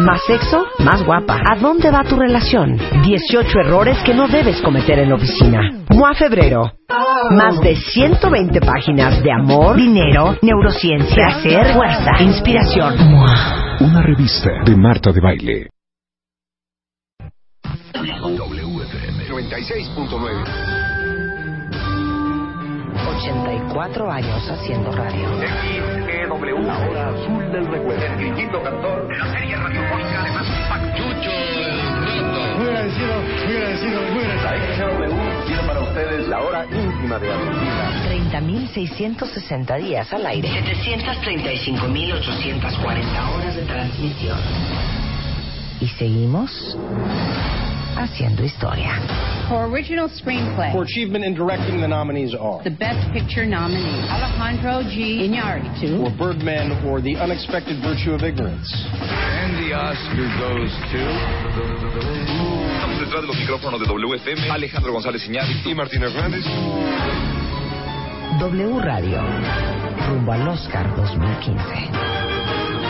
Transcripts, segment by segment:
Más sexo, más guapa. ¿A dónde va tu relación? 18 errores que no debes cometer en la oficina. MOA Febrero. Más de 120 páginas de amor, dinero, neurociencia, placer, fuerza, inspiración. MOA. Una revista de Marta de Baile. WFM 96.9. 84 años haciendo radio. XEW. La hora azul del recuerdo. El grillito cantor. De la serie radiofónica de más impacto. Muy agradecido, muy agradecido, muy agradecido. La XEW tiene para ustedes la hora íntima de Argentina. 30.660 días al aire. 735.840 horas de transmisión. Y seguimos haciendo historia. For original screenplay, For achievement in directing, the nominees are the Best Picture nominee Alejandro G. Iñárritu, for Birdman or The Unexpected Virtue of Ignorance. And the Oscar goes to... Estamos detrás de los micrófonos de WFM, Alejandro González Iñárritu y Martín Hernández. W Radio. Rumbo al Oscar 2015.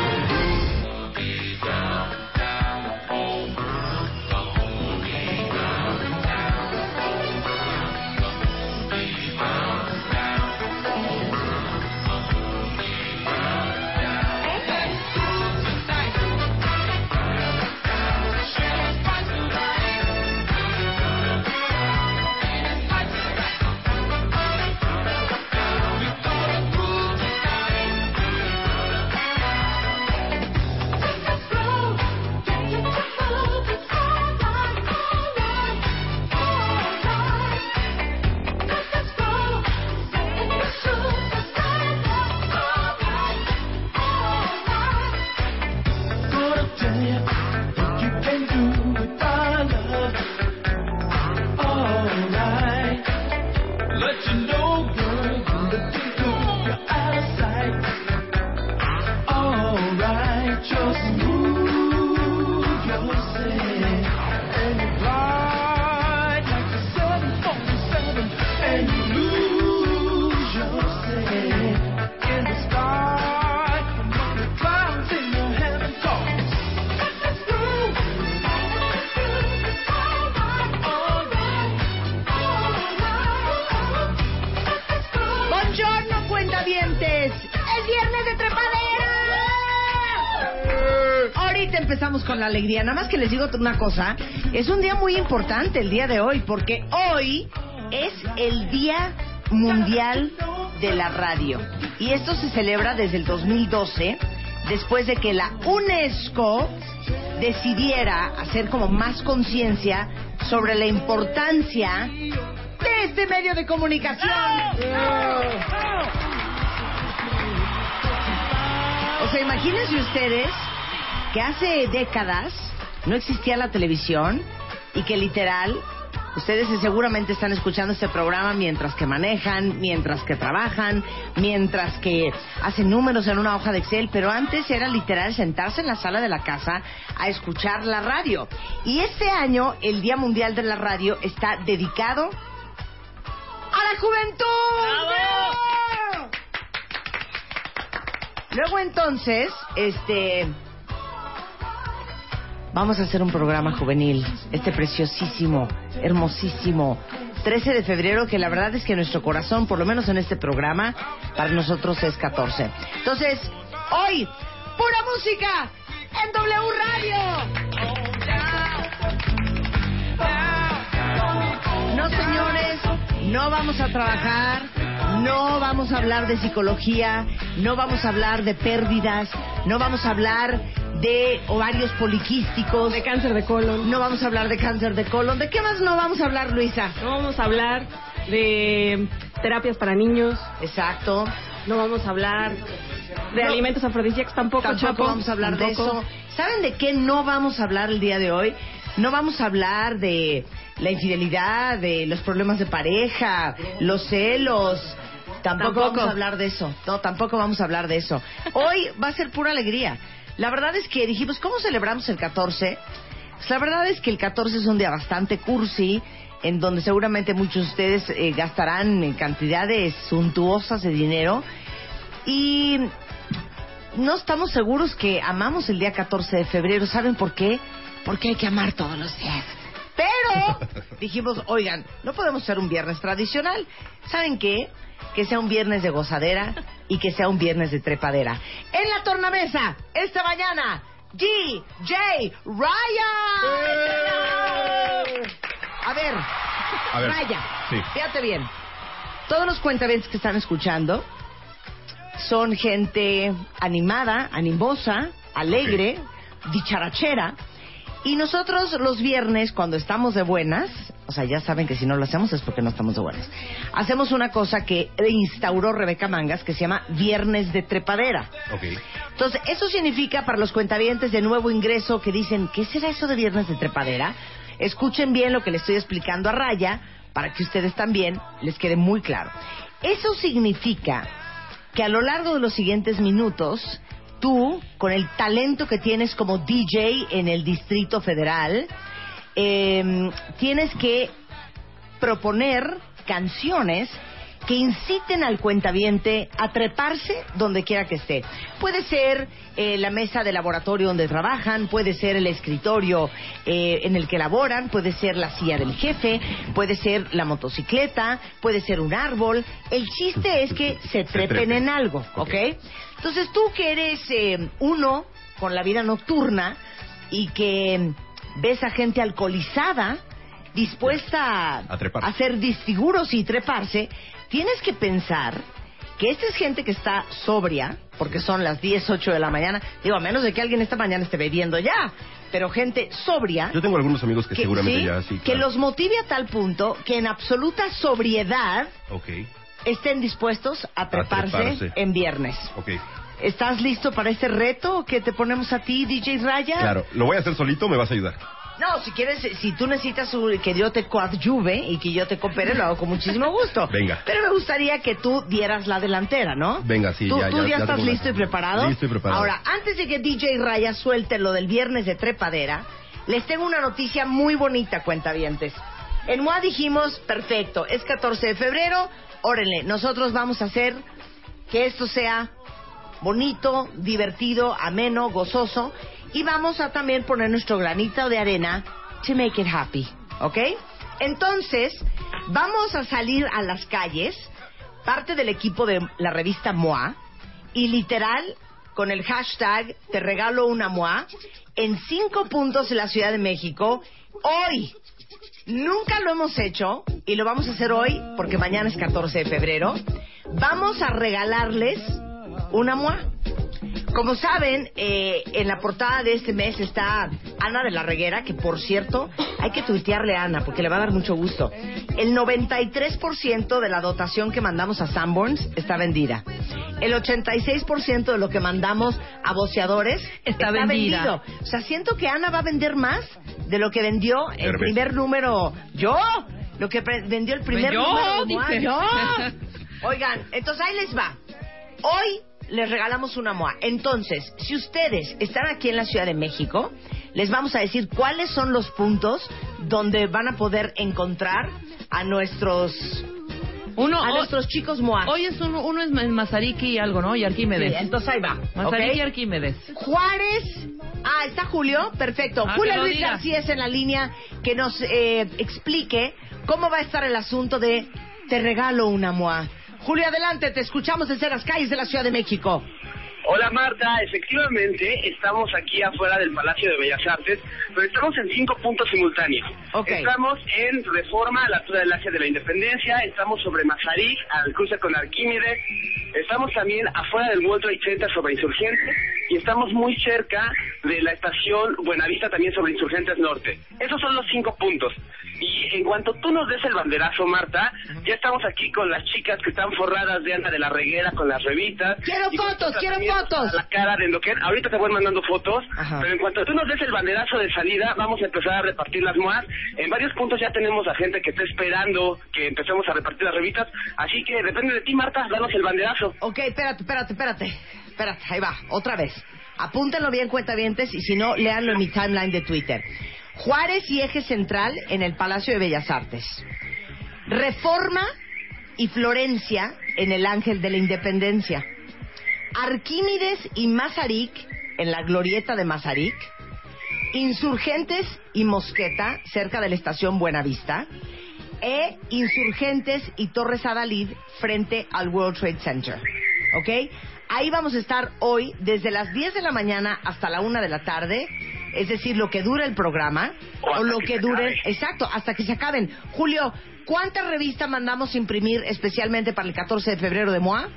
Empezamos con la alegría. Nada más que les digo una cosa. Es un día muy importante el día de hoy porque hoy es el Día Mundial de la Radio. Y esto se celebra desde el 2012 después de que la UNESCO decidiera hacer como más conciencia sobre la importancia de este medio de comunicación. O sea, imagínense ustedes que hace décadas no existía la televisión y que literal ustedes seguramente están escuchando este programa mientras que manejan, mientras que trabajan, mientras que hacen números en una hoja de Excel, pero antes era literal sentarse en la sala de la casa a escuchar la radio. Y este año el Día Mundial de la Radio está dedicado a la juventud. ¡Bravo! Luego entonces, este vamos a hacer un programa juvenil, este preciosísimo, hermosísimo 13 de febrero, que la verdad es que nuestro corazón, por lo menos en este programa, para nosotros es 14. Entonces, hoy, pura música en W Radio. No, señores, no vamos a trabajar, No vamos a hablar de psicología, no vamos a hablar de pérdidas, no vamos a hablar de ovarios poliquísticos, De cáncer de colon. no vamos a hablar de cáncer de colon. ¿De qué más no vamos a hablar, Luisa? No vamos a hablar de terapias para niños. Exacto. No vamos a hablar de No. alimentos afrodisíacos tampoco, Tampoco Chapo. vamos a hablar Tampoco. de eso. ¿Saben de qué no vamos a hablar el día de hoy? No vamos a hablar de la infidelidad, de los problemas de pareja, los celos. Tampoco, Tampoco. vamos a hablar de eso. No, tampoco vamos a hablar de eso. Hoy va a ser pura alegría. La verdad es que dijimos, ¿cómo celebramos el 14? Pues la verdad es que el 14 es un día bastante cursi, en donde seguramente muchos de ustedes eh, gastarán cantidades suntuosas de dinero. Y no estamos seguros que amamos el día 14 de febrero. ¿Saben por qué? Porque hay que amar todos los días. Pero dijimos, oigan, no podemos ser un viernes tradicional. ¿Saben qué? Que sea un viernes de gozadera y que sea un viernes de trepadera. En la tornamesa, esta mañana, DJ Ryan. A ver, A ver. Sí. fíjate bien. Todos los cuentavientes que están escuchando son gente animada, animosa, alegre, dicharachera. Y nosotros los viernes, cuando estamos de buenas, o sea, ya saben que si no lo hacemos es porque no estamos de buenas, hacemos una cosa que instauró Rebeca Mangas que se llama Viernes de Trepadera. Ok. Entonces, eso significa para los cuentavientes de nuevo ingreso que dicen, ¿qué será eso de Viernes de Trepadera? Escuchen bien lo que le estoy explicando a Raya para que ustedes también les quede muy claro. Eso significa que a lo largo de los siguientes minutos, tú, con el talento que tienes como DJ en el Distrito Federal, eh, tienes que proponer canciones que inciten al cuentaviente a treparse donde quiera que esté. Puede ser eh, la mesa de laboratorio donde trabajan, puede ser el escritorio eh, en el que laboran, puede ser la silla del jefe, puede ser la motocicleta, puede ser un árbol. El chiste es que se trepen trepen. en algo, ¿ok? Entonces tú que eres eh, uno con la vida nocturna y que ves a gente alcoholizada dispuesta A a hacer disfiguros y treparse, tienes que pensar que esta es gente que está sobria, porque son las 10, 8 de la mañana, digo, a menos de que alguien esta mañana esté bebiendo ya, pero gente sobria, Yo tengo algunos amigos que, que, seguramente ¿sí? ya sí. que claro. los motive a tal punto que en absoluta sobriedad Ok, estén dispuestos a treparse, treparse. en viernes. ¿Estás listo para este reto que te ponemos a ti, DJ Raya? Claro, ¿lo voy a hacer solito me vas a ayudar? No, si quieres, si tú necesitas que yo te coadyuve y que yo te coopere, lo hago con muchísimo gusto. Venga. Pero me gustaría que tú dieras la delantera, ¿no? Venga, sí, ¿Tú, ya, tú ya- estás una- listo y preparado? Listo y preparado. Ahora, antes de que DJ Raya suelte lo del viernes de trepadera, les tengo una noticia muy bonita, cuentavientes. En MOA dijimos, perfecto, es 14 de febrero, órenle, nosotros vamos a hacer que esto sea bonito, divertido, ameno, gozoso y vamos a también poner nuestro granito de arena to make it happy, ¿ok? Entonces, vamos a salir a las calles, parte del equipo de la revista MOA, y literal, con el hashtag Te regalo una MOA, en cinco puntos de la Ciudad de México, hoy. Nunca lo hemos hecho y lo vamos a hacer hoy porque mañana es 14 de febrero. Vamos a regalarles una MOA. Como saben, eh, en la portada de este mes está Ana de la Reguera, que por cierto, hay que tuitearle a Ana porque le va a dar mucho gusto. El 93% de la dotación que mandamos a Sanborns está vendida. El 86% de lo que mandamos a boceadores está, vendido. O sea, siento que Ana va a vender más de lo que vendió el Herbes. primer número. ¿Yo? Lo que pre- vendió el primer Yo, número. dice. Yo. Oigan, entonces ahí les va. Hoy les regalamos una MOA. Entonces, si ustedes están aquí en la Ciudad de México, les vamos a decir cuáles son los puntos donde van a poder encontrar a nuestros Uno, a hoy- nuestros chicos MOA. Hoy es uno, uno es Mazariki y algo, ¿no? Y Arquímedes. Sí, entonces ahí va. Mazariki y. Arquímedes. Juárez. Ah, está Julio. Perfecto. Ah, Julio Luis diga. García es en la línea que nos eh, explique cómo va a estar el asunto de te regalo una MOA. Julio, adelante, te escuchamos desde las calles de la Ciudad de México. Hola Marta, efectivamente estamos aquí afuera del Palacio de Bellas Artes, pero estamos en cinco puntos simultáneos. Estamos en Reforma a la altura del Asia de la Independencia, estamos sobre Mazarik, al cruce con Arquímedes, estamos también afuera del World Trade Center sobre Insurgentes y estamos muy cerca de la estación Buenavista también sobre Insurgentes Norte. Esos son los cinco puntos. Y en cuanto tú nos des el banderazo, Marta, ya estamos aquí con las chicas que están forradas de Ana de la Reguera con las revistas. Quiero fotos, quiero tratamientos fotos. a La cara de lo que ahorita te voy mandando fotos, pero en cuanto tú nos des el banderazo de salida, vamos a empezar a repartir las MOAs. En varios puntos ya tenemos a gente que está esperando que empecemos a repartir las revistas, así que depende de ti, Marta, danos el banderazo. Ok, espérate, espérate, espérate. Espérate, ahí va, otra vez. Apúntenlo bien, cuentavientes, y si no, léanlo en mi timeline de Twitter. Juárez y Eje Central en el Palacio de Bellas Artes. Reforma y Florencia en el Ángel de la Independencia. Arquímedes y Mazarik en la Glorieta de Mazarik. Insurgentes y Mosqueta cerca de la estación Buenavista. E Insurgentes y Torres Adalid frente al World Trade Center. ¿Ok? Ahí vamos a estar hoy desde las 10 de la mañana hasta la 1 de la tarde. Es decir, lo que dura el programa. O, lo que, dure. Exacto, hasta que se acaben. Julio, ¿cuántas revistas mandamos imprimir especialmente para el 14 de febrero de MOA?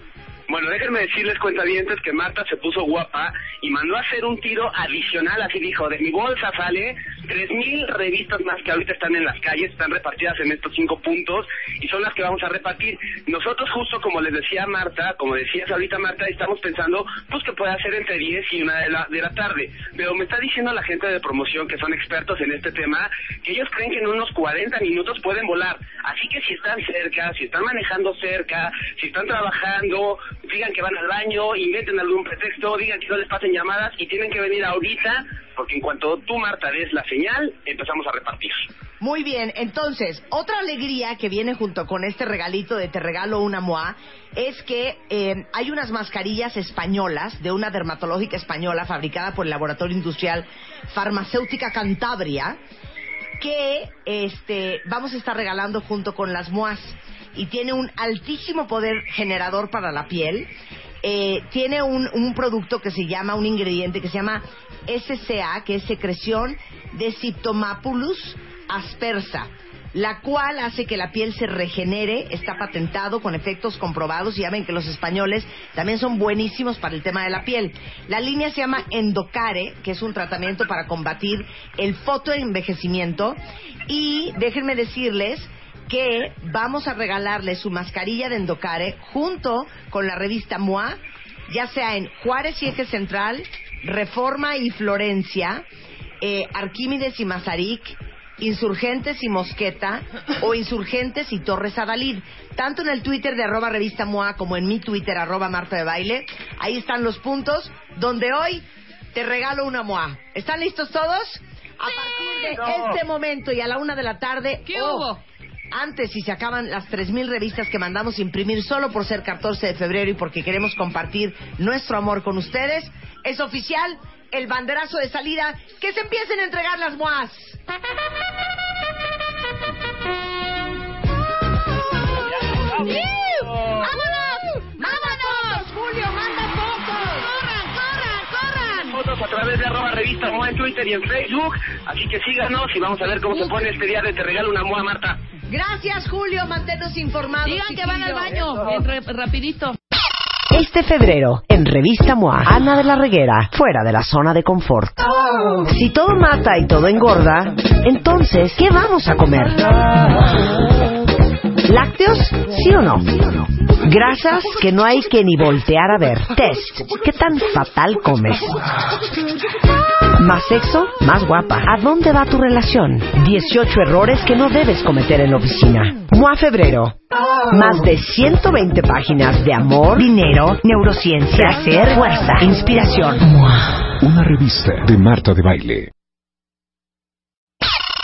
Bueno, déjenme decirles, cuentavientes, que Marta se puso guapa y mandó a hacer un tiro adicional, así dijo, de mi bolsa sale 3.000 revistas más que ahorita están en las calles, están repartidas en estos cinco puntos y son las que vamos a repartir. Nosotros justo como les decía Marta, como decías ahorita Marta, estamos pensando pues que puede ser entre 10 y 1 de la, de la tarde. Pero me está diciendo la gente de promoción que son expertos en este tema que ellos creen que en unos 40 minutos pueden volar. Así que si están cerca, si están manejando cerca, si están trabajando, digan que van al baño, inventen algún pretexto, digan que no les pasen llamadas y tienen que venir ahorita porque en cuanto tú, Marta, des la señal, empezamos a repartir. Muy bien, entonces, otra alegría que viene junto con este regalito de Te regalo una MOA es que eh, hay unas mascarillas españolas de una dermatológica española fabricada por el Laboratorio Industrial Farmacéutica Cantabria que este, vamos a estar regalando junto con las MOAs y tiene un altísimo poder generador para la piel. Eh, tiene un, un producto que se llama, un ingrediente que se llama SCA, que es secreción de Cyptomapulus aspersa, la cual hace que la piel se regenere, está patentado con efectos comprobados y ya ven que los españoles también son buenísimos para el tema de la piel. La línea se llama Endocare, que es un tratamiento para combatir el fotoenvejecimiento y déjenme decirles que vamos a regalarles su mascarilla de Endocare junto con la revista MOA, ya sea en Juárez y Eje Central, Reforma y Florencia, eh, Arquímedes y Mazarik, Insurgentes y Mosqueta o Insurgentes y Torres Adalid. Tanto en el Twitter de arroba revista MOA como en mi Twitter arroba Marta de Baile. Ahí están los puntos donde hoy te regalo una MOA. ¿Están listos todos? A partir de este momento y a la una de la tarde. ¿Qué oh, hubo? Antes, si se acaban las 3.000 revistas que mandamos imprimir solo por ser 14 de febrero y porque queremos compartir nuestro amor con ustedes, es oficial el banderazo de salida. Que se empiecen a entregar las MOAs. ¡Vámonos! ¡Vámonos! ¡Julio, manda Fotos a través de arroba revista MOA en Twitter y en Facebook, así que síganos y vamos a ver cómo se pone este día de Te regalo una MOA, Marta. Gracias, Julio. Manténnos informados. Digan que van al baño. Rapidito. Este febrero, en Revista MOA, Ana de la Reguera, fuera de la zona de confort. Si todo mata y todo engorda, entonces, ¿qué vamos a comer? ¿Lácteos? ¿Sí o no? Grasas que no hay que ni voltear a ver. Test. ¿Qué tan fatal comes? Más sexo, más guapa. ¿A dónde va tu relación? 18 errores que no debes cometer en la oficina. MOA Febrero. Más de 120 páginas de amor, dinero, neurociencia, placer, fuerza, inspiración. Una revista de Marta de Baile.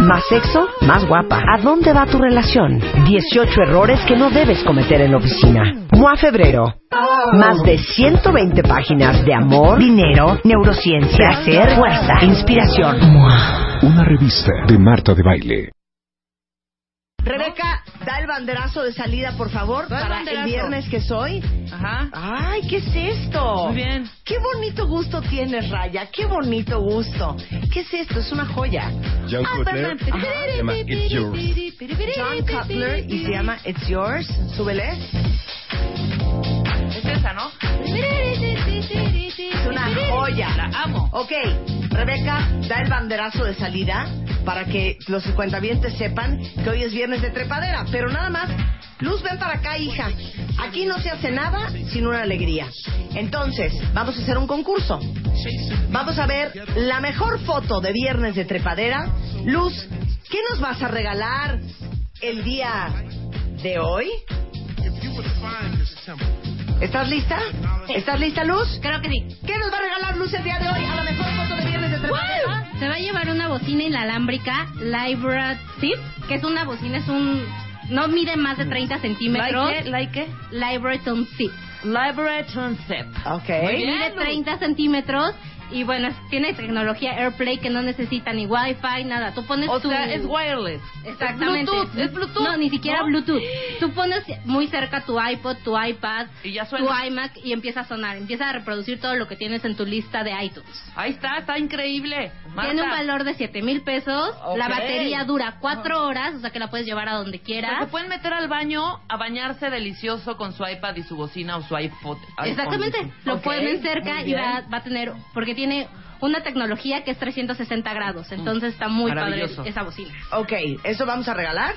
Más sexo, más guapa. ¿A dónde va tu relación? 18 errores que no debes cometer en la oficina. MOA Febrero. Más de 120 páginas de amor, dinero, neurociencia, placer, fuerza, inspiración. Una revista de Marta de Baile. Rebeca, da el banderazo de salida, por favor, Da el para el banderazo. viernes que soy. Ajá. Ay, ¿qué es esto? Muy bien. Qué bonito gusto tienes, Raya. Qué bonito gusto. ¿Qué es esto? Es una joya. John Cutler. Ajá. Se llama It's Yours. John Cutler y se llama It's Yours. Súbele. Es esa, ¿no? Es una joya. La amo. Ok, Rebeca, da el banderazo de salida para que los cuentavientes sepan que hoy es viernes de trepadera. Pero nada más, Luz, ven para acá, hija. Aquí no se hace nada sin una alegría. Entonces, vamos a hacer un concurso. Vamos a ver la mejor foto de viernes de trepadera. Luz, ¿qué nos vas a regalar el día de hoy? ¿Estás lista? ¿Estás lista, Luz? Creo que sí. ¿Qué nos va a regalar Luz el día de hoy a la mejor foto de viernes de trepadera? Se va a llevar una bocina inalámbrica Libra Tip, que es una bocina, es un... No mide más de 30 centímetros. ¿Like qué? ¿Like? Liberaton Tip. Liberaton Zip. Ok. Mide 30 centímetros y bueno, tiene tecnología AirPlay que no necesita ni Wi-Fi, nada. Tú pones O tu... sea, es wireless. Exactamente. Es Bluetooth. Es Bluetooth. No, ni siquiera ¿No? Bluetooth. Tú pones muy cerca tu iPod, tu iPad, Y ya tu iMac y empieza a sonar. Empieza a reproducir todo lo que tienes en tu lista de iTunes. Ahí está, está increíble. Marta. Tiene un valor de 7 mil pesos. La batería dura 4 horas, o sea que la puedes llevar a donde O sea, quieras. se pueden meter al baño a bañarse delicioso con su iPad y su bocina o su iPod. iPhone. Exactamente. Lo Ok, ponen cerca y va, va a tener, porque tiene una tecnología que es 360 grados. Entonces está muy padre esa bocina. Ok, ¿eso vamos a regalar?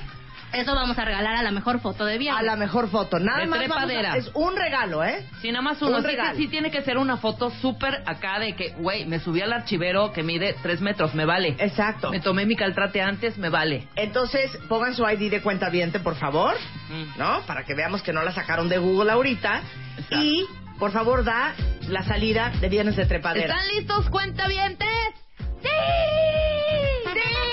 Eso vamos a regalar a la mejor foto de A viernes. la mejor foto. Nada De más vamos a- trepadera. es un regalo, ¿eh? Sí, nada más uno. Un Sí, sí tiene que ser una foto súper acá de que, güey, me subí al archivero que mide tres metros, me vale. Exacto. Me tomé mi caltrate antes, me vale. Entonces, pongan su ID de cuenta por favor, Mm. ¿no? Para que veamos que no la sacaron de Google ahorita. Exacto. Y, por favor, da la salida de viernes de trepadera. ¿Están listos, cuentavientes? ¡Sí! ¡Vámonos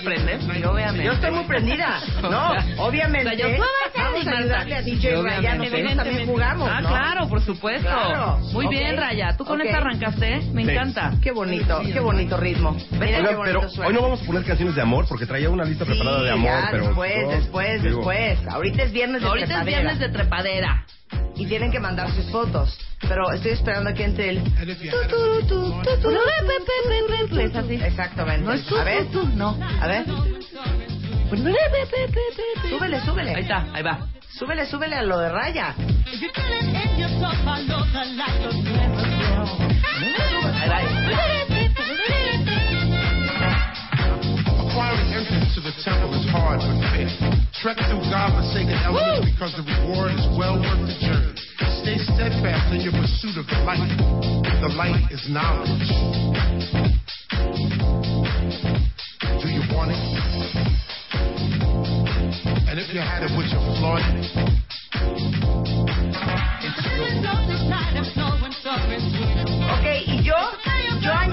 te prendes? Sí, obviamente. yo estoy muy prendida. No, obviamente. O sea, yo vamos a ayudarle a DJ obviamente. Nosotros también jugamos, Ah, ¿no? claro, por supuesto. Claro. Muy bien, Raya. ¿Tú con esta arrancaste? Me Sí. encanta. Qué bonito, qué bonito ritmo. Mira qué Oigan, bonito pero suena. hoy no vamos a poner canciones de amor porque traía una lista Sí, preparada de amor, ya, pero después, no, después, digo, después. Ahorita es viernes de Ahorita es trepadera. viernes de trepadera. Y tienen que mandar sus fotos. Pero estoy esperando a que entre el... Es así. Exactamente. No es a ver, no. a ver. Súbele, súbele. Ahí está, ahí va. Súbele, súbele a lo de raya. Ahí va. Entrance to the temple is hard but fair. Trek through God-forsaken elements because the reward is well worth the journey. Stay steadfast in your pursuit of the light. The light is knowledge. Do you want it? And if you had it, would you flaunt it?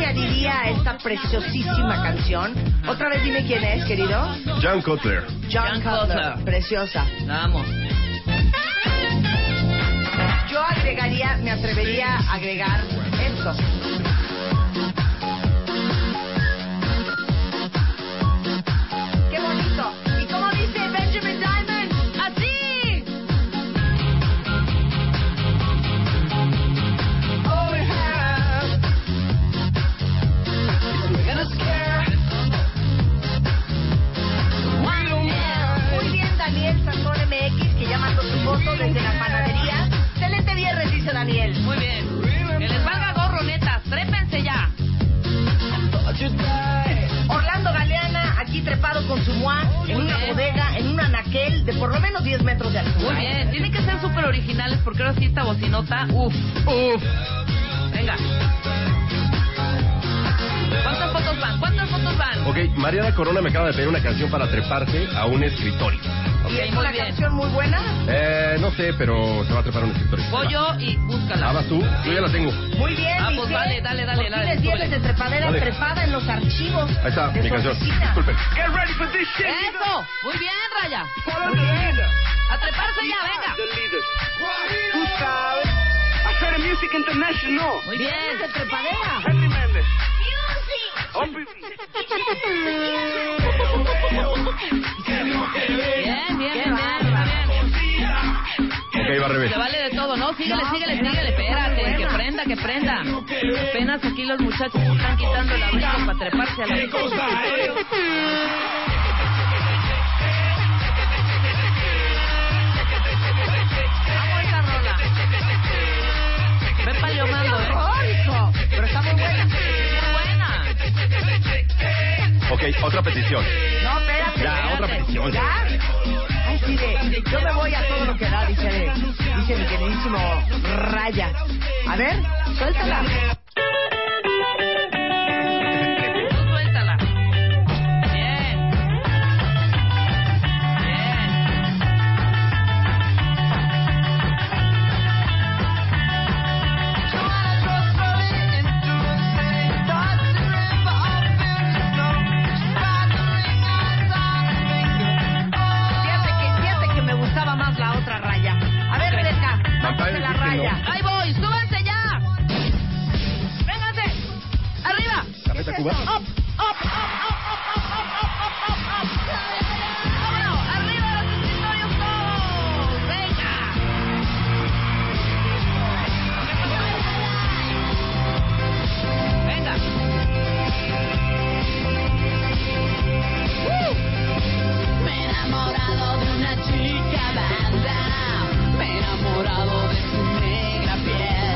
Añadiría a esta preciosísima canción. Otra vez dime quién es, querido. John Cutler. John, John Cutler. Cutler. Preciosa. Vamos. Yo agregaría, me atrevería a agregar esto. Esta bocinota. Uf, uf. Venga. ¿Cuántas fotos van? ¿Cuántas fotos Ivan. Ok, Mariana Corona me acaba de pedir una canción para treparse a un escritorio. ¿Y es una canción muy buena? Eh, no sé, pero se va a trepar un escritorio. Voy yo y búscala. Ah, vas tú, yo ya la tengo. Muy bien, Ah, pues dale, dale, dale, dale, viernes de trepadera Dale. trepada en los archivos Ahí está, de mi canción. Disculpen. Get ready for this shit. Eso. Muy bien, Raya. Muy bien. A treparse ya, venga. The leaders. Tú sabes. Hacer Music International. Muy bien. De trepadera. Henry Méndez. Bien, bien, bien, Qué bien, bárbaro. bien. Ok, va al revés. Se vale de todo, ¿no? Síguele, No, síguele, espérate, síguele, espérate, buena. que prenda, que prenda. Apenas aquí los muchachos están quitando el abrigo para treparse a la Vamos esa rola. Ve paliomando, ¿eh? ¡Oh, hijo! Pero está muy buena. Ok, otra petición. No, espérate. Ya, espérate. otra petición. ¿Ya? Ay, sí, de, yo me voy a todo lo que da, dice, dice mi queridísimo Raya. A ver, suéltala. Tacuba? ¡Up! ¡Up!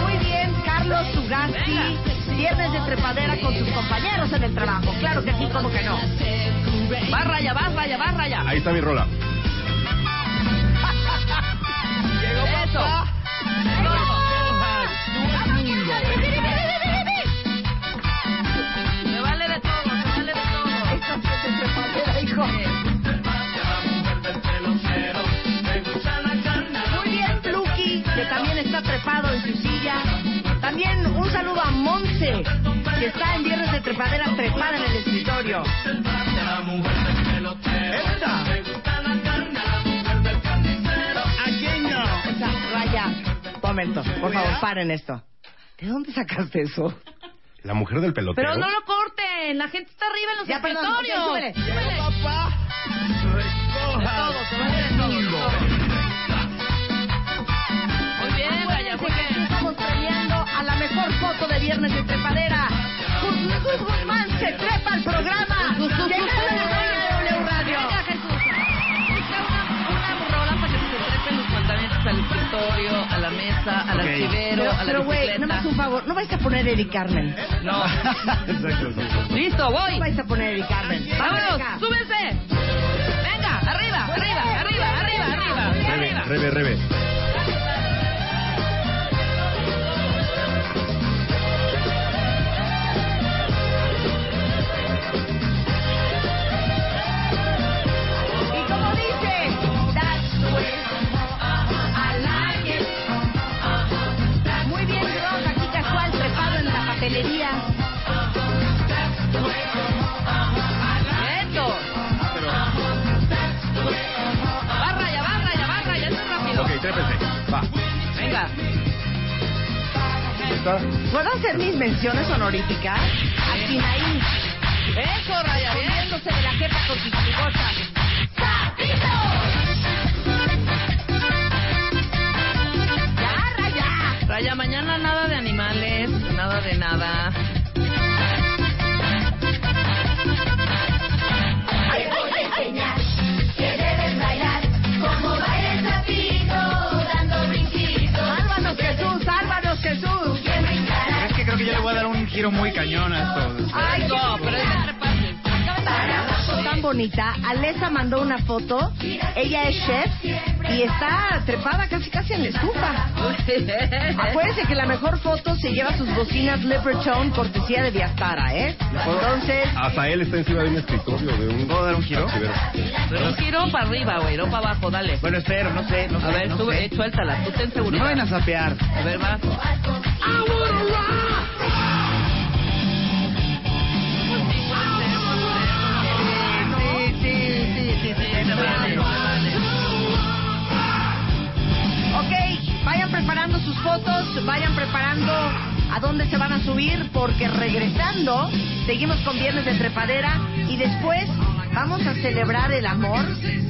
Muy bien, Carlos Sugasti. Viernes de trepadera con sus compañeros en el trabajo. Claro que sí, como que no. Va raya, va raya, va raya. Ahí está mi rola. Eso. Me vale de todo, me vale de todo. Esto sí es de trepadera, hijo. Muy bien, Pluki, que también está trepado en su silla. También un saludo a Monse, que está en Viernes de Trepadera trepada en el escritorio. Esa, Raya, momento, por favor, paren esto. ¿De dónde sacaste eso? La mujer del pelotero. Pero no lo corten, la gente está arriba en los Ya, perdón, escritorios. súbele. Súbele. De todo, de todo, Acuérdense que. Estamos premiando a la mejor foto de Viernes de Trepadera. Jesús Guzmán se trepa al programa. Llegando la W Radio. Venga, Jesús. Una, una rola para que se trepen los pantalones al escritorio, a la mesa, al archivero, Pero, a la pero güey, no me un favor, no vais a poner Eric Carmen. No. Exacto, sí. Listo, No voy. vais a poner Eric Carmen. Vámonos, Venga. súbense. Venga, arriba, arriba, arriba, arriba, arriba, Rebe, arriba. rebe, rebe. Está. ¿Puedo hacer mis menciones honoríficas? A Sinaí, Eso, Raya, bien. comiéndose de la jefa con sus amigotas. ¡Ya, Raya! Raya, mañana nada de animales, nada de nada. Giro muy cañón a esto. ¡Ay, No, pero es tan bonita. Alesa mandó una foto. Ella es chef y está trepada casi casi en la estufa. Acuérdense que la mejor foto se lleva sus bocinas Libertone, cortesía de Viastara, ¿eh? Entonces, Hasta él está encima de un escritorio, de un... ¿Puedo dar un giro? Un giro para arriba, güey, no para abajo, dale. Bueno, espero, no sé, no sé. A ver, no tú, sé. eh, suéltala, tú ten seguridad. No vayan a sapear. A ver, va. Ok, vayan preparando sus fotos, vayan preparando a dónde se van a subir, porque regresando, seguimos con Viernes de Trepadera y después vamos a celebrar el amor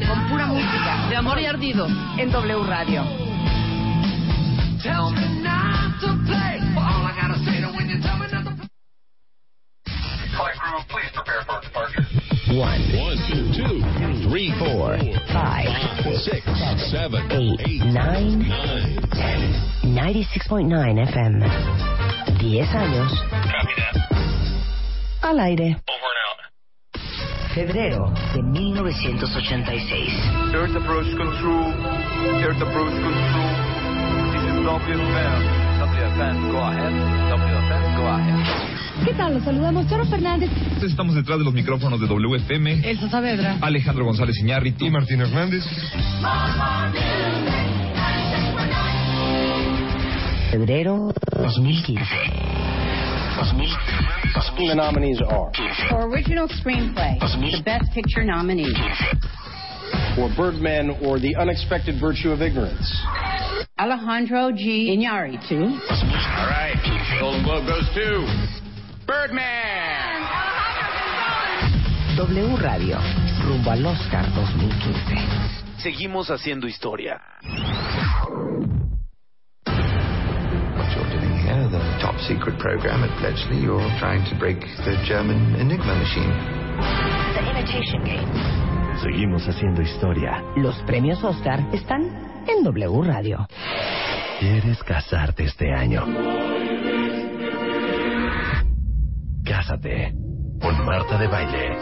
con pura música. De amor y ardido. En W Radio. One, two, two, three, four, Five, six, seven, eight, nine, ten. 96.9 FM. 10 años. Al aire. Febrero de 1986. Earth approach control. Earth approach control. This is WFM. WFM, go ahead. WFM, ¿Qué tal? Los saludamos, Charo Fernández. Estamos detrás de los micrófonos de WFM. Elsa Saavedra. Alejandro González Iñárritu. Y Martín Hernández. Febrero 2015. 2015. The nominees are For original screenplay, the Best Picture nominee. For Birdman or The Unexpected Virtue of Ignorance. Alejandro G. Iñárritu. All right. Golden Globe goes to Birdman. W Radio. Rumbo al Oscar 2015. Seguimos haciendo historia. What you're doing here, the top secret program at Bletchley, you're trying to break the German Enigma machine. The Imitation Game. Seguimos haciendo historia. Los premios Oscar están en W Radio. ¿Quieres casarte este año? Cásate con Marta de Baile.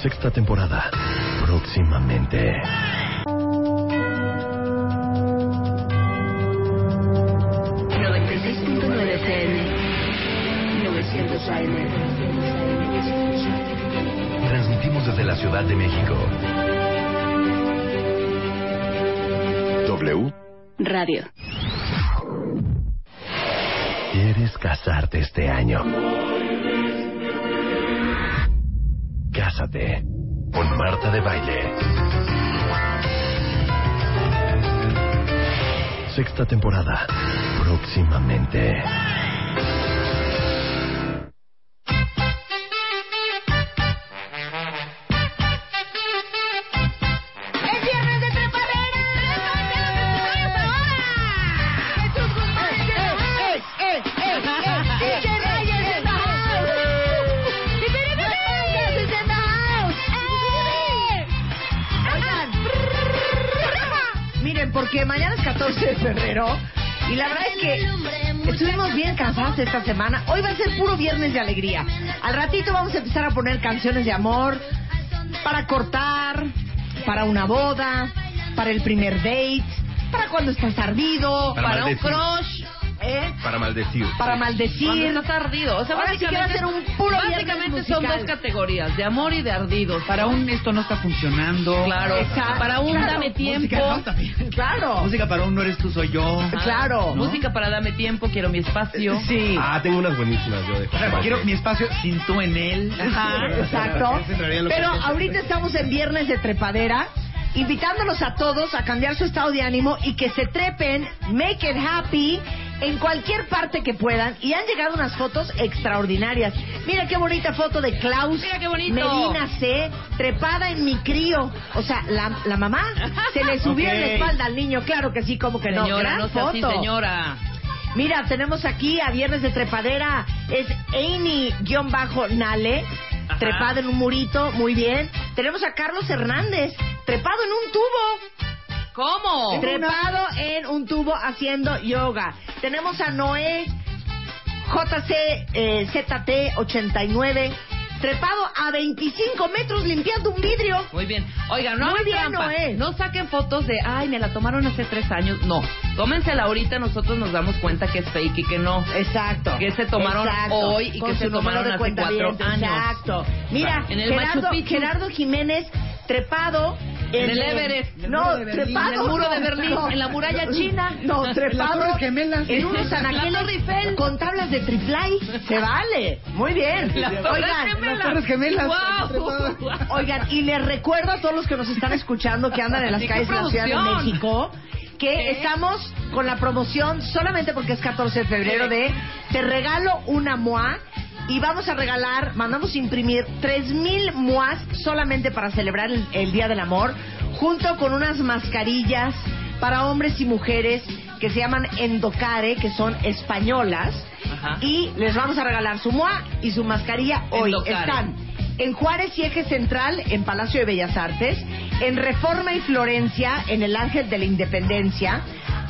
Sexta temporada. Próximamente. Transmitimos la Ciudad de México. W. Radio. ¿Quieres casarte este año? Cásate con Marta de Baile. Sexta temporada. Próximamente. 14 de febrero y la verdad es que estuvimos bien cansados esta semana. Hoy va a ser puro viernes de alegría. Al ratito vamos a empezar a poner canciones de amor para cortar, para una boda, para el primer date, para cuando estás ardido, Para para, un crush. Para maldecir. para maldecir. Cuando estás ardido. O sea, Ahora sí básicamente, ser un puro básicamente son dos categorías, de amor y de ardidos. Para un esto no está funcionando. Claro, Exacto. para un Claro. dame tiempo. Música, no, también. Claro. Música para un no eres tú, soy yo. Ah, Claro. Música para dame tiempo, quiero mi espacio. Sí. Ah, tengo unas buenísimas yo de quiero mi espacio sin tú en él. Ajá, exacto. Pero ahorita estamos en viernes de trepadera, invitándolos a todos a cambiar su estado de ánimo y que se trepen, make it happy, en cualquier parte que puedan. Y han llegado unas fotos extraordinarias. Mira qué bonita foto de Klaus Mira qué bonito. Medina C, trepada en mi crío. O sea, la, la mamá se le subió en la espalda al niño. Claro que sí, como que no. Gran no sea así, foto. señora. Mira, tenemos aquí a Viernes de Trepadera. Es Amy-Nale, trepada en un murito, muy bien. Tenemos a Carlos Hernández, trepado en un tubo. ¿Cómo? Trepado en un tubo haciendo yoga. Tenemos a Noé JC eh, ZT89, trepado a 25 metros limpiando un vidrio. Muy bien. Oigan, no Muy hagan bien, trampa. Noé. No saquen fotos de, ay, me la tomaron hace tres años. No. Tómensela ahorita, nosotros nos damos cuenta que es fake y que no. Exacto. Que se tomaron Exacto. hoy y Con que se tomaron de hace cuenta cuatro bien, años. Exacto. Mira, En el Gerardo, Jiménez trepado En el Everest. No, el trepado. En el muro de no, Berlín, no. en la muralla china. No, trepado. En unos anaqueles con tablas de triplay. Se vale. Muy bien. Oigan. Las Torres Gemelas. Guau. Oigan, y les recuerdo a todos los que nos están escuchando que andan en las ¿Y qué calles de la Ciudad de? México que estamos con la promoción solamente porque es 14 de febrero de te regalo una MOA y vamos a regalar, mandamos imprimir 3000 MOAs solamente para celebrar el, el Día del Amor junto con unas mascarillas para hombres y mujeres que se llaman Endocare, que son españolas Ajá. y les vamos a regalar su MOA y su mascarilla hoy. Endocare. Están en Juárez y Eje Central, en Palacio de Bellas Artes, en Reforma y Florencia, en el Ángel de la Independencia,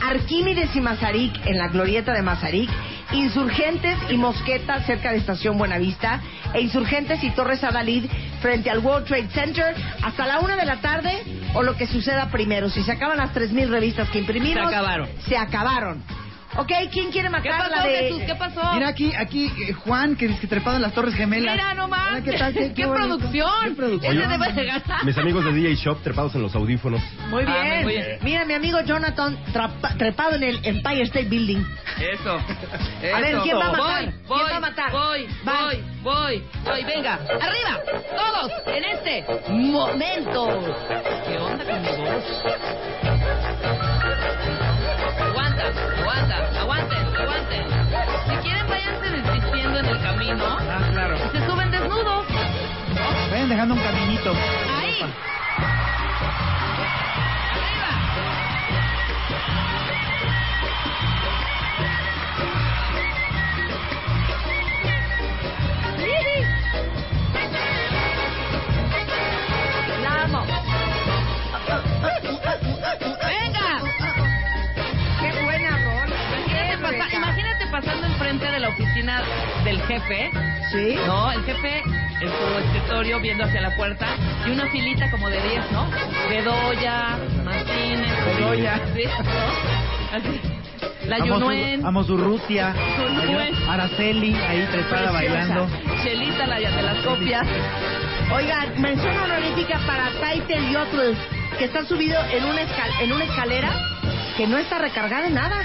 Arquímedes y Mazarik, en la Glorieta de Mazarik, Insurgentes y Mosqueta, cerca de Estación Buenavista, e Insurgentes y Torres Adalid, frente al World Trade Center, hasta la una de la tarde, o lo que suceda primero. Si se acaban las 3.000 revistas que imprimimos, Se acabaron. Se acabaron. Ok, ¿quién quiere ¿Qué matar la pasó, de... Jesús? ¿Qué pasó? Mira aquí, aquí eh, Juan, que dice que trepado en las Torres Gemelas. Mira nomás. ¿Qué tal? Qué, ¿Qué producción? ¿Qué producción? Debe de. Mis amigos de DJ Shop trepados en los audífonos. Muy Ah, bien. muy bien. Mira, mi amigo Jonathan trapa- trepado en el Empire State Building. Eso. A ver, ¿quién va a matar? Voy, ¿Quién voy, va a matar? Voy, voy, voy, voy. Venga, arriba, todos, en este momento. ¿Qué onda con mi voz? Aguanta, aguanten, aguanten. Si quieren, váyanse desvistiendo en el camino. Ah, claro. Y se suben desnudos. Vayan dejando un caminito. Ahí. Enfrente de la oficina del jefe. Sí. No, el jefe en su escritorio viendo hacia la puerta y una filita como de 10, ¿no? Bedoya, Martínez, Bedoya. ¿sí? ¿no? Así. La Yunuen, Amos Urrutia. Araceli, ahí trepada bailando. Chelita, la de las copias. Oigan, mención honorífica para Title Yotl, que está subido en una, escal- en una escalera que no está recargada en nada.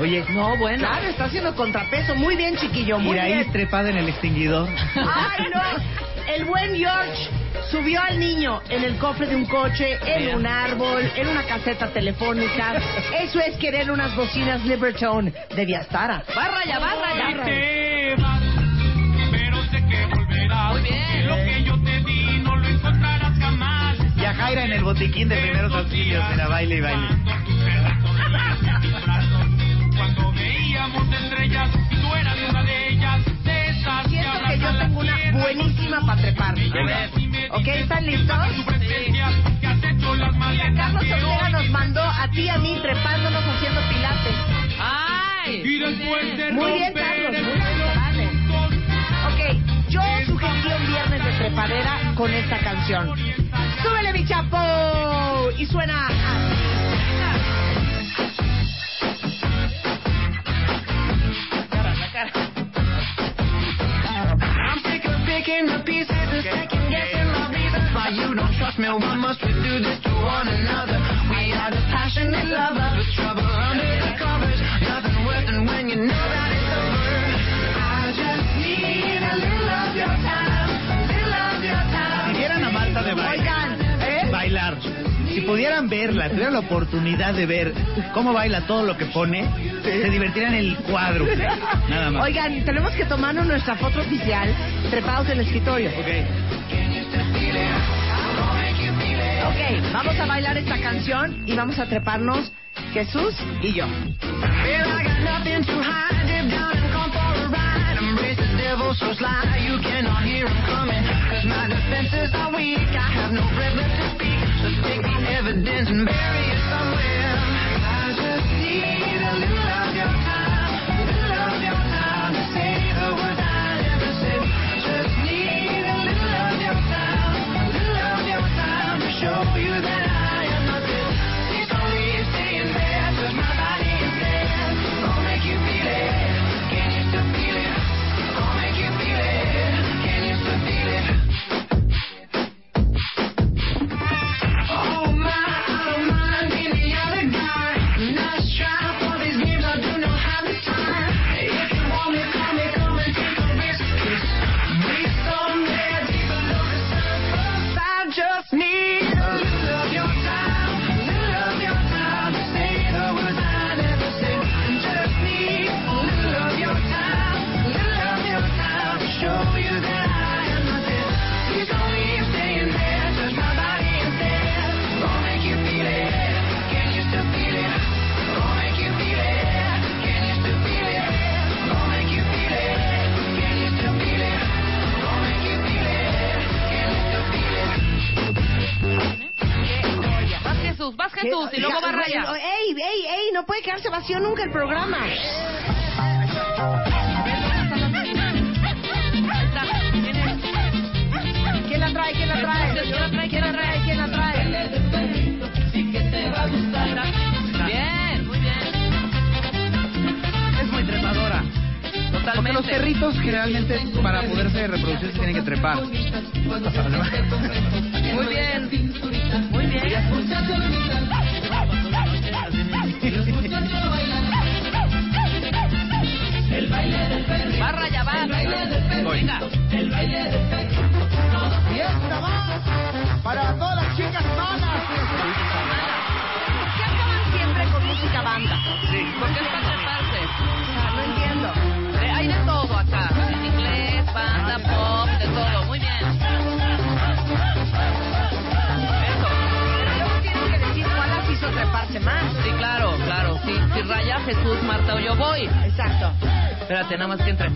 Oye, No, bueno. Claro, está haciendo contrapeso. Muy bien, chiquillo, muy y ahí bien. trepada en el extinguidor. ¡Ay, no! El buen George subió al niño en el cofre de un coche, en Mira. un árbol, en una caseta telefónica. Eso es querer unas bocinas Libertone de Viastara. Barra ya, barra ya. Barra. te vas, pero sé que volverás. Muy bien. Que lo que yo te di no lo encontrarás jamás. Y a Jaira en el botiquín de primeros auxilios. Mira, baile y baile. Estrellas y tú eras una de ellas, de esas Siento que yo abrazan tengo una buenísima para trepar. ¿Ok? ¿Están listos? Que maletas Carlos que Ortega nos mandó a ti y a mí trepándonos haciendo pilates. ¡Ay! Y después de Muy bien, Carlos. Muy bien, vale. Ok, yo sugerí un viernes de trepadera con esta canción. ¡Súbele, mi chapo! Y suena así. Picking the pieces and second guessing my reasons why you don't trust me. Why must we do this to one another? We are just passionate lovers with trouble under the covers. Nothing worse than when you know that it's over. I just need a little of your time, a little of your time. Si vieran a Marta de baile. Bailar, si pudieran verla, tuvieran la oportunidad de ver cómo baila todo lo que pone, se divertirían en el cuadro. Nada más. Oigan, tenemos que tomarnos nuestra foto oficial trepados en el escritorio. Ok. Ok, vamos a bailar esta canción y vamos a treparnos Jesús y yo. evidence and bury it somewhere. I just need a little of your time, a little of your time to say the words I never said. Just need a little of your time, a little of your time to show you that. I Jesús, vas Jesús y luego va Raya. ¡Ey, ey, ey! No puede quedarse vacío nunca el programa. ¿Quién la trae? ¿Quién la trae? ¿Quién la trae? ¿Quién la trae? ¿Quién la trae? Sí que te. Bien, muy bien. Es muy trepadora. Totalmente. Porque los perritos generalmente para poderse reproducir se tienen que trepar. Muy bien. Muy bien. El baile del. Barra. El baile. Venga. El baile del para todas las chicas malas. ¿Por qué acaban siempre con música banda? Sí. Porque es para treparse. No entiendo. Eh, hay de todo acá. Bicicleta, banda, pop, de todo. eso es más. Sí, claro, claro. Si raya Jesús, Marta o yo voy. Exacto. Espérate, nada más que entre.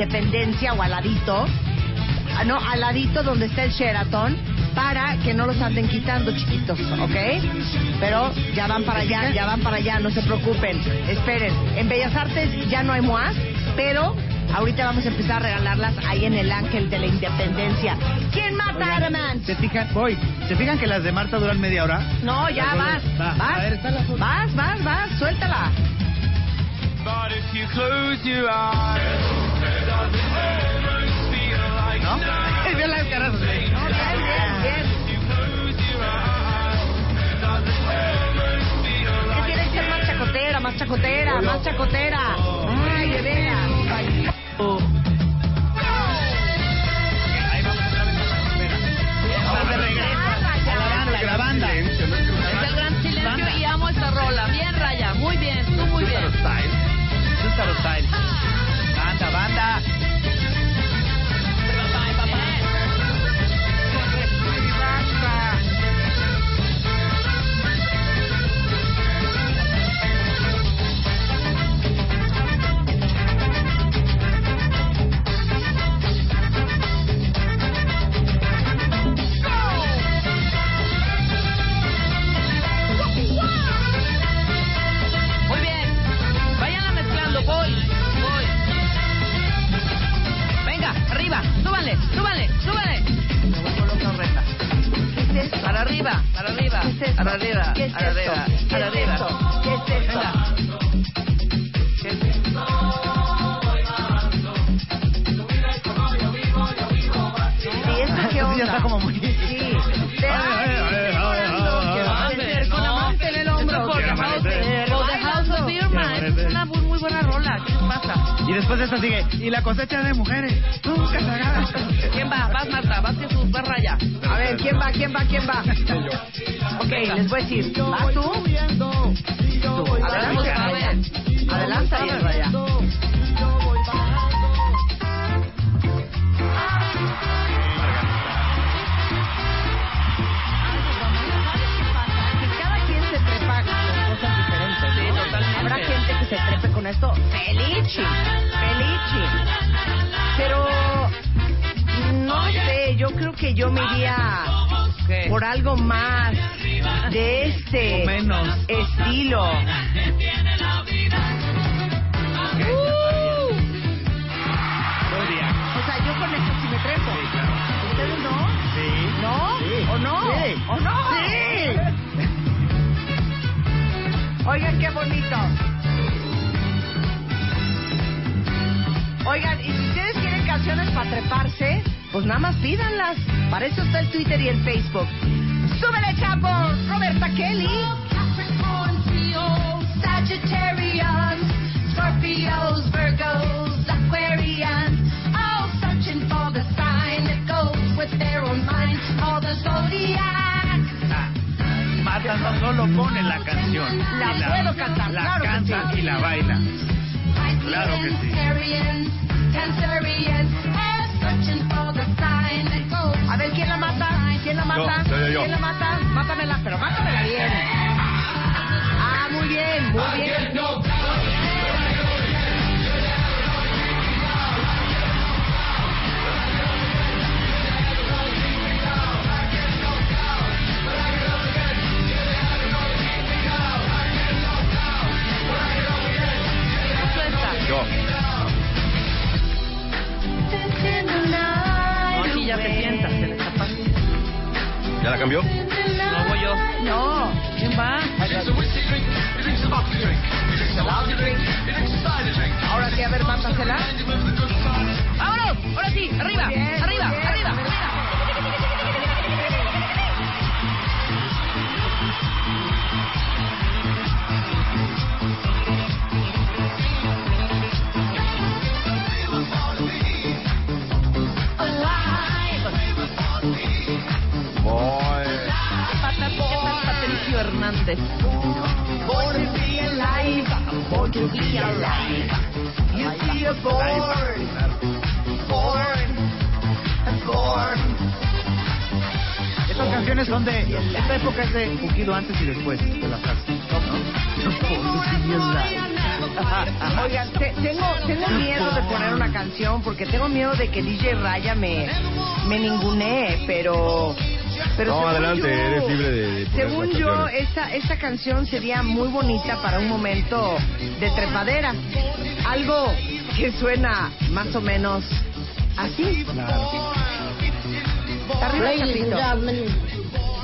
Independencia o al ladito, ah, no, al ladito donde está el Sheraton, para que no los anden quitando, chiquitos, ¿ok? Pero ya van para allá, ya van para allá, no se preocupen, esperen. En Bellas Artes ya no hay MOAs, pero ahorita vamos a empezar a regalarlas ahí en el ángel de la independencia. ¿Quién mata a Adamant? ¿Se fijan? Voy. ¿Se fijan que las de Marta duran media hora? No, ya vas, Va, vas, a ver, está la foto. vas, vas, vas, suéltala. But if you close your eyes, ¿No? Es bien las caras. No, bien, bien, bien. Que tiene que ser más chacotera, más chacotera, más chacotera. Ay, de veras. La banda, a la banda. Es el gran silencio y amo esta rola. Bien, Raya. Muy bien. Tú muy bien. Banda, banda. Arriba. Súbanle, súbanle, súbanle. Me. ¿Qué es esto? Para arriba, para arriba. ¿Qué es esto? Para arriba, ¿Qué es para esto? arriba, ¿Qué para es arriba. esto? ¿Qué es esto? Venga. ¿Y esto qué Sí, onda? ya está como muy... Y después de eso sigue. Y la cosecha de mujeres. Nunca se haga. ¿Quién va? Vas, Marta. Vas, Jesús. Vas, Raya. A ver, ¿quién va? ¿Quién va? ¿Quién va? Ok, les voy a decir. ¿Vas tú? Tú. A ver, vamos a ver. Adelante, Raya. Trepe con esto. Felici, Felici. Pero no sé, yo creo que yo me iría ¿Qué? por algo más de este menos. estilo. Gloria. O sea, yo con esto sí me trepo. Sí, claro. ¿Ustedes no? Sí. ¿No? Sí. ¿O no? Sí. ¿O no? Sí. Oigan, qué bonito. Oigan, y si ustedes quieren canciones para treparse, pues nada más pídanlas. Para eso está el Twitter y el Facebook. ¡Súbele, chapo! Roberta Kelly. Capricorn, Leo, Sagittarius, Scorpios, Virgos, Aquarians, all searching for the sign that goes with their own mind, all the zodiac. Marta no solo pone la canción. La y puedo cantar, La claro canta sí. y la baila. Claro que sí. Arians, Cancerians, all searching for the sign that goes A ver, ¿quién la mata? ¿Quién la mata? Yo. ¿Quién la mata? Mátamela, pero mátamela bien. Ah, muy bien, muy bien. Yo. No, aquí ya te sientas. Te destapaste. ¿Ya la cambió? No voy yo. No. ¿Quién va? Ahora sí, a ver, mátasela. ¡Vámonos! Ahora sí, arriba, arriba, bien. arriba. Born. Estas canciones son de. Esta época es de un poquito antes y después de la frase. Oigan, te- tengo, tengo miedo de poner una canción porque tengo miedo de que DJ Raya me, me ningunee, pero... pero No, según adelante, yo- eres libre de- Según yo, esta, esta canción sería muy bonita para un momento de trepadera. Algo que suena más o menos así. Arriba, Ladies and Chapito. gentlemen,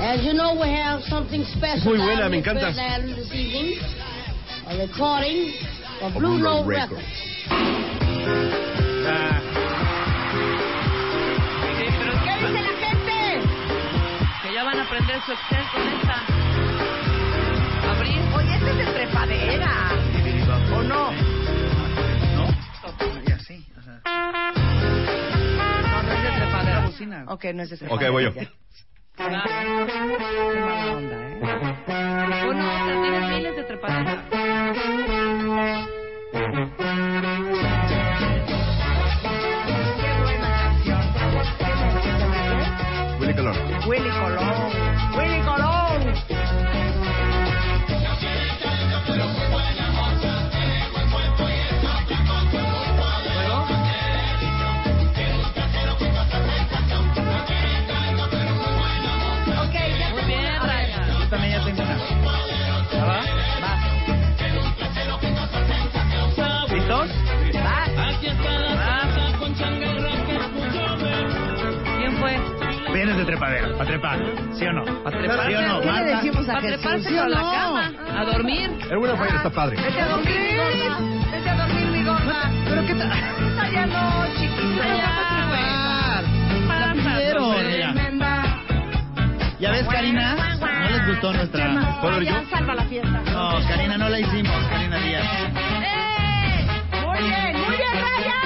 as you know, we have something special. Muy buena, me encanta. This evening. A recording of Blue Note Records. ¿Qué Ya aprender su Excel con esta. Abrir. Oye, este es de trepadera. ¿O no? ¿No? Y así. O sea. No, no es de trepadera. bocina. Ok, no es de Ok, voy yo. Ya. Qué mala onda, ¿eh? Bueno, o sea, tienes miles de trepaderas. Willy Colón. Willy Colón. Vienes de trepadera, para trepar. ¿Sí o no? ¿Para trepar? ¿Sí o no? ¿Qué le decimos a Para Jesús? ¿Sí o a la no? cama. A dormir. El Buena Fire está padre. Vete a dormir. Vete a dormir, mi gorda. ¿Pero qué tal? Ya no, chiquita. Ya, pidieron, mira. ¿Ya ves, Karina? ¿No les gustó nuestra...? ¿Puedo yo? Salva la fiesta. No, Karina, no la hicimos, Karina Díaz. ¡Eh! Muy bien, muy bien, Raya.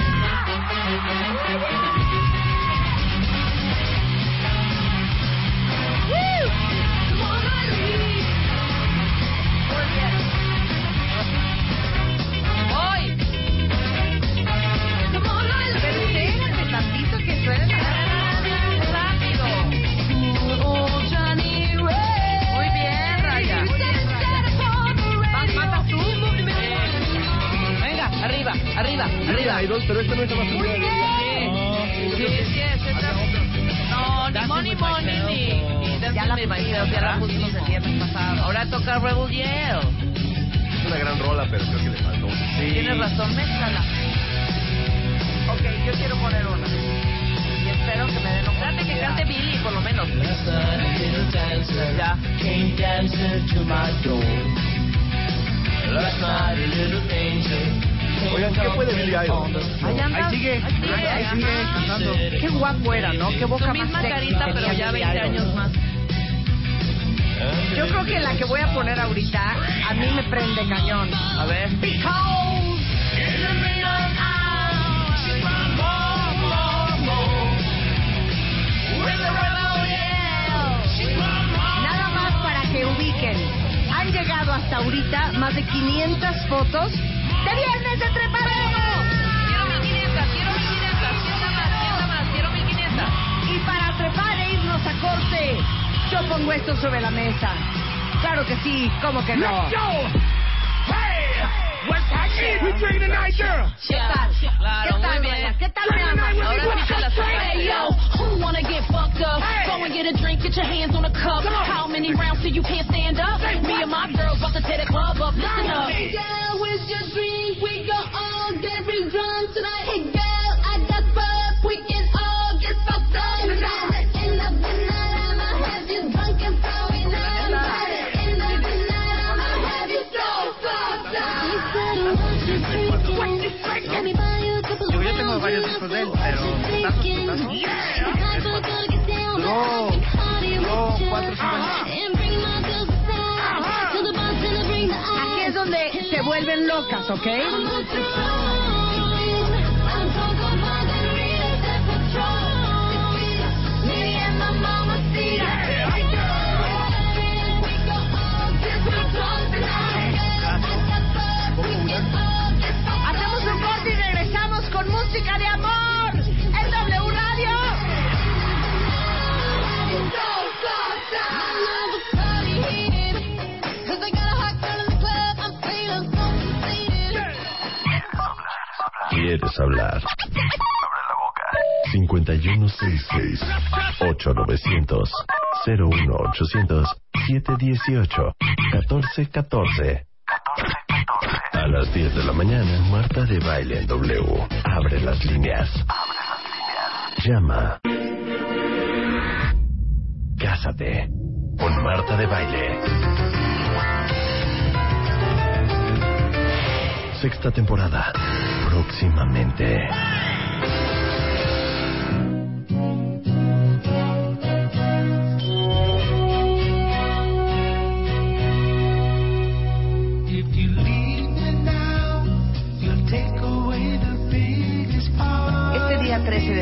¡Hoy! Pero espérate tantito que suene la ¡Rápido! Muy bien, Raya. ¿Vas- ¿Matas tú? Venga, arriba, arriba, arriba. Hay dos, pero esta no es más Sí, sí, sí, es esa. No, ni Money Money ni... Ya la Myself, ya la pusimos el viernes pasado. Ahora toca Rebel Yell. Es una gran rola, pero creo que le faltó. Tienes razón, mézcala. Ok, yo quiero poner una. Y espero que me den Trate que cante Billy, por lo menos. Ya. Oigan, ¿qué fue de Billy Idol? Ahí anda. Ahí sigue, ahí sigue cantando. Qué guapo era, ¿no? Qué boca Su más misma sexy carita, pero ya Billy 20 Idol. años más. Yo creo que la que voy a poner ahorita a mí me prende cañón. A ver. Nada más para que ubiquen. Han llegado hasta ahorita más de 500 fotos de Viernes de Trepadero. Quiero 1500, quiero 1500, sienta más, sienta más, quiero 1500. Y para trepar e irnos a corte, yo pongo esto sobre la mesa. Claro que sí, ¿cómo que no? We drinking tonight, girl. ¿Qué tal? Claro, ¿Qué tal, muy bien. ¿Qué tal, mi? Ahora sí la Hey yo, who wanna get fucked up? Go and get a drink, get your hands on a cup. How many rounds till you can't stand up? Me and my girls about to tear the club up. Listen up. Hey girl, where's your drink? We go all get drunk tonight. Duró, duró cuatro. Aquí es donde se vuelven locas, ¿ok? 5166 8900 01800 718 1414 A las 10 de la mañana, Marta de Baile en W. Abre las líneas. Llama. Cásate con Marta de Baile. Sexta temporada. Próximamente.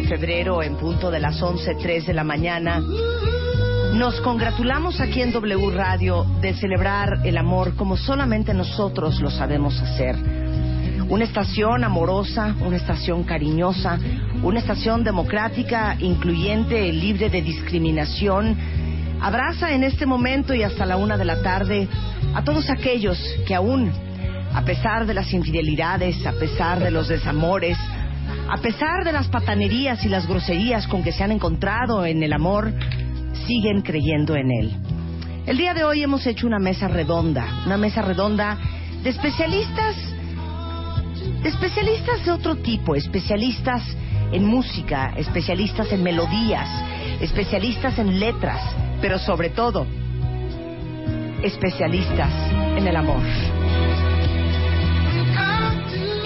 Febrero, en punto de las 11.03 de la mañana, nos congratulamos aquí en W Radio de celebrar el amor como solamente nosotros lo sabemos hacer. Una estación amorosa, una estación cariñosa, una estación democrática, incluyente, libre de discriminación. Abraza en este momento y hasta la una de la tarde a todos aquellos que aún, a pesar de las infidelidades, a pesar de los desamores, a pesar de las patanerías y las groserías con que se han encontrado en el amor, siguen creyendo en él. El día de hoy hemos hecho una mesa redonda, una mesa redonda de especialistas, de especialistas de otro tipo, especialistas en música, especialistas en melodías, especialistas en letras, pero sobre todo, especialistas en el amor.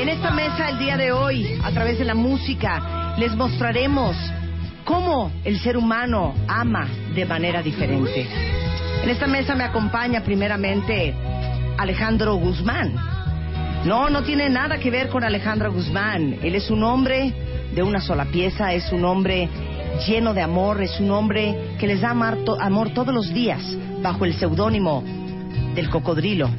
En esta mesa el día de hoy, a través de la música, les mostraremos cómo el ser humano ama de manera diferente. En esta mesa me acompaña primeramente Alejandro Guzmán. No, no tiene nada que ver con Alejandro Guzmán. Él es un hombre de una sola pieza, es un hombre lleno de amor, es un hombre que les da amar, to- amor todos los días bajo el seudónimo del cocodrilo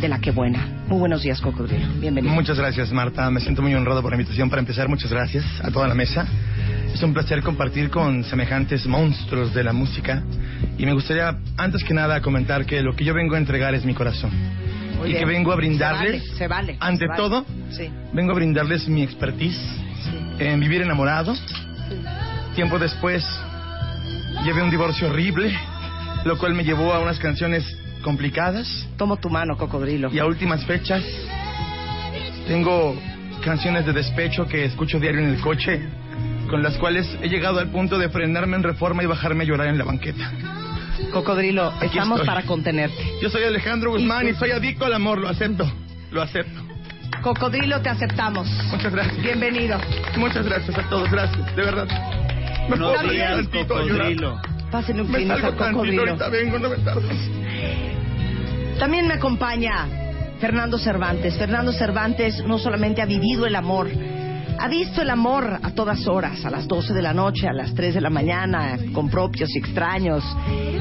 de la que buena. Muy buenos días, cocodrilo. Bienvenido. Muchas gracias, Marta. Me siento muy honrado por la invitación. Para empezar, muchas gracias a toda la mesa. Es un placer compartir con semejantes monstruos de la música. Y me gustaría, antes que nada, comentar que lo que yo vengo a entregar es mi corazón. Muy y bien. que vengo a brindarles, Se vale, se vale, ante se vale. todo, Sí. vengo a brindarles mi expertise en vivir enamorado. Tiempo después, llevé un divorcio horrible, lo cual me llevó a unas canciones complicadas. Tomo tu mano, cocodrilo. Y a últimas fechas, tengo canciones de despecho que escucho diario en el coche, con las cuales he llegado al punto de frenarme en reforma y bajarme a llorar en la banqueta. Cocodrilo, Aquí estamos estoy. para contenerte. Yo soy Alejandro Guzmán y soy adicto al amor, lo acepto, lo acepto. Cocodrilo, te aceptamos. Muchas gracias. Bienvenido. Muchas gracias a todos, gracias, de verdad. ¿Me puedo salir días, llorar? Pásenle un Me salgo al tantito, cocodrilo. ahorita vengo, no me. También me acompaña Fernando Cervantes. Fernando Cervantes no solamente ha vivido el amor, ha visto el amor a todas horas, a las 12 de la noche, a las 3 de la mañana, con propios y extraños,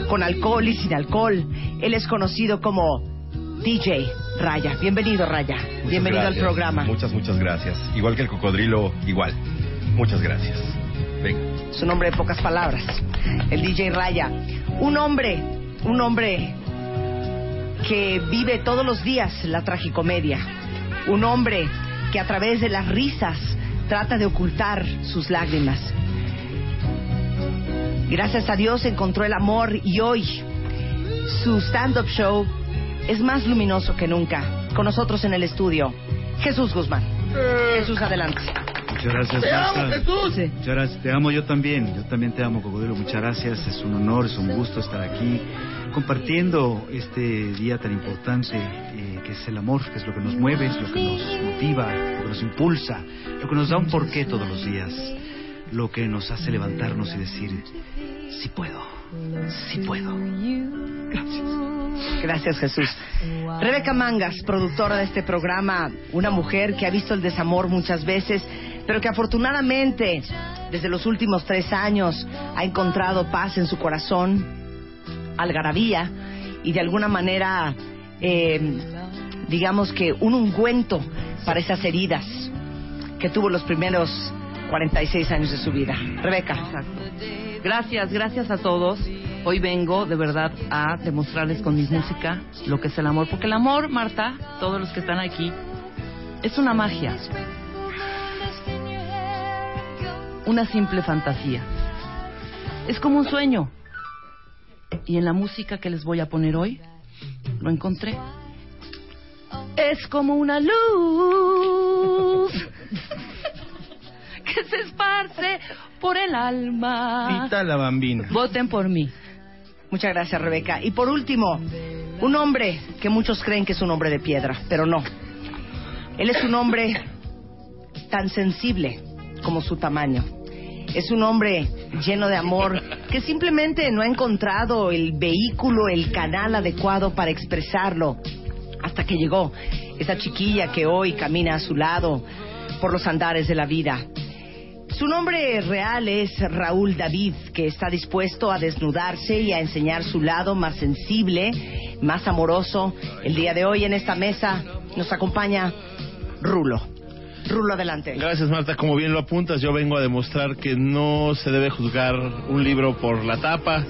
con alcohol y sin alcohol. Él es conocido como DJ Raya. Bienvenido, Raya. Muchas Bienvenido gracias. al programa. Muchas, muchas gracias. Igual que el cocodrilo, igual. Muchas gracias. Venga. Su nombre de pocas palabras. El DJ Raya. Un hombre, un hombre que vive todos los días la tragicomedia. Un hombre que a través de las risas trata de ocultar sus lágrimas. Gracias a Dios encontró el amor y hoy su stand-up show es más luminoso que nunca. Con nosotros en el estudio, Jesús Guzmán. Jesús, adelante. Muchas gracias, ¡Te Marta. amo, Jesús! Muchas gracias. Te amo yo también. Yo también te amo, Cocodrilo. Muchas gracias. Es un honor, es un gusto estar aquí compartiendo este día tan importante eh, que es el amor, que es lo que nos mueve, es lo que nos motiva, lo que nos impulsa, lo que nos da un porqué todos los días, lo que nos hace levantarnos y decir, sí puedo, sí puedo. Gracias, Jesús. Rebeca Mangas, productora de este programa, una mujer que ha visto el desamor muchas veces, pero que afortunadamente, desde los últimos tres años, ha encontrado paz en su corazón, algarabía, y de alguna manera, eh, digamos que un ungüento para esas heridas que tuvo los primeros 46 años de su vida. Rebeca. Gracias, gracias a todos. Hoy vengo de verdad a demostrarles con mi música lo que es el amor. Porque el amor, Marta, todos los que están aquí, es una magia. Una simple fantasía. Es como un sueño. Y en la música que les voy a poner hoy, lo encontré. Es como una luz que se esparce por el alma. Tita la bambina. Voten por mí. Muchas gracias, Rebeca. Y por último, un hombre que muchos creen que es un hombre de piedra, pero no. Él es un hombre tan sensible como su tamaño. Es un hombre lleno de amor que simplemente no ha encontrado el vehículo, el canal adecuado para expresarlo hasta que llegó esa chiquilla que hoy camina a su lado por los andares de la vida. Su nombre real es Raúl David, que está dispuesto a desnudarse y a enseñar su lado más sensible, más amoroso. El día de hoy en esta mesa nos acompaña Rulo. Rulo, adelante. Gracias, Marta. Como bien lo apuntas, yo vengo a demostrar que no se debe juzgar un libro por la tapa,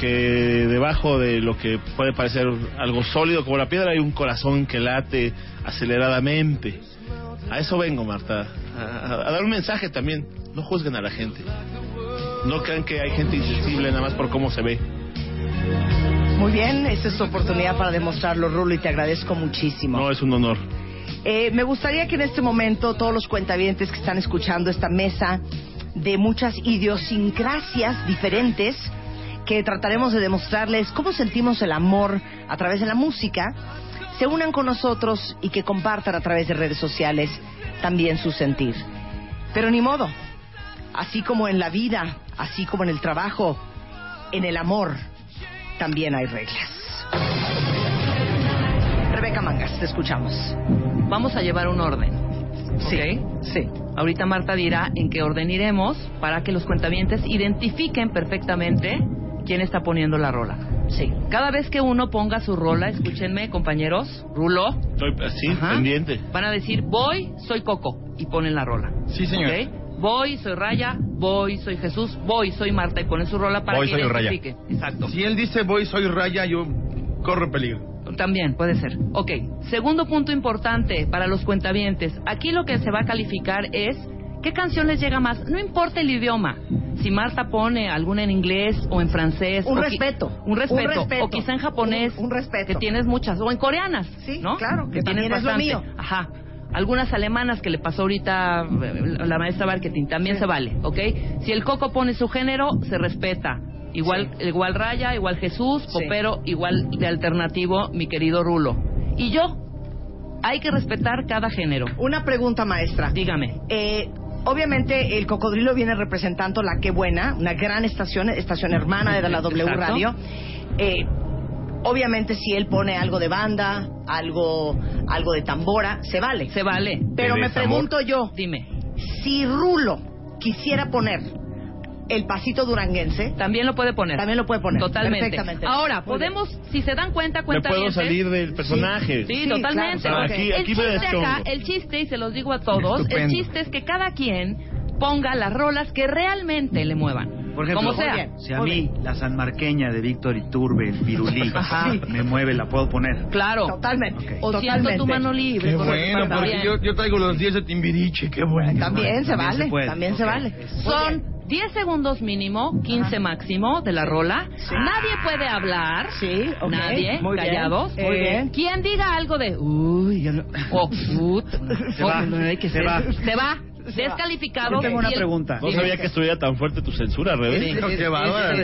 que debajo de lo que puede parecer algo sólido como la piedra hay un corazón que late aceleradamente. A eso vengo, Marta. A, dar un mensaje también. No juzguen a la gente. No crean que hay gente insensible nada más por cómo se ve. Muy bien, esta es tu oportunidad para demostrarlo, Rulo, y te agradezco muchísimo. No, es un honor. Eh, me gustaría que en este momento todos los cuentavientes que están escuchando esta mesa de muchas idiosincrasias diferentes que trataremos de demostrarles cómo sentimos el amor a través de la música, se unan con nosotros y que compartan a través de redes sociales también su sentir. Pero ni modo, así como en la vida, así como en el trabajo, en el amor también hay reglas. Rebeca Mangas, te escuchamos. Vamos a llevar un orden. Sí, sí. Ahorita Marta dirá en qué orden iremos para que los cuentavientes identifiquen perfectamente quién está poniendo la rola. Sí. Cada vez que uno ponga su rola, escúchenme, compañeros, Rulo, Estoy así, Ajá. pendiente. van a decir, voy, soy Coco, y ponen la rola. Sí, señor. Voy, soy Raya, voy, soy Jesús, voy, soy Marta, y ponen su rola para Voy, que soy Raya. identifique. Exacto. Si él dice voy, soy raya, yo corro peligro. También puede ser. Ok, segundo punto importante para los cuentavientes. Aquí lo que se va a calificar es qué canción les llega más. No importa el idioma. Si Marta pone alguna en inglés o en francés. Un o respeto. Un respeto. Un respeto. O quizá en japonés. Un- un respeto. Que tienes muchas. O en coreanas. Sí, ¿no? claro, que tienes también es lo bastante. mío. Ajá. Algunas alemanas que le pasó ahorita eh, la maestra marketing también se vale, ¿ok? Si el coco pone su género, se respeta. Igual, igual Raya, igual Jesús, Popero, igual de alternativo, mi querido Rulo. Y yo, hay que respetar cada género. Una pregunta, maestra. Dígame. Eh, obviamente el cocodrilo viene representando la Qué Buena, una gran estación, estación hermana de la W Exacto. Radio. Eh, obviamente si él pone algo de banda, algo, algo de tambora, se vale. Se vale. Pero me desamor. pregunto yo, Dime. si Rulo quisiera poner el pasito duranguense, También lo puede poner. También lo puede poner. Totalmente. Perfectamente. Ahora, podemos, si se dan cuenta, Me cuenta puedo salir del personaje. Sí, Sí, totalmente. claro. Aquí- el, aquí me chiste acá, el chiste, y se los digo a todos, el chiste es que cada quien ponga las rolas que realmente le muevan. Por ejemplo, como sea. si a mí la sanmarqueña de Víctor Iturbe, el pirulí, Ajá. me mueve, la puedo poner. Claro. Totalmente. O siento Totalmente. tu mano libre. Qué bueno, porque yo, yo traigo los 10 de Timbiriche, qué bueno. También se También vale, se puede. también se Ok. vale. Son 10 segundos mínimo, 15 máximo de la rola. Nadie puede hablar. Sí, ok. Nadie. Muy bien. callados. Muy bien. Quien diga algo de uy, ya no- o put, Se o va, no hay que se ser- va. Se va. Descalificado. Yo tengo una pregunta. No sabía que estuviera tan fuerte tu censura, Rebe.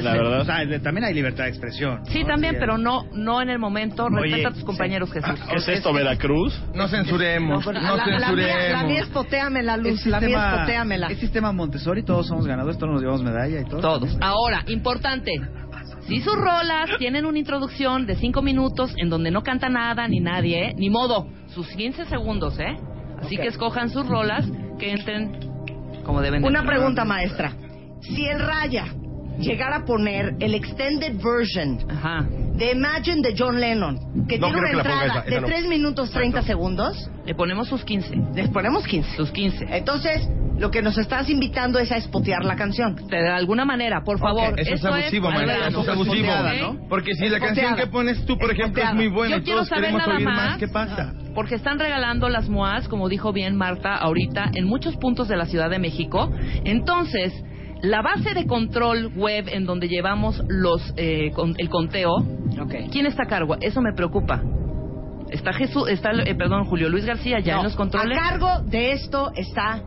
La verdad. O sea, de- también hay libertad de expresión. Sí, también, pero no no en el momento. Respeta a tus compañeros, Jesús. ¿Qué es esto, Veracruz? No censuremos, no, censuremos. la mía es potéamela, Es Luz. La mía es sistema, potéamela. es sistema Montessori, todos somos ganadores, todos nos llevamos medalla y todo. Todos. Ahora, importante. Si sus rolas tienen una introducción de 5 minutos en donde no canta nada ni nadie, ¿eh? ni modo, sus 15 segundos, ¿eh? Así Ok. que escojan sus rolas que entren como deben de Una entrar. pregunta, maestra. Si el Raya llegara a poner el extended version Ajá. de Imagine de John Lennon, que No tiene una entrada esa, esa de no. 3 minutos 30 segundos, Le ponemos sus 15. les ponemos 15. Sus 15. Entonces, lo que nos estás invitando es a espotear la canción. De alguna manera, por favor. Ok, Eso es abusivo, grano. eso es abusivo. ¿Ok? Porque si la canción Espoteada. que pones tú, por ejemplo, es muy buena Yo y quiero todos saber queremos nada oír más, más. ¿qué pasa? Porque están regalando las MOAs, como dijo bien Marta ahorita, en muchos puntos de la Ciudad de México. Entonces, la base de control web en donde llevamos los eh, con- el conteo, ¿quién está a cargo? Eso me preocupa. Está Jesús, está, eh, perdón, Julio Luis García ya No, en los controles. A cargo de esto está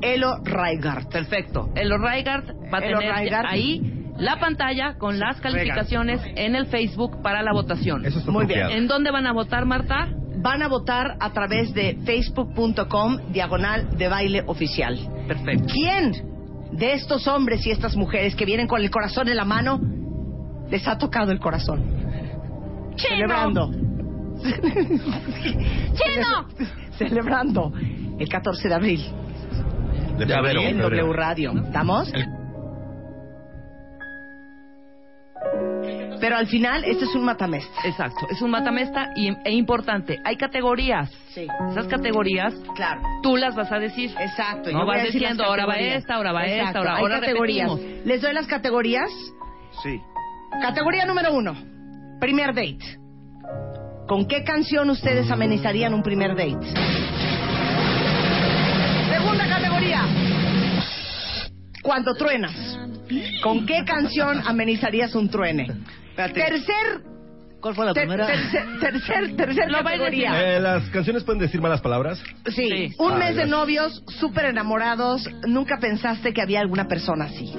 Elo Raigart. Perfecto. Elo Raigart va a Elo tener Raigart. ahí la pantalla con las calificaciones en el Facebook para la votación. Eso está Muy bien. ¿En dónde van a votar, Marta? Van a votar a través de facebook.com diagonal de baile oficial. Perfecto. ¿Quién de estos hombres y estas mujeres que vienen con el corazón en la mano les ha tocado el corazón? Celebrando. ¡Chino! Celebrando el 14 de abril De en febrero. W Radio. ¿Estamos? Pero al final, este es un matamesta. Exacto, es un matamesta y, e importante. Hay categorías. Sí. Esas categorías, Claro. tú las vas a decir. Exacto. No yo voy vas a decir diciendo, ahora va esta, ahora va Exacto, esta, ahora, Hay ahora categorías. repetimos. ¿Les doy las categorías? Sí. Categoría número uno. Primer date. ¿Con qué canción ustedes amenizarían un primer date? Segunda categoría. Cuando truenas. ¿Con qué canción amenizarías un truene? Tercer. ¿Cuál fue la ter- primera? tercer, tercer, categoría. Eh, ¿Las canciones pueden decir malas palabras? Sí, Sí. un Ah, mes de novios, súper enamorados, nunca pensaste que había alguna persona así.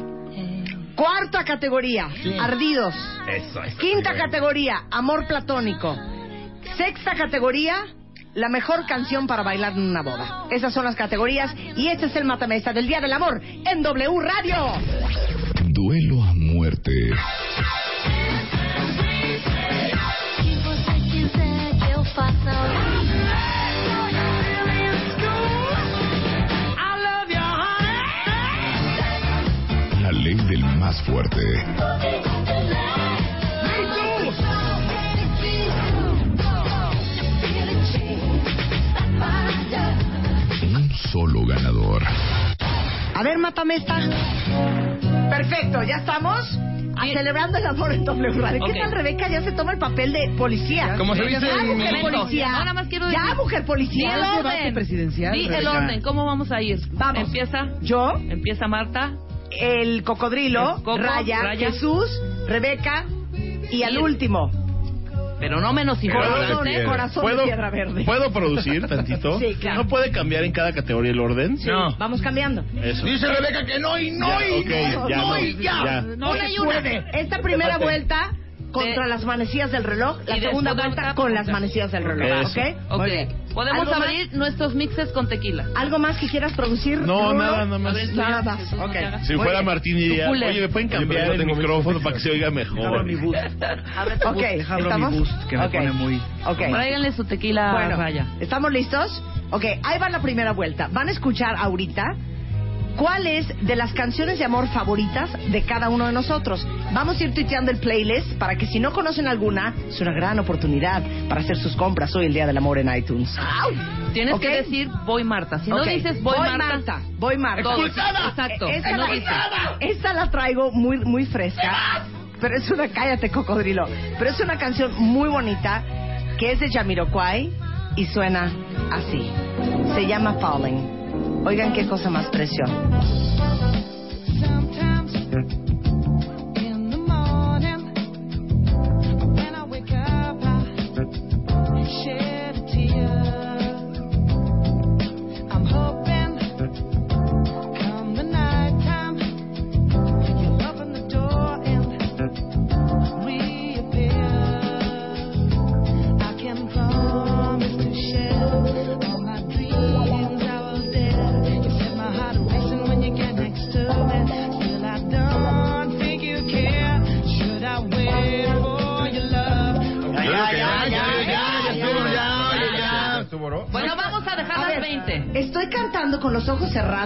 Cuarta categoría, ardidos. Eso, eso. Quinta categoría, amor platónico. Sexta categoría, la mejor canción para bailar en una boda. Esas son las categorías y este es el matamesta del Día del Amor en W Radio. Duelo a muerte. La ley del más fuerte. Un solo ganador. A ver, matamesta. Perfecto, ¿ya estamos? A celebrando el amor en W Radio. ¿Qué Ok. tal, Rebeca? Ya se toma el papel de policía. Como se dice Ya, en mujer policía. No, nada más quiero Ya, mujer Di policía. el orden. presidencial, Di el orden. ¿Cómo vamos a ir? Vamos. Empieza. Yo, Empieza Marta. el cocodrilo, El coco, Raya, Raya. Jesús, Rebeca y al último, Pero no menos corazón, importante. corazón de ¿Puedo, piedra verde. ¿Puedo producir tantito? Sí, claro. ¿No puede cambiar en cada categoría el orden? Sí, No. Vamos cambiando. Eso. Dice Rebeca que no y no Ya, y ok, no, ya no no, y ya. ya. No Una se puede. Esta primera vuelta contra De- las manecillas del reloj, la segunda vuelta con las manecillas del reloj, Eso. ¿ok? Ok. Podemos ¿Algo más? abrir nuestros mixes con tequila. ¿Algo más que quieras producir? No, Rulo? nada, nada más. Nada tuyo, más. Jesús, no Ok. te hagas. Si fuera bien. Martín diría, oye, ¿me pueden Oye, cambiar el micrófono para que se oiga Abro mejor? mi boost. Abre tu abro ¿estamos? mi boost, que me pone muy... Ok. Tráiganle su tequila Bueno, raya. ¿estamos listos? Ok, ahí va la primera vuelta. Van a escuchar ahorita cuál es de las canciones de amor favoritas de cada uno de nosotros. Vamos a ir tuiteando el playlist para que si no conocen alguna, es una gran oportunidad para hacer sus compras hoy el Día del Amor en iTunes. Tienes Ok. que decir voy Marta. Si no Ok, dices voy, Marta, voy Marta. Todo. Exacto. Esta, No la, esta la traigo muy, muy fresca. Pero es una, cállate cocodrilo. Pero es una canción muy bonita que es de Jamiroquai y suena así. Se llama Falling. Oigan qué cosa más preciosa.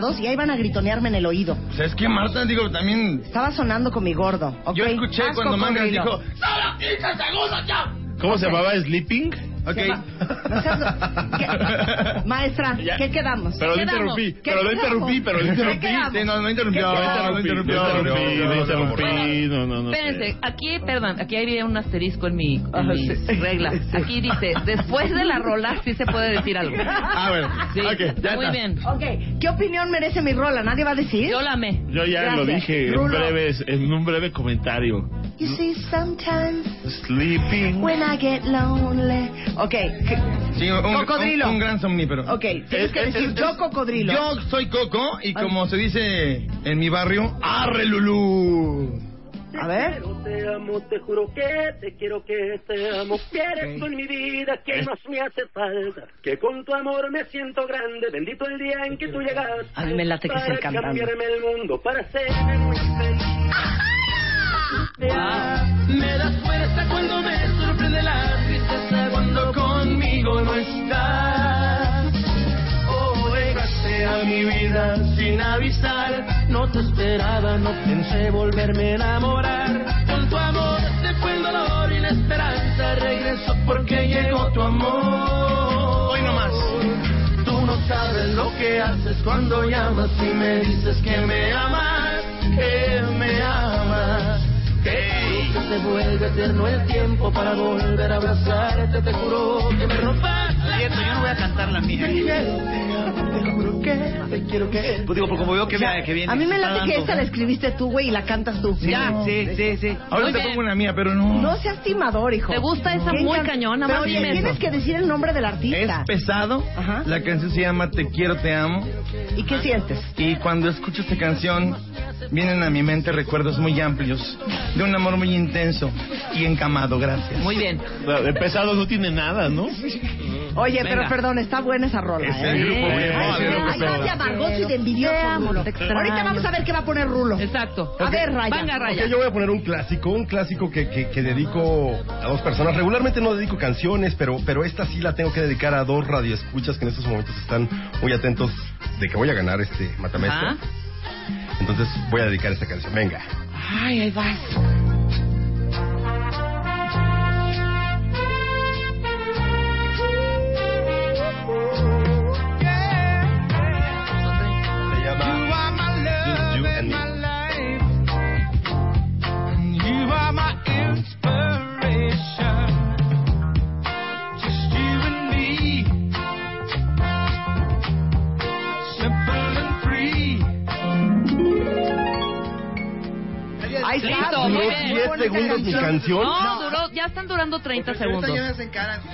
Cerrados y ahí van a gritonearme en el oído. O sea, es que Marta, digo, también... Estaba sonando con mi gordo. ¿ok? Yo escuché cuando Mangas dijo... ¡Solo 15 segundos ya! ¿Cómo se llamaba? ¿Sleeping? Ok. Maestra, Ya. ¿qué quedamos? Pero lo ¿Qué quedamos? interrumpí, ¿Qué pero lo quedamos? interrumpí, pero lo ¿Qué interrumpí. Sí, no, no interrumpió, ¿Qué no interrumpí, no interrumpí, no, no, no. Espérense, aquí, perdón, aquí había un asterisco en, mi, en sí. reglas. Aquí dice, después de la rola sí se puede decir algo. Ah, bueno. Sí, ya muy está. bien. Ok, ¿qué opinión merece mi rola? ¿Nadie va a decir? Yo la amé. Yo ya lo dije en, breves, en un breve comentario. You see, sometimes Sleeping. when I get lonely. Ok, ¿qué- Sí, un, Cocodrilo. Un, un gran somnífero. ok, tienes que decir yo cocodrilo. Yo soy Coco y como se dice en mi barrio, arre Lulú. A ver. Te amo, te juro que te quiero que te amo. Que eres tú en mi vida, que más me hace falta. Que con tu amor me siento grande. Bendito el día en que tú llegaste. A mí me late que es el Para cantante. cambiarme el mundo, para hacerme muy feliz. Me das fuerza cuando me sorprende la tristeza cuando conmigo no estás. Oh, llegaste a mi vida sin avisar. No te esperaba, no pensé volverme a enamorar. Con tu amor se fue el dolor y la esperanza. Regreso porque llegó tu amor. Hoy no más. Tú no sabes lo que haces cuando llamas y me dices que me amas, que me amas. Que se vuelve eterno el tiempo para volver a abrazarte. Te juro que me rompas. Cierto, yo no voy a cantar la mía. Te juro que te quiero que. Pues digo, como veo que, O sea, me- que viene. a mí me late que esta la escribiste tú, güey, y la cantas tú. Sí, sí, sí, sí. Ahora te pongo una mía, pero no. No seas timador, hijo. ¿Te gusta esa muy cañona? Pero Más oye, dime tienes que decir el nombre del Es artista. pesado. Ajá. La canción se llama Te quiero, te amo. ¿Y qué sientes? Y cuando escucho esta canción, vienen a mi mente recuerdos muy amplios de un amor muy intenso y encamado. Gracias. Muy bien. De pesado no tiene nada, ¿no? Oye, pero Venga. perdón, está buena esa rola, Es ¿eh? el grupo bien. Ay, de amargoso y de envidioso, Te amo, Rulo. te extraño. Ahorita vamos a ver qué va a poner Rulo. Exacto. A ver, Raya. Venga, Raya. Ok, yo voy a poner un clásico, un clásico que, que, que dedico a dos personas. Regularmente no dedico canciones, pero, pero esta sí la tengo que dedicar a dos radioescuchas que en estos momentos están muy atentos de que voy a ganar este matamestre. Ajá. Entonces voy a dedicar esta canción. Venga. Ay, ahí vas. Ahí está. Listo, muy bien, bien. muy 10 buena segundos mi canción. No, ya están durando 30 segundos.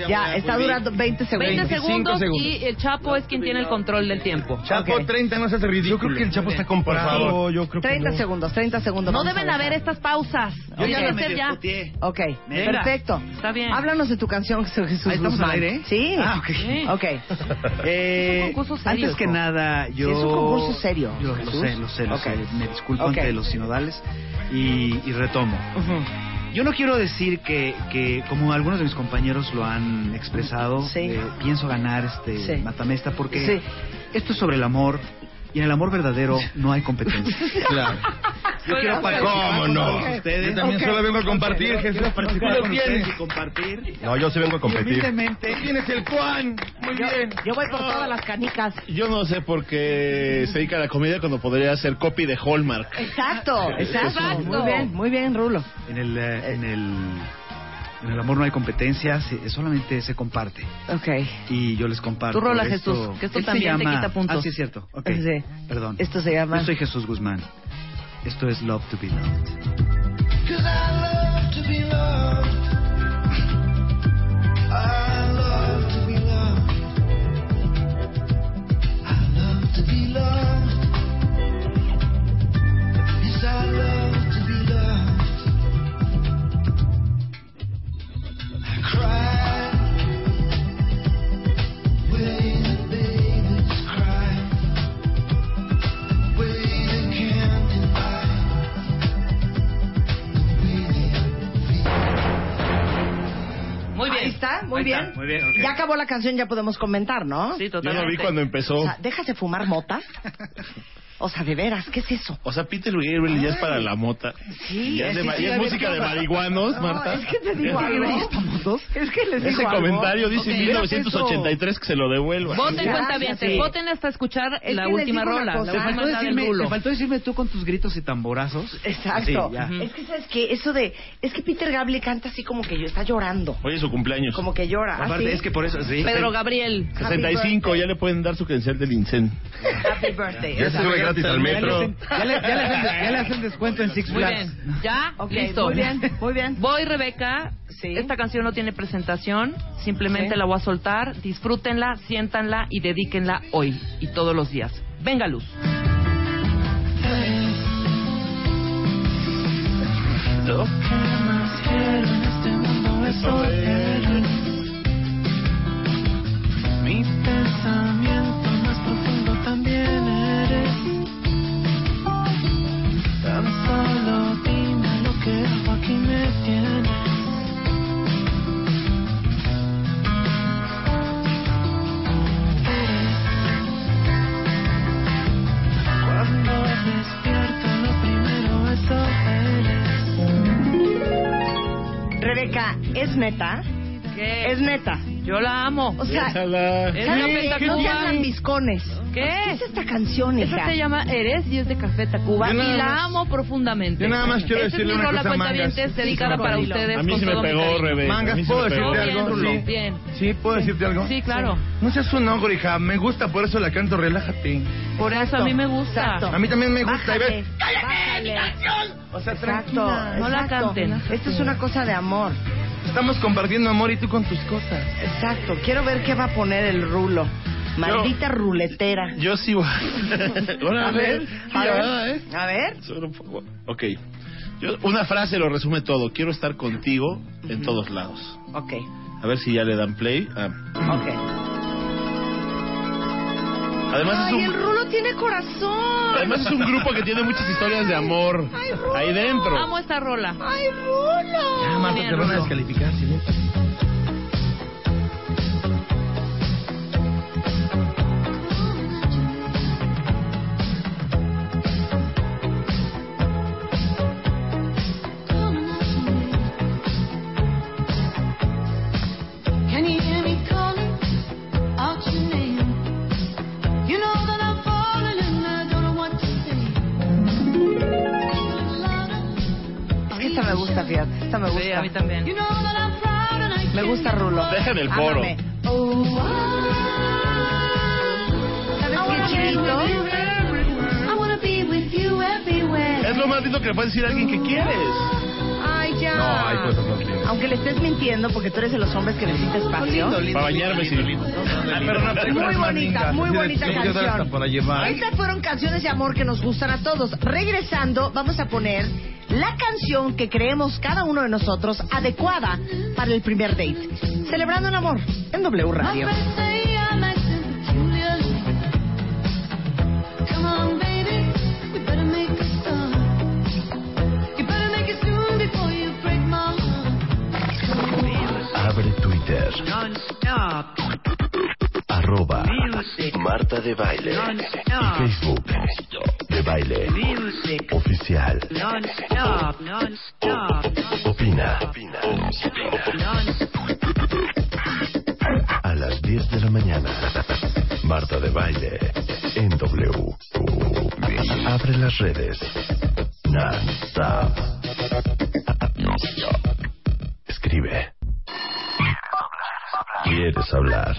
Ya, está durando 20 segundos. 20 25 segundos, segundos. y el Chapo es quien tiene el control del tiempo. Chapo, Ok. 30 no se hace ridículo. Yo creo que el Chapo está Por comprado. favor. Yo creo que 30 no. segundos, 30 segundos. No deben haber estas pausas. Yo Tiene ya me ser ya. Ok, Venga. perfecto. Está bien. Háblanos de tu canción, Jesús Jesús Ahí estamos Guzmán. al aire. Sí. Ah, ok. Sí. Ok. Eh, Es un concurso serio, antes que nada, yo... Sí, es un concurso serio, Yo lo sé, lo sé, lo sé. Me disculpo ante los sinodales y, y retomo. Ujú. Yo no quiero decir que, que, como algunos de mis compañeros lo han expresado, Sí. eh, pienso ganar este Sí. matamesta porque Sí. esto es sobre el amor y en el amor verdadero no hay competencia. Claro. Yo quiero participar ¿Cómo no? ustedes. Yo también Ok. solo vengo a compartir, Quiero Jesús. participar Tú con lo ustedes tienes. y compartir. No, yo sí vengo a competir. humildemente, Tienes el Juan. Muy Yo, bien. yo voy por todas las canicas. Yo no sé por qué se dedica a la comida cuando podría ser copy de Hallmark. Exacto, exacto. Muy bien, muy bien, Rulo. en el, eh, en el, en el amor no hay competencia, se- solamente se comparte. Ok. Y yo les comparto. Tú rola, esto. Jesús, que esto también te llama- quita puntos. Ah, sí, es cierto. Ok. Sí. Perdón. Esto se llama... Yo soy Jesús Guzmán. Esto es Love to Be Loved. Está, muy Ahí bien. está, muy bien, ok. Ya acabó la canción, ya podemos comentar, ¿no? Sí, Yo totalmente. no vi cuando empezó. O sea, déjase fumar mota. O sea, de veras, ¿qué es eso? O sea, Peter Gabriel ya es para la mota. Sí, Ya es, de sí, sí, música ¿qué de marihuanos, No, Marta. es que te digo algo. Es que les Ese digo algo. comentario dice Ok. 1983 que se lo devuelva. Voten cuenta bien, sí. voten hasta escuchar Es la última rola. cosa, La faltó, decirme, rulo. te faltó decirme tú con tus gritos y tamborazos. Exacto. Es que sabes que eso de es que Peter Gabriel canta así como que yo está llorando, Hoy es su cumpleaños. como que llora. ¿Ah, Aparte, sí? es que por eso, sí. Pedro Gabriel. 65, ya le pueden dar su credencial del INSEN. Happy birthday. Ya se sube gratis al Ya le, metro. hacen, ya, le, ya le hacen, ya le hacen descuento en Six Muy Flags. bien, ya, Ok, listo. muy bien, muy bien. Voy, Rebeca. Sí. Esta canción no tiene presentación, simplemente Sí. la voy a soltar. Disfrútenla, siéntanla y dedíquenla hoy y todos los días. Venga, Luz. Lo que más quiero en este mundo es oler. Mi pensamiento más profundo también solo dime lo que hago aquí me tienes. Cuando despierto lo primero eso eres. Rebeca, ¿es neta? ¿Qué? Es neta. Yo la amo. O sea, Déjala. Es ¿sabes Café qué? No hablan biscones. ¿Qué? ¿Qué es esta canción, Esa hija? se llama Eres y es de Café Tacuba Yo y nada la más- amo profundamente. yo nada más quiero Esta decirle es mi una rola cosa a cuentavientes, Mangas. dedicada Sí, para ustedes. A mí con sí me todo mi pegó, cariño. Rebe. A Mangas, ¿puedo me pegó. decirte Bien, algo? Rulo, Sí. bien. Sí, ¿puedo decirte algo? Sí, claro. No seas un ogro, hija. Me gusta, por eso la canto. Relájate. Por eso a mí me gusta. Exacto. A mí también me gusta. Y ves, bájale. o sea, Exacto. tranquila. No la canten. Esto es una cosa de amor. Estamos compartiendo amor y tú con tus cosas. Exacto. Quiero ver qué va a poner el rulo. Maldita ruletera. Yo sí voy. Bueno, A ver, a ver. ¿eh? A ver. Solo un poco. Ok. Yo- una frase lo resume todo. Quiero estar contigo en todos lados. Ok, A ver si ya le dan play. Ah, ok. Además es Ay, un... el rulo tiene corazón. Además es un grupo que tiene muchas historias de amor Ay, Rulo. ahí dentro. Amo esta rola. Ay, rulo. Ya, Marta, Bien, te van a descalificar. ¿sí? Can me gusta, fíjate. Esta me gusta. Sí, a mí también. Me gusta Rulo. Dejen el coro. Ámame. Oh, everywhere. Es lo más lindo que le puedes decir a alguien que quieres. Ay, ya. No, hay cosas más lindas. Aunque le estés mintiendo porque tú eres de los hombres que necesita espacio. Para bañarme sí. Ah, pero no, pero Muy más bonita, muy bonita hasta canción. para llevar. Estas fueron canciones de amor que nos gustan a todos. Regresando, vamos a poner la canción que creemos cada uno de nosotros adecuada para el primer date. Celebrando el amor en W Radio. Abre Twitter. Arroba. Marta de Baile. Non-stop. Facebook. De Baile. Music. Oficial. Non-stop. Non-stop. Opina. A las 10 de la mañana. Marta de Baile. En W. Abre las redes. Non-stop. Escribe. ¿Quieres hablar?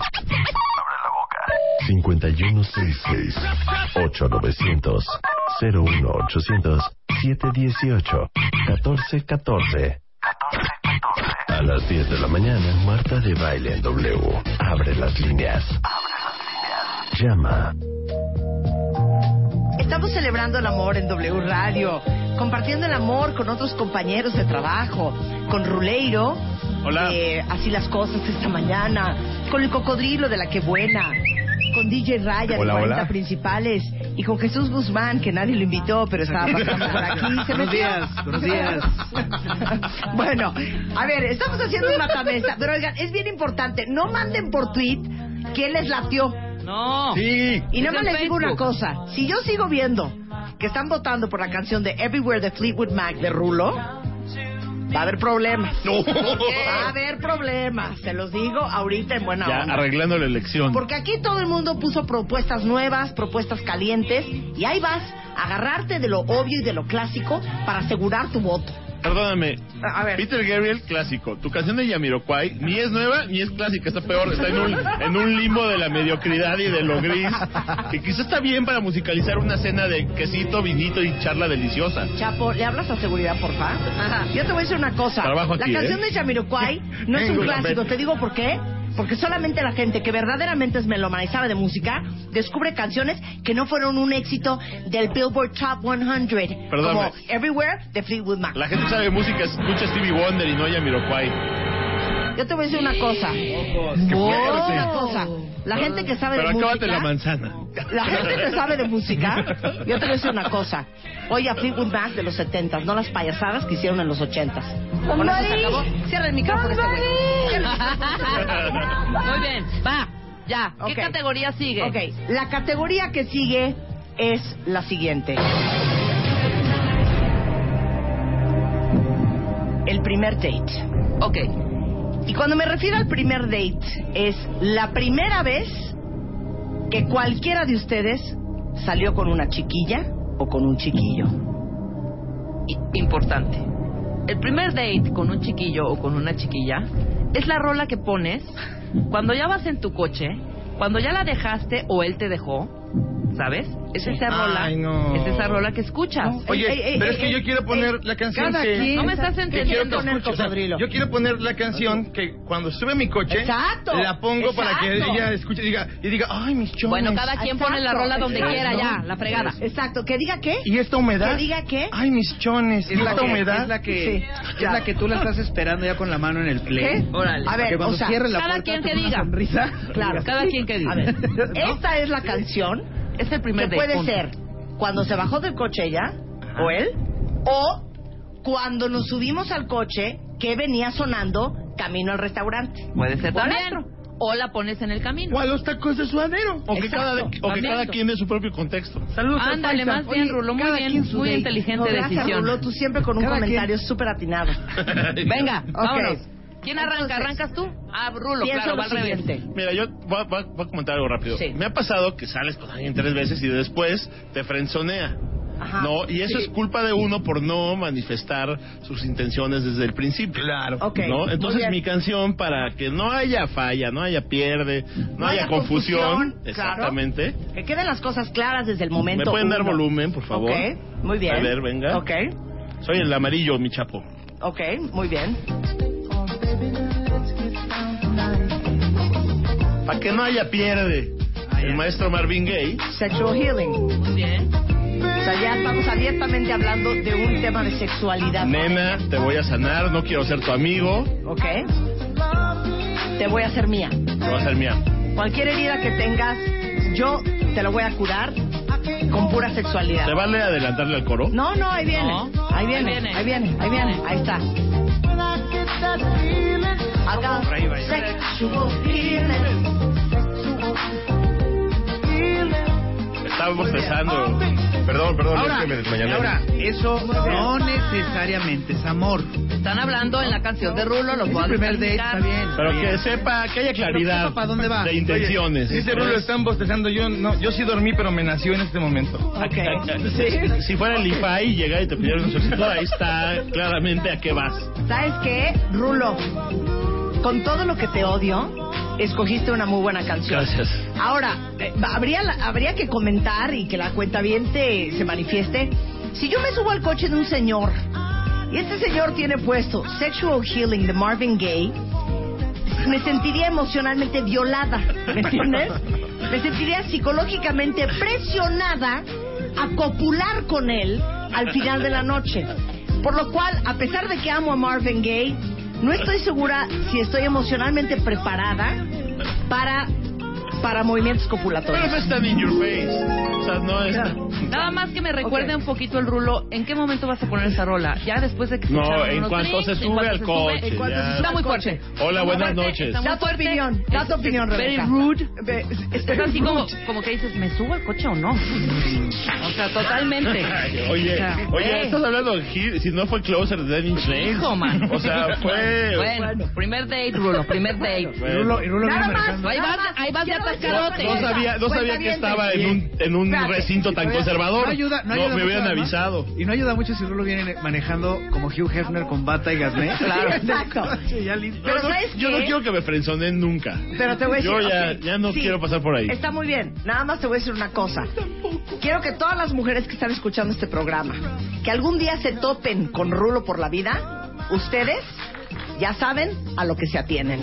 5166 8900 01800 718 1414 A las 10 de la mañana, Marta de Baile en W. Abre las líneas. Llama. Estamos celebrando el amor en W Radio, compartiendo el amor con otros compañeros de trabajo, con Ruleiro, Hola. eh, así las cosas esta mañana, con el cocodrilo de la que buena, con DJ Raya Hola, de 40 hola. principales y con Jesús Guzmán, que nadie lo invitó, pero estaba pasando por aquí. Se Buenos metió. días, buenos días. bueno, a ver, estamos haciendo un matamesta, pero oigan, es bien importante, no manden por tweet quién les latió. No. Sí. Y nada más les digo una cosa. Si yo sigo viendo que están votando por la canción de Everywhere de Fleetwood Mac de Rulo, va a haber problemas. No. Va a haber problemas. Se los digo ahorita en buena Ya onda. arreglando la elección. Porque aquí todo el mundo puso propuestas nuevas, propuestas calientes, y ahí vas a agarrarte de lo obvio y de lo clásico para asegurar tu voto. Perdóname. A ver. Peter Gabriel, clásico. Tu canción de Yamiroquai ni es nueva ni es clásica. Está peor. Está en un, en un limbo de la mediocridad y de lo gris. Que quizás está bien para musicalizar una cena de quesito, vinito y charla deliciosa. Chapo, ¿le hablas a seguridad, porfa? Yo te voy a decir una cosa. Trabajo la aquí, canción ¿eh? de Jamiroquai no es un clásico. Te digo por qué. Porque solamente la gente que verdaderamente es melómana y sabe de música descubre canciones que no fueron un éxito del Billboard Top 100. Perdóname. Como Everywhere de Fleetwood Mac. La gente sabe de música escucha Stevie Wonder y no Yamiroquai. Yo te voy a decir una cosa. qué Yo te voy a decir fuerte. una cosa. La gente que sabe Pero de acábate música. la manzana. La gente que sabe de música, yo te voy a decir una cosa. Oye, a Fleetwood Mac de los 70 no las payasadas que hicieron en los 80 Con eso se acabó. Cierra el micrófono este güey. Cierra el micrófono. Muy bien, va, ya. ¿Qué Ok. categoría sigue? Ok, la categoría que sigue es la siguiente. El primer date. Ok. Y cuando me refiero al primer date, es la primera vez que cualquiera de ustedes salió con una chiquilla o con un chiquillo. Importante. El primer date con un chiquillo o con una chiquilla es la rola que pones cuando ya vas en tu coche, cuando ya la dejaste o él te dejó, ¿sabes? Es esa rola, Ay, no. es esa rola que escuchas. Oye, Ey, ey, pero ey, es que ey, yo quiero poner ey, la canción cada que... quien- No me estás que quiero entendiendo. que o sea, yo quiero poner la canción que cuando sube mi coche Exacto, la pongo para que ella escuche y diga, y diga ay mis chones. Bueno, cada quien pone la rola donde exacto. quiera ya, la fregada. Exacto, que diga qué. ¿Y esta humedad? Que diga qué. Ay mis chones, Es ¿y la, esta que, humedad? es la que Sí, es la que tú la estás esperando ya con la mano en el play. ¿Qué? Órale. A ver, o sea, cierre la cada quien te que diga. Claro. Cada quien que diga. A ver, esta es la canción Es el primer que date. puede punto. ser cuando se bajó del coche ella o él o cuando nos subimos al coche que venía sonando camino al restaurante. Puede ser también. O la pones en el camino. O a los tacos de suadero. O que, cada, Exacto. o que También. cada quien de su propio contexto. Saludos al Ándale, más bien, Rulo, muy bien, muy inteligente No, gracias, decisión. Rulo, tú siempre con un Cada comentario súper atinado. Venga, Ok. vámonos. ¿Quién arranca? ¿Arrancas tú? Ah, Rulo, claro, va al revés. Mira, yo voy a, voy a- voy a comentar algo rápido. Sí. Me ha pasado que sales con alguien tres veces y después te frenzonea. Ajá. No, y eso Sí. es culpa de uno por no manifestar sus intenciones desde el principio. Claro. Ok, ¿no? Entonces mi canción para que no haya falla, no haya pierde, no, No haya, haya confusión, confusión, claro. exactamente. Que queden las cosas claras desde el momento ¿Me pueden dar volumen, por favor? Ok, muy bien. A ver, venga. Ok, Soy el amarillo, mi chapo. ok, muy bien. Para que no haya pierde. El maestro Marvin Gaye. Sexual healing. Muy bien. O sea, ya estamos abiertamente hablando de un tema de sexualidad. Nena, te voy a sanar, no quiero ser tu amigo, ¿Ok? Te voy a hacer mía. te voy a ser mía. Cualquier herida que tengas, yo te lo voy a curar con pura sexualidad. ¿Te vale adelantarle al coro? No, no, ahí viene. No, ahí viene. ahí viene. Ahí viene. Ahí viene. Ahí está. Por ahí va ya. Sexual healing. Estábamos. Perdón, perdón, Ahora, es que me desmañané. ahora, eso no necesariamente es amor. Están hablando en la canción de Rulo, a el primer date, está bien. Pero que sepa, que haya claridad sepa para dónde va. de intenciones. Dice Rulo, están bostezando. Yo no, yo sí dormí, pero me nació en este momento. Ok. Si, si fuera el IFAI y llega y te pidiera una solicitud, ahí está claramente a qué vas. ¿Sabes qué, Rulo? Con todo lo que te odio, escogiste una muy buena canción. Gracias. Ahora, eh, habría, la- habría que comentar y que la cuenta bien se manifieste. Si yo me subo al coche de un señor y este señor tiene puesto Sexual Healing de Marvin Gaye, me sentiría emocionalmente violada, ¿me entiendes? Me sentiría psicológicamente presionada a copular con él al final de la noche. Por lo cual, a pesar de que amo a Marvin Gaye, no estoy segura si estoy emocionalmente preparada para para movimientos Pero copulatorios. no están in your face. O sea, no es. Nada más que me recuerde un poquito el rulo. ¿En qué momento vas a poner esa rola? Ya después de que se No, en cuanto drinks, se sube cuanto al se coche, sube, en cuanto ya. se sube al coche. Hola, Está buenas fuerte, noches. Da tu opinión, da tu opinión, Very Rebeca. rude. Ve- es- así como, como que dices, ¿me subo al coche o no? O sea, totalmente. Oye, O sea, oye, eh. estás hablando si no fue Closer de Nine Inch Nails. Hijo, man. O sea, fue. Bueno, primer date, Rulo, primer date. Rulo- y Rulo Nada más, ahí vas, ahí vas de No sabía, no sabía que estaba en un, en un Espérate. recinto tan conservador. No ayuda, no ayuda me mucho, hubieran avisado. Y no ayuda mucho si Rulo viene manejando como Hugh Hefner con bata y gasné. Claro, exacto. ya listo. Pero No, no, ¿sabes yo qué? no quiero que me frenzonen nunca. Pero te voy a decir, Yo ya, ya no sí, quiero pasar por ahí. Está muy bien. Nada más te voy a decir una cosa. Quiero que todas las mujeres que están escuchando este programa, que algún día se topen con Rulo por la vida, ustedes ya saben a lo que se atienen.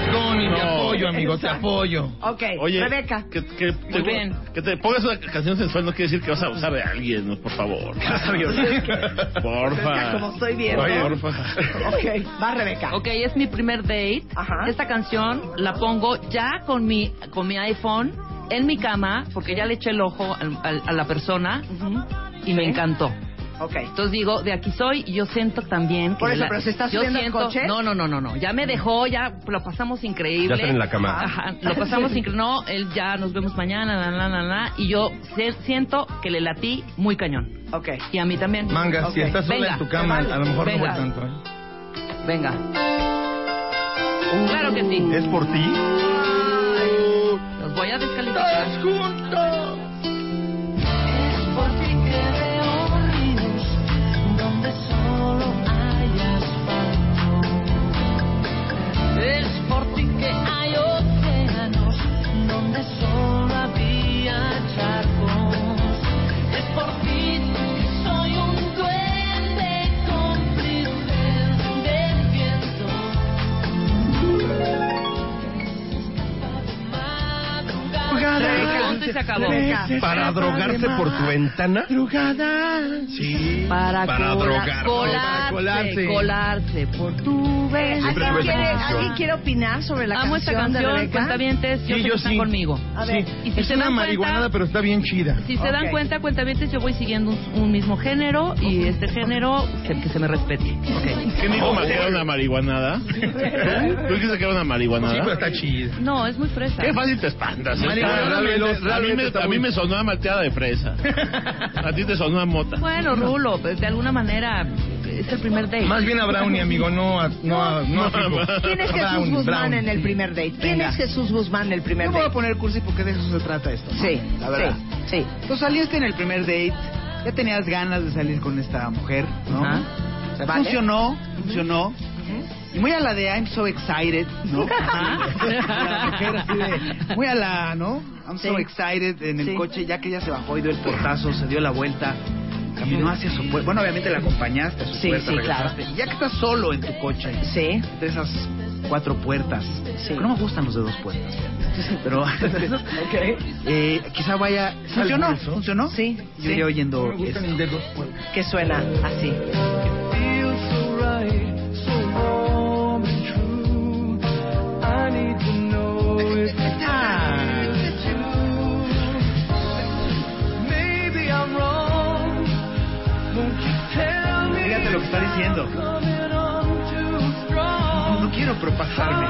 Atascón y te No. apoyo, amigo, te apoyo. Ok, Oye, Rebeca. Que, que, Muy te, bien. que te pongas una canción sensual no quiere decir que vas a abusar de alguien, ¿no? por favor. Porfa. Como estoy viendo. Oye, porfa. Ok, va Rebeca. Ok, es mi primer date. Esta canción la pongo ya con mi, con mi iPhone en mi cama, porque ya le eché el ojo al- al- a la persona y me encantó. Ok. Entonces digo, de aquí soy y yo siento también que... Por eso, la- pero ¿se está yo subiendo al siento- coche? No, no, no, no, no. Ya me dejó, ya lo pasamos increíble. Ya están en la cama. Ajá, lo pasamos increíble. No, él ya nos vemos mañana, la, la, la, la, y yo se- siento que le latí muy cañón. Ok. Y a mí también. Manga, si estás sola Venga, en tu cama, a lo mejor venga, no fue tanto. ¿eh? Venga. Claro que sí. ¿Es por ti? Los voy a descalificar. Por Es se acabó. ¿Para drogarse por tu ventana? Drogada. Sí. Para, Para cola- drogar. colarse, colarse. colarse por tu vez. Siempre ¿Alguien quiere, confusión. ¿Alguien quiere opinar sobre la Amo esta canción de canción, Rebeca? cuentavientes, yo Sí, sé yo que están sí. conmigo. A ver. Y si Es se una dan marihuanada, cuenta, pero está bien chida. si se dan cuenta, cuentavientes, yo voy siguiendo un, un mismo género y este género que, que se me respete. ¿Quién dijo que era una marihuanada? ¿Tú ¿Tú dijiste que era una Sí, pero está chida. No, es muy fresa. Qué fácil te espantas. ¿eh? Marihuana a, mí me, a mí muy- me sonó a malteada de fresa. A ti te sonó a mota. Bueno, Rulo, pues, de alguna manera es el primer date. Más bien a Brownie, amigo, no a... No, a- no, a Fico. ¿Quién es Jesús Brownie, Guzmán Brownie. en el primer date? ¿Quién Venga. es Jesús Guzmán en el primer Yo me voy a date? poner cursi porque de eso se trata esto. ¿no? Sí, la verdad. sí, sí. Tú saliste en el primer date, ya tenías ganas de salir con esta mujer, ¿no? Ajá. Se Vale. Funcionó, funcionó. Y muy a la de I'm so excited, ¿no? Muy a la, ¿no? I'm so Sí. excited en el Sí. coche, ya que ella se bajó y dio el portazo, se dio la vuelta, caminó hacia su puerta. Bueno, obviamente la acompañaste a su Sí, puerta, sí, regresaste. Y ya que estás solo en tu coche, Sí. de esas cuatro puertas, Sí. que no me gustan los de dos puertas, pero eh, quizá vaya... ¿Funcionó? ¿Funcionó? Sí, Yo iría oyendo Me gustan esto. de dos puertas. Que suena así. Need to know if it's true. Maybe I'm wrong. Won't you tell me? Fíjate lo que está diciendo. No quiero propasarme.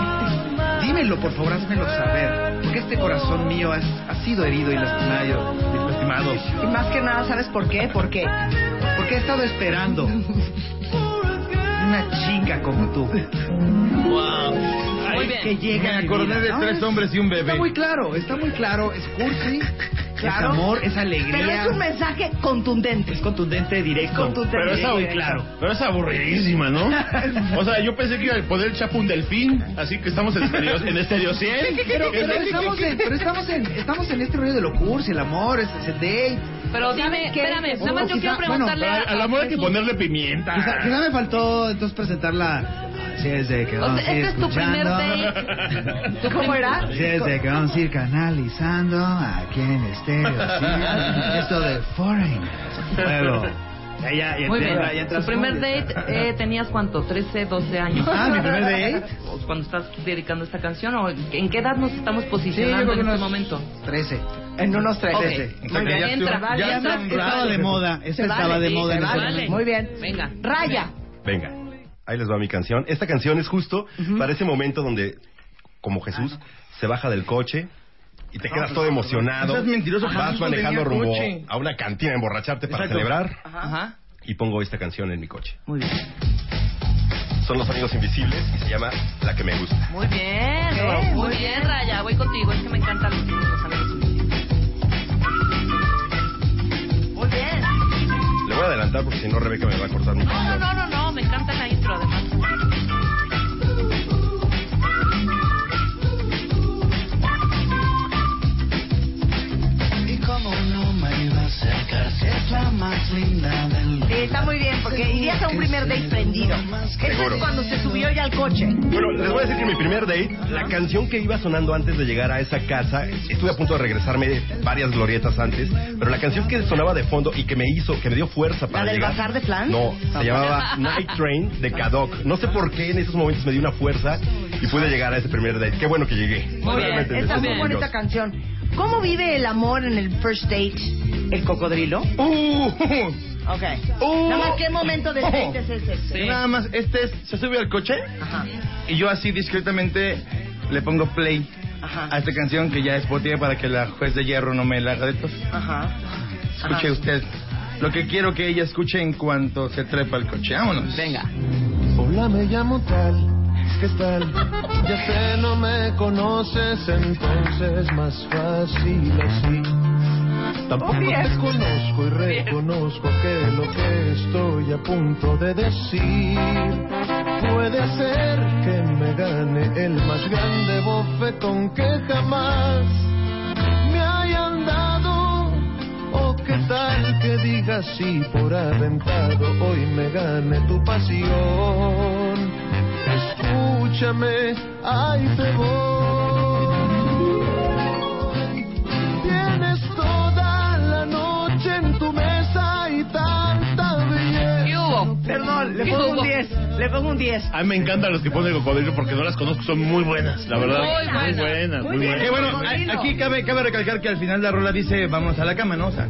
Dímelo, por favor, házmelo saber. Porque este corazón mío ha, ha sido herido y lastimado. y lastimado. Y más que nada, ¿sabes por qué? Porque Porque he estado esperando una chica como tú. Muy bien. Que llega Me acordé vida, de ¿no? tres hombres y un bebé. Está muy claro, está muy claro. Es cursi, Claro. es amor, es Pero alegría. es un mensaje contundente. Es contundente, directo. Contundente. Pero es, Sí, abu- claro. pero es aburridísima, ¿no? O sea, yo pensé que iba a poner el chapo un delfín, así que estamos en estéreo, en estéreo 100. Pero, pero estamos en, pero estamos en, estamos en este rollo de lo cursi, el amor, es ese date. Pero dime, espérame, nada O más yo quizá- quiero bueno, preguntarle Al, a, al a amor hay que ponerle pimienta. Quizá, quizá me faltó entonces presentarla. Así es de que O vamos sea, a ir este es tu primer escuchando. date. Tu ¿Cómo era? Así es de que vamos a ir canalizando aquí en estéreo. ¿sí? Esto de Foreign. Luego, Ya, ya, ya, Muy bien. ¿Tu primer date eh, tenías cuánto? ¿13, 12 años? Ah, ¿mi primer date? ¿O Cuando estás dedicando esta canción, ¿o en qué edad nos estamos Sí, posicionando creo en este momento? 13. En unos tres. Ok. Muy Muy bien. entra. Vale, Ya se estaba de moda, Se ese vale, estaba de sí, moda. Muy bien. Venga. Raya. Venga, ahí les va mi canción. Esta canción es justo para ese momento donde, como Jesús, se baja del coche y te quedas todo emocionado. No seas mentiroso, Vas no manejando rumbo coche. a una cantina a emborracharte para Exacto. celebrar Ajá. y pongo esta canción en mi coche. Muy bien. Son los amigos invisibles y se llama La que me gusta. Muy bien, Bien, muy bien, Raya. Voy contigo, es que me encantan los, los amigos. Muy bien. Voy a adelantar porque si no Rebeca me va a cortar mi No, no, no, no, me encanta la intro, además. Sí, está muy bien, porque irías a un primer date prendido. Eso es cuando se subió ya al coche. Bueno, les voy a decir que en mi primer date, la canción que iba sonando antes de llegar a esa casa, estuve a punto de regresarme varias glorietas antes, pero la canción que sonaba de fondo y que me hizo, que me dio fuerza para del llegar. Bazar de Flan? No, No. se llamaba Night Train de Kadok. No sé por qué en esos momentos me dio una fuerza y pude llegar a ese primer date. Qué bueno que llegué. Muy bien, Realmente, esta es muy bonita canción. ¿Cómo vive el amor en el first date? ¿El cocodrilo? Uh, Ok. Uh. Nada más, ¿qué momento de date es ese? Sí. Nada más, este es, se sube al coche Ajá. y yo así discretamente le pongo play Ajá. a esta canción que ya es botier para que la juez de hierro no me la haga de tos. Ajá. Escuche Ajá. usted lo que quiero que ella escuche en cuanto se trepa al coche. Vámonos. Venga. Hola, me llamo tal. ¿Qué tal? Ya sé, no me conoces, entonces más fácil así. Tampoco te conozco y reconozco que lo que estoy a punto de decir puede ser que me gane el más grande bofetón que jamás me hayan dado. O qué tal que digas sí por aventado, hoy me gane tu pasión. Escúchame, ahí te voy. Tienes toda la noche en tu mesa y tanta belleza. ¿Qué hubo? Perdón, le ¿Qué pongo un 10. Le pongo un 10. A mí me encantan los que ponen cocodrilo porque no las conozco, son muy buenas, la verdad. Muy buenas. Muy buenas, Muy muy bien. buenas. Que bueno, aquí cabe, cabe recalcar que al final la rola dice vamos a la cama, ¿no? O sea,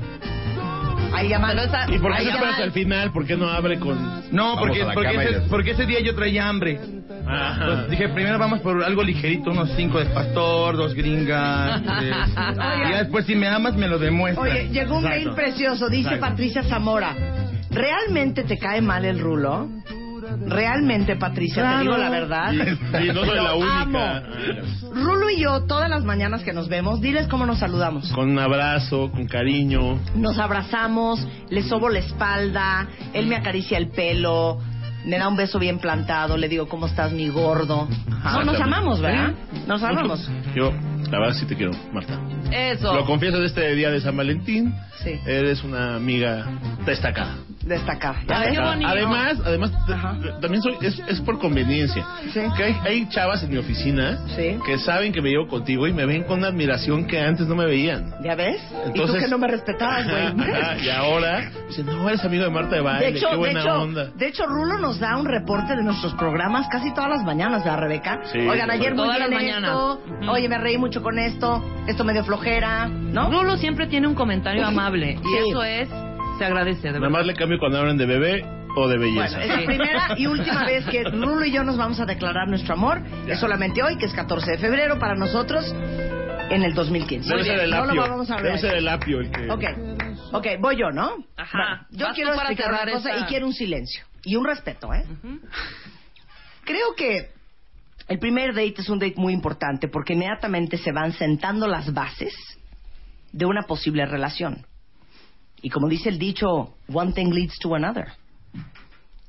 Ahí llaman. Pero esa- ¿Y por qué ahí no llaman- esperas al final? ¿Por qué no abre con...? no, Vamos porque, a la porque, cama y ese, porque ese día yo traía hambre. Ajá. Pues dije, primero vamos por algo ligerito, unos cinco de pastor, dos gringas. tres. y ya después, si me amas, me lo demuestras. Oye, llegó un mail Exacto. precioso, dice Exacto. Patricia Zamora. ¿Realmente te cae mal el rulo? Realmente, Patricia, te Claro. digo la verdad. Y, y no soy la única. amo. Rulo y yo, todas las mañanas que nos vemos, diles cómo nos saludamos. Con un abrazo, con cariño. Nos abrazamos, le sobo la espalda, él me acaricia el pelo, me da un beso bien plantado, le digo, ¿cómo estás, mi gordo? No, nos amamos, ¿verdad? Nos amamos. Yo, la verdad sí te quiero, Marta. Eso. Lo confieso en este día de San Valentín. Sí. Eres una amiga destacada. Bonito. Además, además Ajá. también soy es, es por conveniencia. Sí. Que hay, hay chavas en mi oficina Sí. que saben que me llevo contigo y me ven con una admiración que antes no me veían. ¿Ya ves? y tú Entonces- que no me respetabas, güey. Y ahora dicen, no, eres amigo de Marta de Baile, De hecho, qué de, buena hecho, onda. de hecho, Rulo nos da un reporte de nuestros programas casi todas las mañanas, ¿verdad, Rebeca? Sí, Oigan, ayer muy bien oye, me reí mucho con esto, esto me dio flojera, ¿no? Rulo siempre tiene un comentario amable y eso es, se agradece, de Nada verdad. más le cambio cuando hablan de bebé o de belleza. Bueno, es la primera y última vez que Rulo y yo nos vamos a declarar nuestro amor. Ya. Es solamente hoy, que es 14 de febrero para nosotros, en el 2015. Debe ser el no lo apio. vamos a Debe ser el apio el que... Ok, ok, voy yo, ¿no? Ajá. Bueno, yo Vas quiero para explicar una cerrar cosa y quiero un silencio. Y un respeto, ¿eh? Creo que el primer date es un date muy importante porque inmediatamente se van sentando las bases de una posible relación. Y como dice el dicho, one thing leads to another.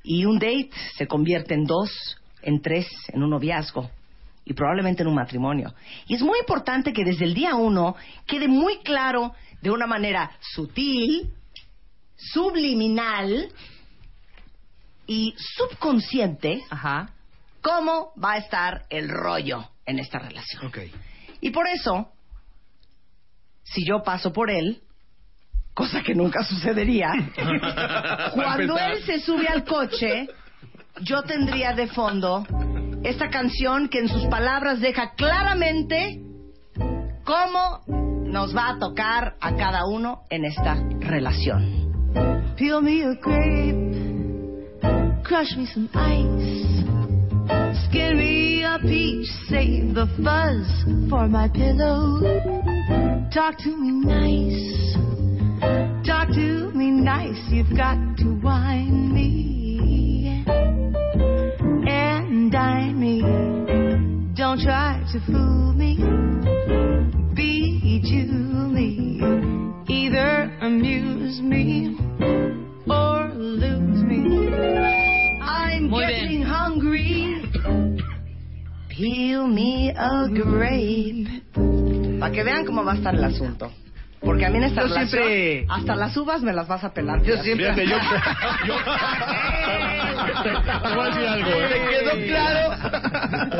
Y un date se convierte en dos, en tres, en un noviazgo y probablemente en un matrimonio. Y es muy importante que desde el día uno quede muy claro de una manera sutil, subliminal y subconsciente Ajá. cómo va a estar el rollo en esta relación. Y por eso, si yo paso por él, cosa que nunca sucedería, cuando él se sube al coche, yo tendría de fondo esta canción que en sus palabras deja claramente cómo nos va a tocar a cada uno en esta relación. Peel me a grape, crush me some ice, skin me a peach, save the fuzz for my pillow. Talk to me nice, talk to me nice, you've got to wine me and dine me. Don't try to fool me, bejewel me, either amuse me or lose me. I'm Muy getting hungry. Peel me a grape. Para que vean cómo va a estar el asunto. Porque a mí en esta Yo relación, siempre- hasta las uvas me las vas a pelar. Yo siempre- Fíjate, yo, yo, te voy a decir algo. ¿eh? ¿Te quedó claro?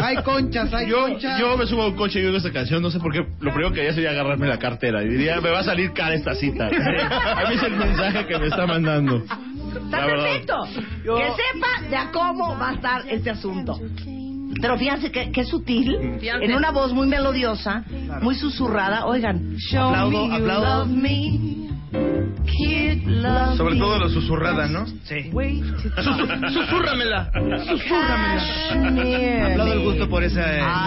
Hay conchas, hay Yo, conchas. yo me subo a un coche y oigo esta canción, no sé por qué, lo primero que haría sería agarrarme la cartera y diría, me va a salir cara esta cita. A mí es el mensaje que me está mandando. Está perfecto. Que sepa de a cómo va a estar este asunto. Pero fíjense que, que sutil, Fíjate. en una voz muy melodiosa, muy susurrada. Oigan, Show Aplaudo, me you aplaudo. love me, kid, love Sobre todo lo susurrada, ¿no? Sí. Wait to Susu- susúrramela. Cashmere Aplaudo el gusto por esa...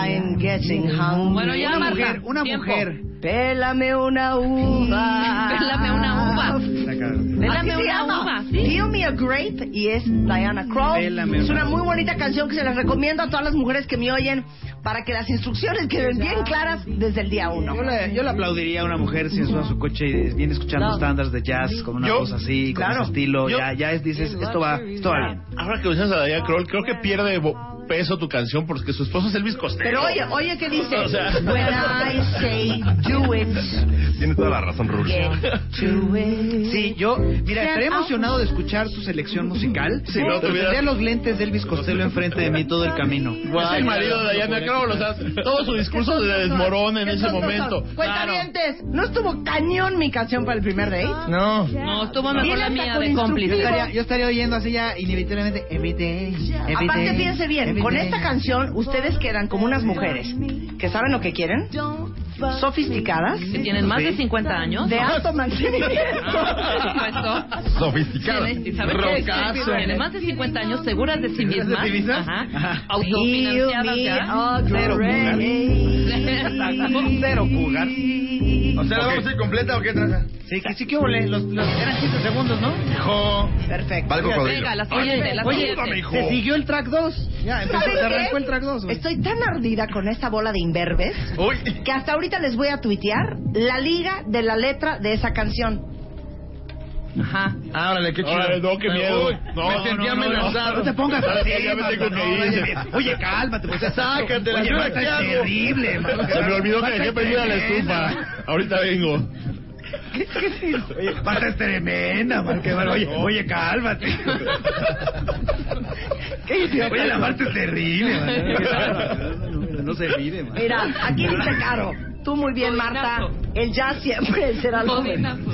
I'm getting hungry. Bueno, ya, una Marta, mujer, una tiempo. mujer. Pélame una uva. Pélame una uva. Pélame una uva. Peel me a grape y es Diana Crow. Pélame es una una muy uva. bonita canción que se les recomiendo a todas las mujeres que me oyen para que las instrucciones queden bien claras desde el día uno. Yo le, yo le aplaudiría a una mujer si sube a su coche y viene escuchando No. estándares de jazz con una Yo- voz así, con claro. ese estilo. Yo- ya, ya es, dices, esto va, esto va bien. Ahora que mencionas a Diana Kroll, creo que pierde peso tu canción porque su esposo es Elvis Costello. Pero oye, oye, ¿qué dice? O sea- When I say do it, Tienes toda la razón, Rush. Sí, yo, mira, estaría emocionado de escuchar tu selección musical. Sí, no, tendría los lentes de Elvis Costello enfrente de mí todo el camino. Es el marido de Diana Kroll, o sea, todo su discurso se desmorona en ese momento. Cuentavientes, ¿no estuvo cañón mi canción para el primer date? No. No, estuvo mejor la mía de Yo cómplice. estaría, yo estaría oyendo así ya inevitablemente every day, every Aparte, day, piense bien, con esta canción ustedes quedan como unas mujeres que saben lo que quieren, sofisticadas, Que tienen más de 50 años. de alto Ah, mantenimiento. por supuesto. Sofisticado. Tiene- ¿y ¿Sabes qué? Rocazo. Tiene más de 50 años, seguras de sí ¿Seguras de mismas. Ajá. Autofinanciadas ya. a Cero. Cero cougar. O sea, ¿la vamos a ir completa o qué traza? Sí, que sí que volé. Los, los, eran 15 segundos, ¿no? Hijo. Perfecto. Venga, la siguiente, la Oye, se siguió el track 2. Ya, empezó, ¿Saben se arrancó el track 2. Estoy tan ardida con esta bola de imberbes Uy. que hasta ahorita les voy a tuitear la liga de la letra de esa canción. Ajá. Ah, órale, qué chido. Órale, no, qué miedo. Uy, No, me no, sentía no, no, amenazado. No te pongas así, Ya me tengo Marta, que no, ir. oye, cálmate, pues Sácate la ayuda, ¿qué es hago? terrible. Se me olvidó que dejé prendida la estufa. Ahorita vengo. Oye, Marta es tremenda, Marta. Oye, oye, cálmate. Oye, la Marta es terrible, Marta. No se vive, Marta. Mira, aquí dice Caro. Tú muy bien, Marta. El jazz siempre será lo mejor.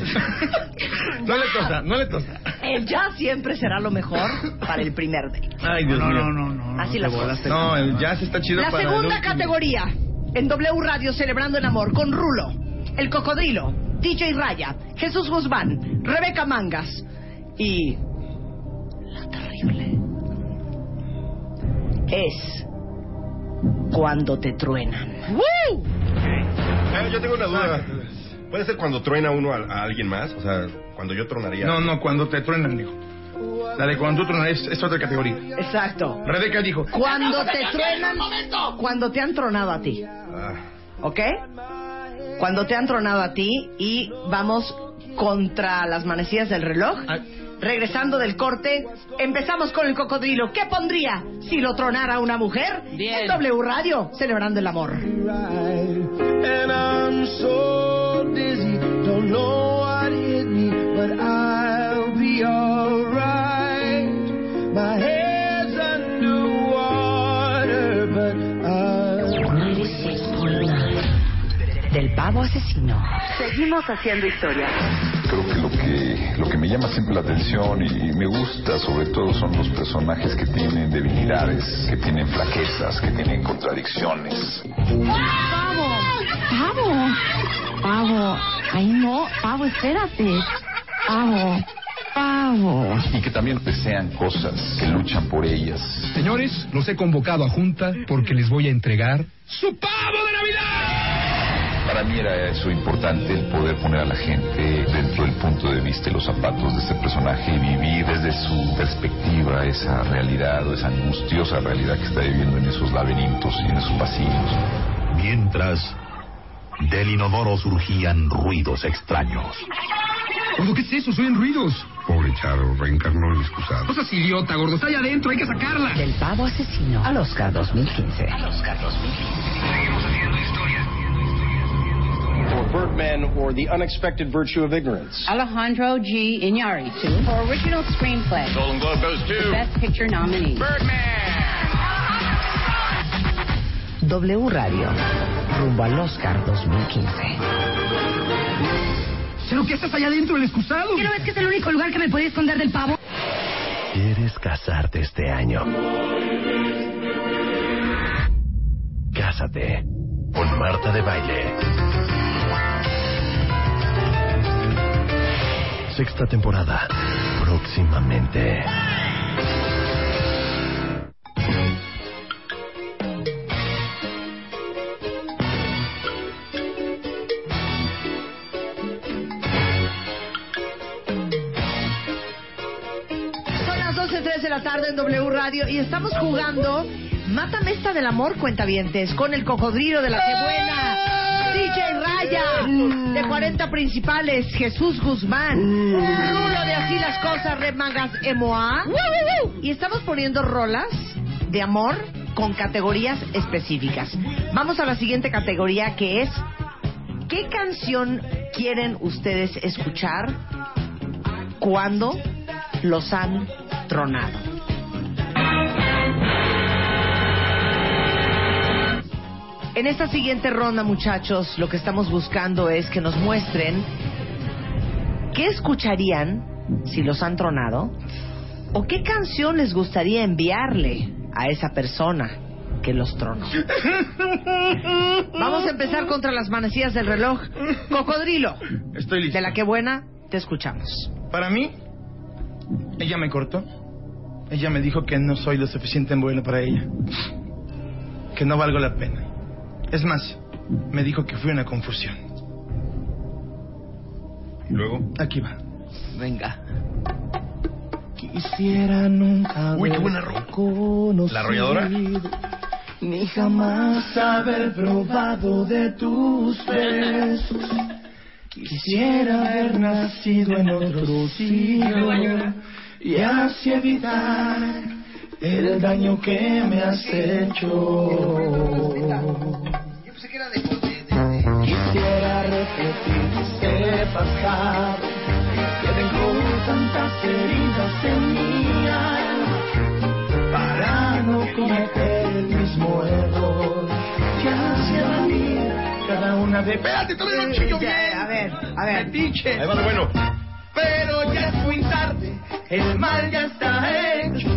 No le tosa, no le tosa. El jazz siempre será lo mejor para el primer date. Ay, Dios No, mío. no, no, no. Así las cosas. No, el jazz está chido La para el segunda categoría en W Radio Celebrando el Amor con Rulo, El Cocodrilo, DJ Raya, Jesús Guzmán, Rebeca Mangas y la terrible es cuando te truenan. Ah, yo tengo una duda. ¿Puede ser cuando truena uno a, a alguien más? O sea, cuando yo tronaría. No, no, cuando te truenan, dijo. La de cuando tú truenas es, es otra categoría. Exacto. Rebeca dijo. Cuando te truenan, cuando te han tronado a ti, Ah, ¿ok? Cuando te han tronado a ti y vamos contra las manecillas del reloj. Regresando del corte, empezamos con el cocodrilo. ¿Qué pondría si lo tronara una mujer? Bien. En W Radio, celebrando el amor. Del pavo asesino. Seguimos haciendo historia. Creo que lo que lo que me llama siempre la atención y me gusta sobre todo son los personajes que tienen debilidades, que tienen flaquezas, que tienen contradicciones. ¡Pavo! ¡Pavo! ¡Pavo! ¡Ay, no! ¡Pavo, espérate! ¡Pavo! ¡Pavo! Y que también desean cosas, que luchan por ellas. Señores, los he convocado a junta porque les voy a entregar su pavo de Navidad. Para mí era eso importante, el poder poner a la gente dentro del punto de vista y los zapatos de este personaje y vivir desde su perspectiva esa realidad o esa angustiosa realidad que está viviendo en esos laberintos y en esos pasillos. Mientras, del inodoro surgían ruidos extraños. Gordo, ¿qué es eso? En ruidos. Pobre Charo, reencarnó el excusado. No seas idiota, gordo. Está allá adentro, hay que sacarla. Del pavo asesino al Oscar 2015. Al Oscar 2015. Or Birdman or The Unexpected Virtue of Ignorance. Alejandro G. Iñárritu for original screenplay. Golden Globe goes to Best Picture nominee. W Radio. Rumbo al Oscar 2015. ¿Pero qué estás allá adentro del excusado? ¿Qué no ves que es el único lugar que me podía esconder del pavo? ¿Quieres casarte este año? Cásate con Marta de Baile. Sexta temporada. Próximamente. Son las 12.03 de la tarde en W Radio y estamos jugando Mátame esta del amor, cuentavientes, con el cocodrilo de la que buena. DJ Raya, de 40 principales, Jesús Guzmán, Rulo de Así las Cosas, Red Mangas Emoa. Y estamos poniendo rolas de amor con categorías específicas. Vamos a la siguiente categoría que es ¿Qué canción quieren ustedes escuchar cuando los han tronado? En esta siguiente ronda, muchachos, lo que estamos buscando es que nos muestren qué escucharían si los han tronado o qué canción les gustaría enviarle a esa persona que los tronó. Vamos a empezar contra las manecillas del reloj. Cocodrilo. Estoy listo. De la que buena, te escuchamos. Para mí, ella me cortó. Ella me dijo que no soy lo suficiente bueno para ella. Que no valgo la pena. Es más, me dijo que fui una confusión. ¿Y luego? Aquí va. Venga. Quisiera nunca Uy, qué buena haber conocido, ¿La arrolladora? Ni jamás haber probado de tus besos. Quisiera haber nacido en otro siglo y así evitar el daño que me has hecho. Quisiera repetir ese pasado que dejó tantas heridas en mi alma para no cometer el mismo error que hacía venir cada una de... Espérate, todavía no chillo bien. A ver, a ver. Metiche. Ahí va lo bueno. Pero ya es muy tarde, el mal ya está hecho.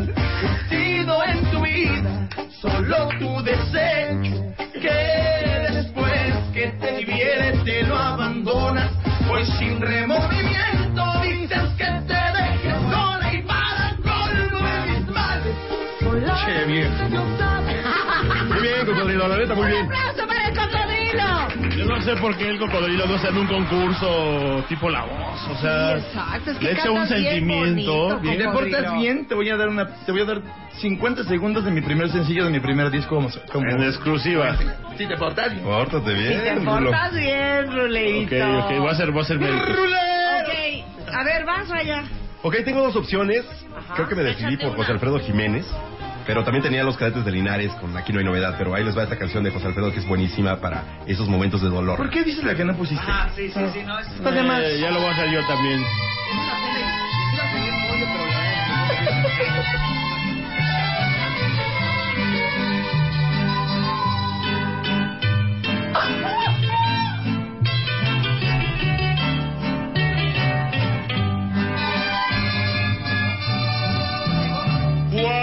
Sido en tu vida solo tu desecho. Que que te diviertes te lo abandonas. Pues sin remordimiento dices que te dejes sola y para colmo de mis males. Che, bien. Muy bien, cocodrilo, la neta, muy bien. ¡Aplauso para el cocodrilo! Yo no sé por qué el cocodrilo no está en un concurso tipo la voz, o sea, Exacto, es que le echa un bien sentimiento. bonito, bien- ¿Te portas bien? Te voy a dar una, te voy a dar 50 segundos de mi primer sencillo de mi primer disco como, como En exclusiva. Si te portas bien. Pórtate Si te bien, Rulo. portas bien, Ok, Ruleito. ok, voy a hacer, voy a hacer. Ok, a ver, vas, Raya. Ok, tengo dos opciones. Creo que me decidí por José Alfredo Jiménez. Pero también tenía los cadetes de Linares con Aquí no hay novedad. Pero ahí les va esta canción de José Alfredo que es buenísima para esos momentos de dolor. ¿Por qué dices la que no pusiste? Ah, sí, sí, sí. No, es... eh, ya lo voy a hacer yo también. Wow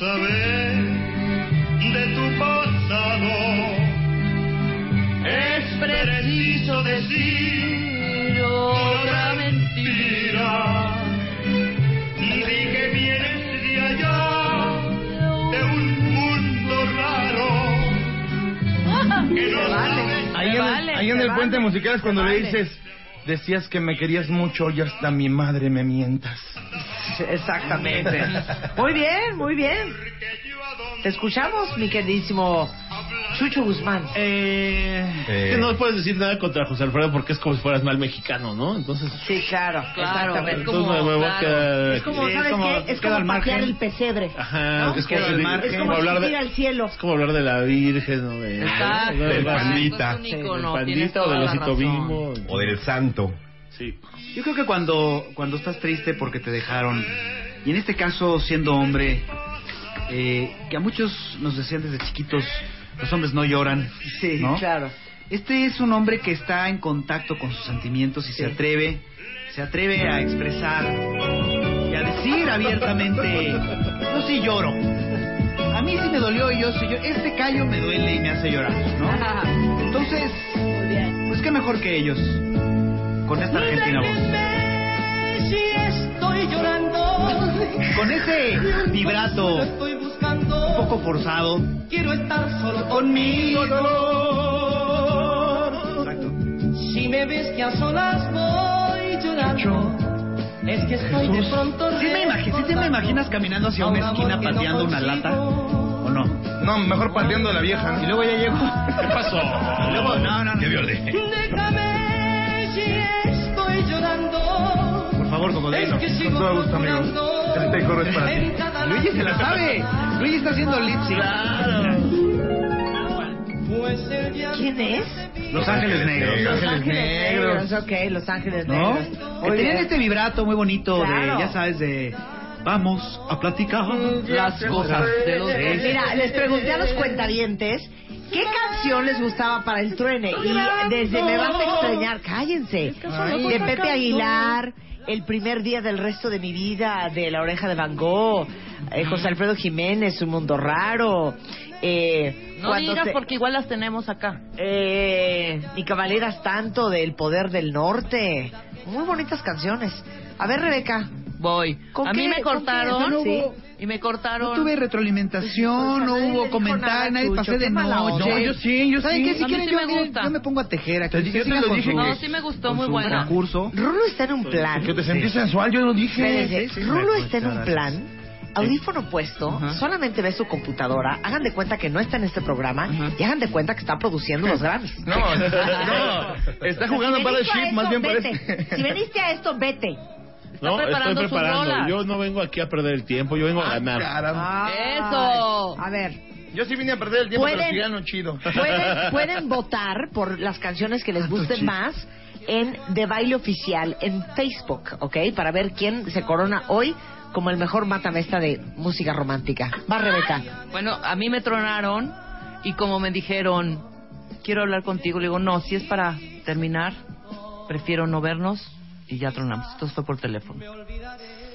Saber de tu pasado, es preciso decir otra mentira. Di que vienes de allá, de un mundo raro. Que no sabes Ahí, en, el- ahí en el puente musical es cuando le dices, decías que me querías mucho y hasta mi madre me mientas. Exactamente. Muy bien, muy bien. Te escuchamos, mi queridísimo Chucho Guzmán. Eh, que no puedes decir nada contra José Alfredo porque es como si fueras mal mexicano, ¿no? Entonces. Sí, claro, Claro, exactamente. es como- Entonces me voy a claro. quedar- Es como, Sí, ¿sabes como- qué? Es como patear el pesebre. Ajá, ¿no? es. Es como hablar de, al cielo. es como hablar de la Virgen o de, Exacto, de- del pandita, del pandita o del osito bimbo. O del santo. Sí. Yo creo que cuando, cuando estás triste porque te dejaron, y en este caso siendo hombre, eh, que a muchos nos decían desde chiquitos, los hombres no lloran. Sí, ¿no? claro. Este es un hombre que está en contacto con sus sentimientos y se atreve, se atreve a expresar y a decir abiertamente, yo sí lloro. A mí sí me dolió y yo sí lloro. Este callo me duele y me hace llorar, ¿no? Entonces, pues qué mejor que ellos, con esta argentina voz. Si estoy llorando, Con ese vibrato buscando. un poco forzado. Quiero estar solo conmigo. Si me ves que a solas voy llorando, es que estoy de pronto. ¿Sí me, sí te me imaginas caminando hacia una esquina pateando una lata? ¿O no? No, mejor pateando a la vieja. Y luego ya llego. ¿Qué pasó? Y luego, no, no, no. Déjame. Por favor, cocodrilo. Es que Con todo gusto, amigo. es para ti. Luigi se la sabe. Luigi está haciendo lip sync. Pues el llanto ¿Quién es? Los Ángeles Negros. Los Ángeles Negros. Ok, Los Ángeles ¿No? Negros. Que tenían este vibrato muy bonito Claro. de, ya sabes, de vamos a platicar. Las cosas de los. Mira, les pregunté a los cuentavientes qué canción les gustaba para el truene. Y desde Me vas a extrañar, cállense. De Pepe Aguilar, El primer día del resto de mi vida, de La oreja de Van Gogh, eh, José Alfredo Jiménez, Un mundo raro. Eh, No digas te- porque igual las tenemos acá. eh, Ni Cavaleras Tanto, del Poder del Norte. Muy bonitas canciones. A ver, Rebeca. Voy. ¿Con A qué- mí me cortaron. Sí, Y me cortaron. No tuve retroalimentación, no Nadie le hubo dijo comentario, nada, nadie pasé de noche. No, yo sí, yo ¿Saben sí. qué? Si quieren, sí yo, me gusta. yo me pongo a tejer aquí. Yo te lo dije No, sí me gustó, muy su buena. concurso. Rulo está en un plan. Que te sentí sensual, yo lo dije. Rulo está en un plan. Audífono puesto, Ajá. solamente ve su computadora, hagan de cuenta que no está en este programa y hagan de cuenta que está produciendo los Grammys. No, no, está jugando Si para el ship, más bien vete. parece. Si veniste a esto, vete. No, preparando estoy preparando. Yo no vengo aquí a perder el tiempo, yo vengo a ganar. Caramba. Eso. A ver, Yo sí vine a perder el tiempo, pero Pueden- sí gano chido. pueden, pueden votar por las canciones que les gusten más en De Baile Oficial en Facebook, ¿ok? Para ver quién se corona hoy como el mejor matamesta de música romántica. Va, Rebeca. Bueno, a mí me tronaron y como me dijeron, quiero hablar contigo, le digo, no, si es para terminar, prefiero no vernos y ya tronamos. Entonces fue por teléfono.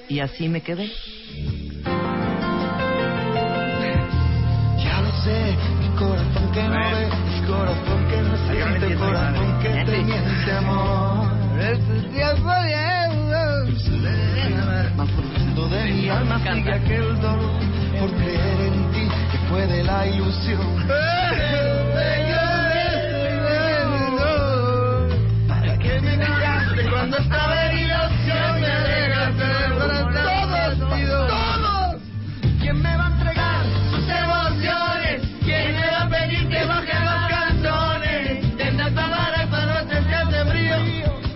Y así me quedé. Ya lo sé, mi corazón que no ve, mi corazón que no siente, corazón que te miente amor. Este tiempo más profundo de mi alma sigue aquel dolor por creer en ti que fue de la ilusión. Cuando estaba en ilusión me dejaste de todos, todos. ¿Quién me va a entregar sus emociones? ¿Quién me va a pedir que baje los cantones? Tendrás palabras para no sentirte frío.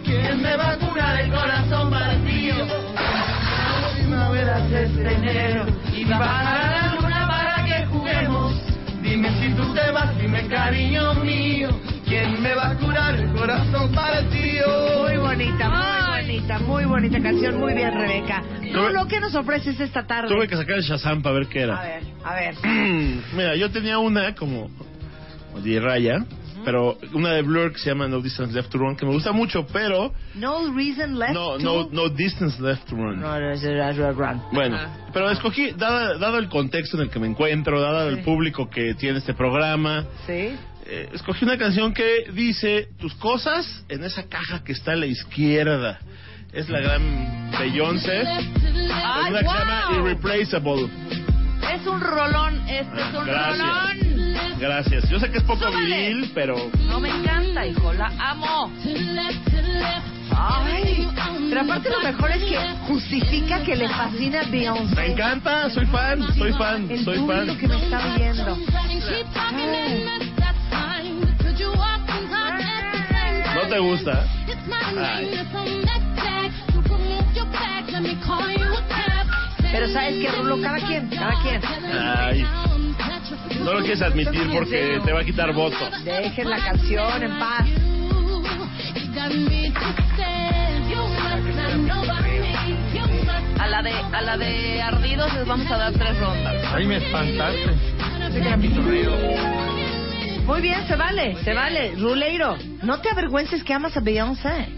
¿Quién me va a curar el corazón vacío? La primavera es este enero y bajará la luna para que juguemos. Dime si tú te vas, dime cariño mío. ¿Quién me va a curar el corazón partido? Muy bonita, muy bonita, muy bonita canción, muy bien Rebeca. Rulo, ¿qué nos ofreces esta tarde? Tuve que sacar el Shazam para ver qué A era. ver, a ver. Mira, yo tenía una como de raya, pero una de Blur que se llama No Distance Left to Run, que me gusta mucho, pero No reason left no, to... no, no Distance Left to Run. No, no, run. Bueno, pero escogí, dado, dado el contexto en el que me encuentro, dado el público que tiene este programa, Sí. Eh, escogí una canción que dice tus cosas en esa caja que está a la izquierda. Es la gran Beyoncé. ¡Ay, una que se llama wow! Irreplaceable. Es un rolón, este es un Gracias. rolón. Gracias. Yo sé que es poco Súbale. viril, pero No me encanta, hijo, la amo. Ay, pero aparte lo mejor es que justifica que le fascina Beyoncé. me encanta. Soy fan, soy fan, El soy fan. que me está viendo. ¿No te gusta? Ay. Pero sabes que Rulo, cada quien, cada quien. Ay. No lo quieres admitir porque te va a quitar votos. Dejen la canción en paz. A la de a la de ardidos les vamos a dar tres rondas. Ahí me espantaste. Muy bien, se vale, se vale. Ruleiro, no te avergüences que amas a Beyoncé.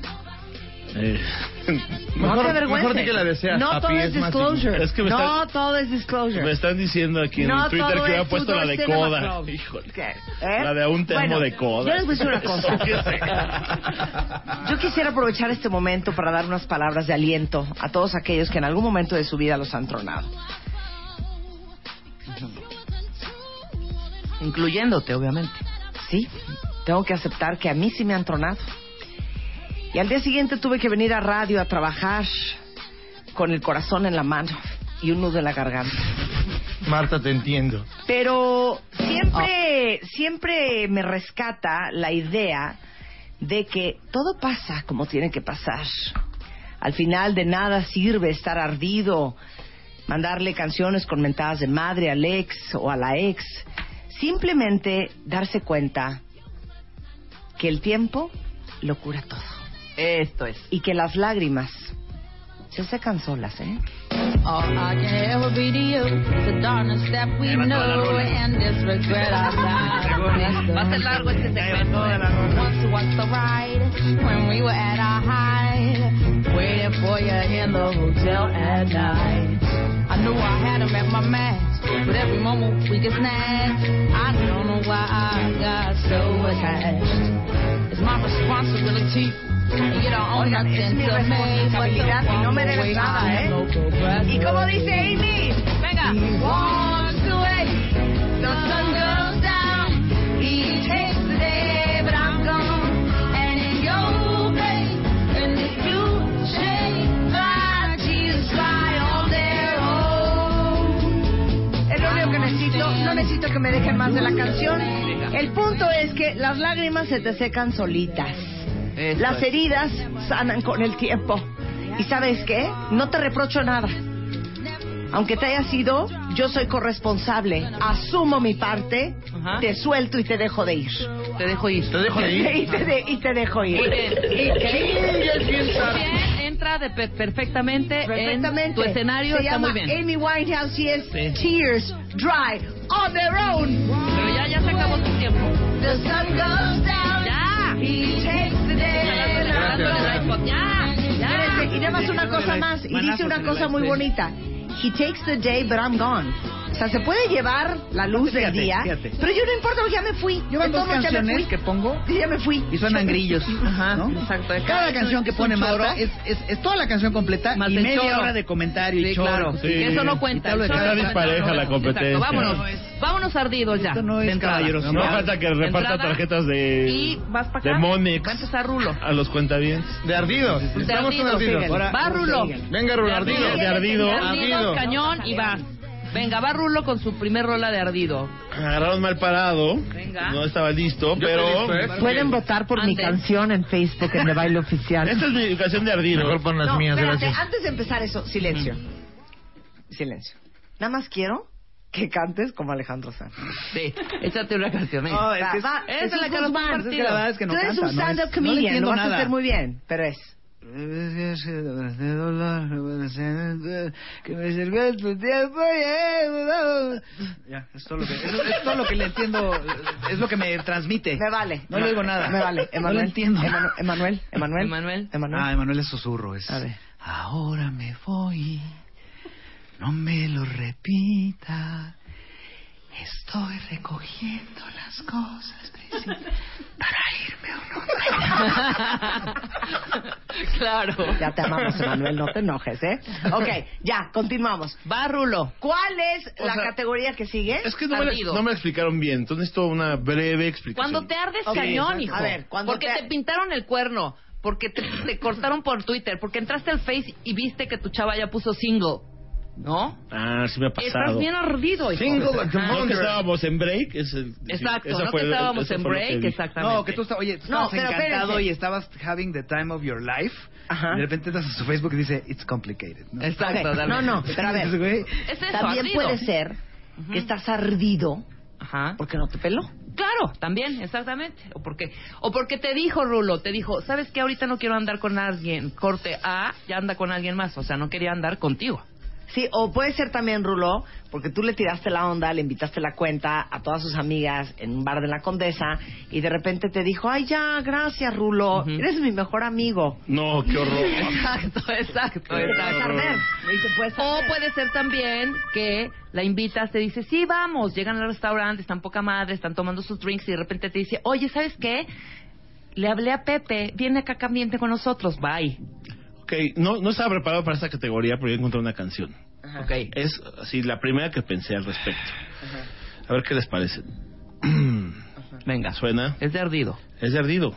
Eh, No Mejor- te avergüences. mejor di que la deseas, No todo es disclosure. Es que me no todo es disclosure. Me están diciendo aquí en No Twitter que hubiera es puesto la de coda. Híjole. ¿Eh? La de aún te amo Bueno, de coda. Yo les voy a decir una cosa. Yo quisiera aprovechar este momento para dar unas palabras de aliento a todos aquellos que en algún momento de su vida los han tronado. Incluyéndote, obviamente. Sí, tengo que aceptar que a mí sí me han tronado. Y al día siguiente tuve que venir a radio a trabajar con el corazón en la mano y un nudo en la garganta. Marta, te entiendo. Pero siempre, siempre me rescata la idea de que todo pasa como tiene que pasar. Al final de nada sirve estar ardido, mandarle canciones con mentadas de madre al ex o a la ex. Simplemente darse cuenta que el tiempo lo cura todo. Esto es. Y que las lágrimas se secan solas, ¿eh? All I can ever be to you, the darkness that we know, and this regret I got. Va a ser largo este segmento. Once was the ride when we were at our height, waiting for you in the hotel at night. I knew I had him at my max, but every moment we get snatched. I don't know why I got so attached. It's my responsibility. Oigan, es mi responsabilidad y no me one debes nada, ¿eh? Y como dice Amy, Venga. He walks away, the sun goes necesito. No necesito que me dejen más de la canción. El punto es que las lágrimas se te secan solitas. Las es. heridas sanan con el tiempo. ¿Y sabes qué? No te reprocho nada. Aunque te haya sido, yo soy corresponsable. Asumo mi parte, Ajá. te suelto y te dejo de ir. Te dejo ir. Te dejo de ir. y, te de- y te dejo ir. Muy bien. ¿Y entra de pe- perfectamente, Perfectamente. en tu escenario, Se está llama muy bien. Amy Winehouse y es Sí. Tears Dry on their own. Pero ya, ya se acabó tu tiempo. The sun goes down. Ya. He takes the day. Ya, ya. Y nada más una cosa más. Y dice una cosa muy bonita. He takes the day, but I'm gone. O sea, se puede llevar la luz del Fíjate, día, fíjate. pero yo no importa, ya me fui. Yo van dos canciones fui. que pongo Y ya me fui. y suenan grillos. Ajá, ¿no? exacto. Cada canción que pone. Marta es, es, es toda la canción completa Más y media choro. hora de comentario y Sí, choro. claro. Sí. Eso no cuenta. Y Eso no cuenta. dispareja la competencia. Exacto, vámonos. Vámonos ardidos ya. Esto no es caballerosidad. No falta que reparta entrada. tarjetas de, Y vas para acá. de Monex Va a Rulo. a los cuentavientes. De ardidos. De Estamos con ardidos. Ahora, Va Rulo. Venga, Rulo, ardido. De ardido. Ardido. cañón y va. Venga, va Rulo con su primer rola de ardido. Agarraron mal parado. Venga. No estaba listo, Yo pero. ¿eh? Pueden votar por mi canción en Facebook en The Baile Oficial. Esta es mi educación de ardido. Mejor pon las no, mías, espérate, gracias. antes de empezar eso, silencio. Silencio. Nada más quiero que cantes como Alejandro Sanz. Sí, échate una canción. venga. No, es que es- Va, es esa es la que nos es que la verdad es que no Tú eres canta, un no stand-up no comedian, entiendo lo vas a nada. hacer muy bien, pero es... Que me sirvió tu tiempo y- Ya, es todo lo que, es, es todo lo que le entiendo, es lo que me transmite. Me vale. No le digo nada. Me vale. No lo Emanuel. entiendo. Emanu- Emanuel. Emanuel. Emanuel. Emanuel. Ah, Emanuel es susurro. Es, A ver. Ahora me voy, no me lo repita. Estoy recogiendo las cosas de claro. Ya te amamos, Emanuel, no te enojes, ¿eh? Ok, ya, continuamos. Va, Rulo. ¿Cuál es O la sea, categoría que sigue? Es que no me, la- no me la explicaron bien. Entonces necesito una breve explicación. Cuando te ardes cañón, hijo. A ver, cuando porque te- te... pintaron el cuerno, porque te, te cortaron por Twitter, porque entraste al Face y viste que tu chava ya puso single. ¿No? Ah, sí me ha Estás pasado. bien ardido, hijo. Single Ajá. No que estábamos en break. Es el- Exacto, no que el- estábamos eso en break, exactamente. No, que tú, estabas- oye, tú No, estabas encantado espérense. y estabas having the time of your life. Ajá. Y de repente entras a su Facebook y dice, it's complicated. ¿no? Exacto, Ok, dale. No, no, pero a ver. Es eso, También ardido. puede ser que estás ardido Ajá. porque no te peló. Claro, también, exactamente. O porque, o porque te dijo, Rulo, te dijo, ¿sabes qué? Ahorita no quiero andar con alguien. Corte A, ya anda con alguien más. O sea, no quería andar contigo. Sí, o puede ser también, Rulo, porque tú le tiraste la onda, le invitaste la cuenta a todas sus amigas en un bar de la Condesa y de repente te dijo, ay, ya, gracias, Rulo, eres mi mejor amigo. No, qué horror. Exacto, exacto, exacto. puedes O puede ser también que la invitas, te dice, sí, vamos, llegan al restaurante, están poca madre, están tomando sus drinks y de repente te dice, oye, ¿sabes qué? Le hablé a Pepe, viene acá cambiente con nosotros, bye. Ok, no, no estaba preparado para esta categoría, pero ya encontré una canción. Ok. Es así la primera que pensé al respecto. A ver qué les parece. Venga, ¿Suena? es de ardido. Es de ardido.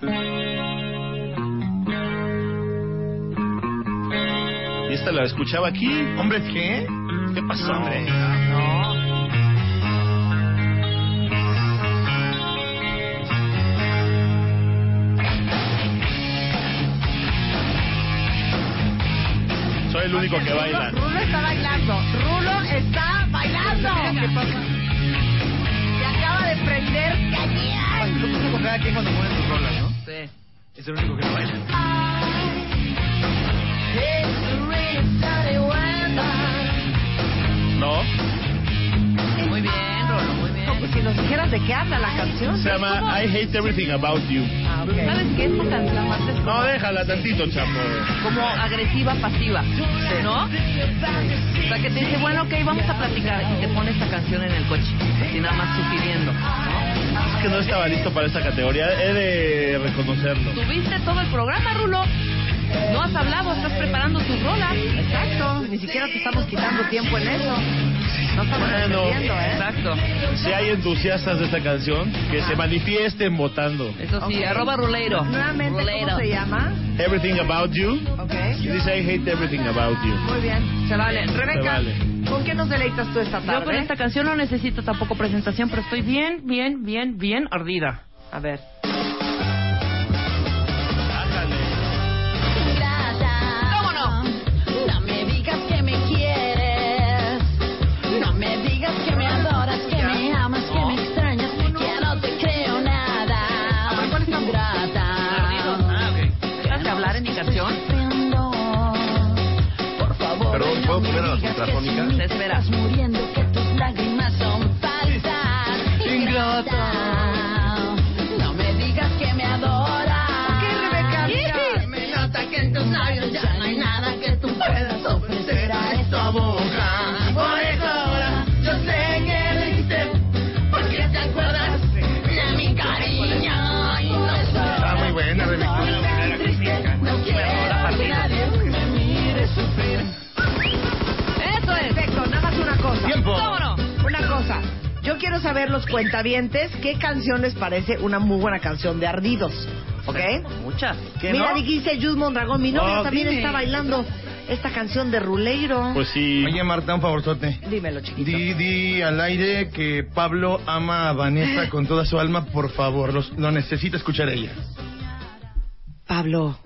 Y esta la escuchaba aquí. ¿Hombres qué? ¿Qué pasó, hombre? Soy el único que baila. Rulo está bailando. Rulo está bailando. ¿Qué pasa? Se acaba de prender cañón. Lo puse con cada quien cuando pone sus rolas, ¿no? Sí. Es el único que no baila. ¿No? Nos dijeras de qué habla la canción. Se llama I Hate Everything About You. Ah, ok. ¿Sabes qué? Esta canción más es No, déjala tantito, chamo. como agresiva pasiva, ¿no? O sea, que te dice, bueno, ok, vamos a platicar y te pone esta canción en el coche, así nada más sugiriendo. Es que no estaba listo para esta categoría. He de reconocerlo. Tuviste todo el programa, Rulo. No has hablado, estás preparando tus rolas. Exacto. Ni siquiera te estamos quitando tiempo en eso. No estamos Bueno. entendiendo, ¿eh? Exacto. Si hay entusiastas de esta canción, que se manifiesten votando. Eso sí, arroba Ruleiro. Nuevamente, Ruleiro. ¿cómo se llama? Everything About You. Ok. Y dice I Hate Everything About You. Muy bien. Se vale. Rebeca, Se vale. ¿con qué nos deleitas tú esta tarde? Yo con esta canción no necesito tampoco presentación, pero estoy bien, bien, bien, bien ardida. A ver. ¿Puedo poner a la ultrafónica? te Te espera. estás muriendo, que tus lágrimas son falsas. Ingrata. Yo quiero saber los cuentavientes qué canción les parece una muy buena canción de ardidos. ¿Ok? Muchas. Mira, dijiste Jus Mondragón. Mi novia Oh, también dime. está bailando esta canción de Ruleiro. Pues sí. Oye, Marta, un favorzote. Dímelo, chiquito. Di, di al aire que Pablo ama a Vanessa con toda su alma, por favor. Los- lo necesita escuchar ella. Pablo,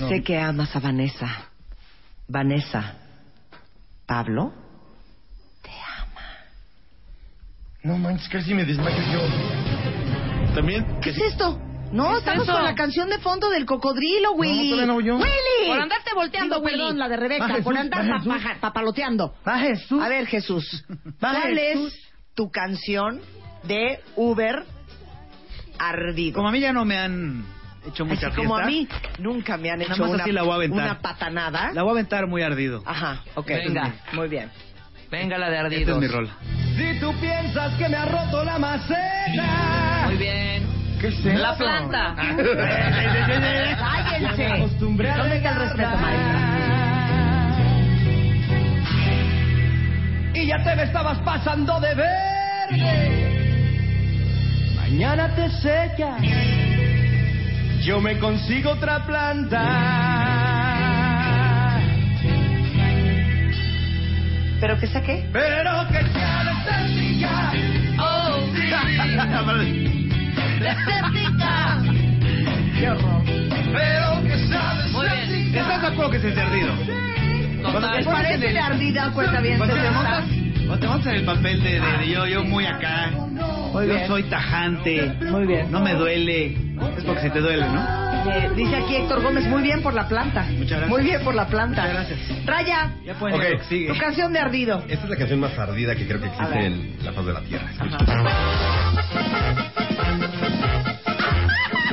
No. sé que amas a Vanessa. Vanessa. Pablo, te No manches, casi me desmayo yo. También. ¿Qué es esto? No, ¿Qué es estamos eso? con la canción de fondo del cocodrilo, Willy. no voy yo. ¡Willy! Por andarte volteando, Digo, Willy. Perdón, la de Rebeca, Va, por andar pa- papaloteando. Va, Jesús. A ver, Jesús, Va, ¿cuál Jesús. es tu canción de Uber ardido? Como a mí ya no me han hecho mucha Así fiesta. como a mí, nunca me han hecho una, así la voy a aventar. una patanada. La voy a aventar muy ardido. Ajá, ok. Venga. Muy bien. Venga la de Esta es ardidos. mi rola. Si tú piensas que me ha roto la maceta. Muy bien. ¿Qué es La eso? planta. Cállense. ¿Dónde está el respeto, maestra? Y ya te me estabas pasando de verde. Mañana te seca. Yo me consigo otra planta. ¿Pero qué saqué? Pero que sea desértica. Oh, Desértica. Qué horror. Pero que sea desértica. ¿Estás de acuerdo que es de ardido? Total. ¿Les parece de ardida, cuenta bien? Cuando te montas, cuando te montas en el papel de, de- de yo, yo muy acá. Muy yo bien. soy tajante. Muy bien. No me duele. Es porque si te duele, ¿no? Eh, dice aquí Héctor Gómez, muy bien por la planta. Muchas gracias. Muy bien por la planta. Muchas gracias. Raya, Ya pueden Ok. ir a lo que sigue. tu canción de ardido. Esta es la canción más ardida que creo que A existe en la faz de la Tierra.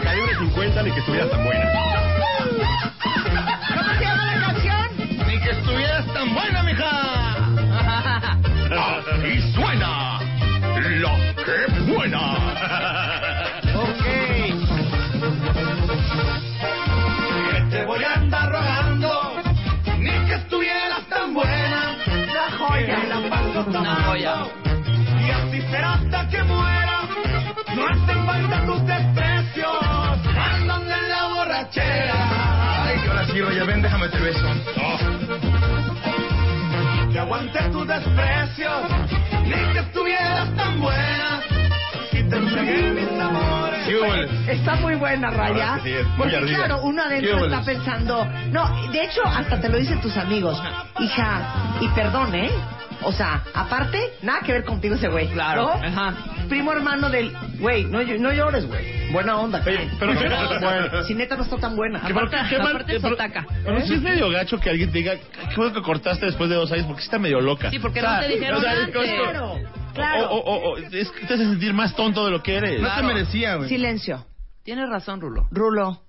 Calibre 50 ni que estuviera tan buena. ¿Cómo se llama la canción? Ni que estuvieras tan buena, mija. Y suena la que buena. Que te voy a andar rogando. Ni que estuvieras tan buena. Una joya. La paso tomando. Y así será hasta que muera. No hacen falta tus desprecios. Andan en la borrachera. Ay, que ahora sí, Roya, ven, déjame te beso. Que aguante tus desprecios. Ni que estuvieras tan buena. Si te entregué mis amores. Sí. Está muy buena, Raya. Sí, muy Porque ardida. claro, uno ¿Qué adentro está pensando... No, de hecho, hasta te lo dicen tus amigos. Hija, y perdón, ¿eh? O sea, aparte, nada que ver contigo ese güey. Claro, ¿no? ajá. Primo hermano del... Güey, no, no llores, güey. Buena onda. Oye, pero qué- bueno. Si neta no está tan buena. Que por- qué mal- aparte es otaca. Pero sí es medio gacho que alguien te diga, qué bueno que cortaste después de dos años, porque sí está medio loca. Sí, porque no te dijeron es antes. como- Claro, claro. O, o- o- o- es que te hace sentir más tonto de lo que eres. No te merecía, güey. Silencio. Tienes razón, Rulo. Rulo,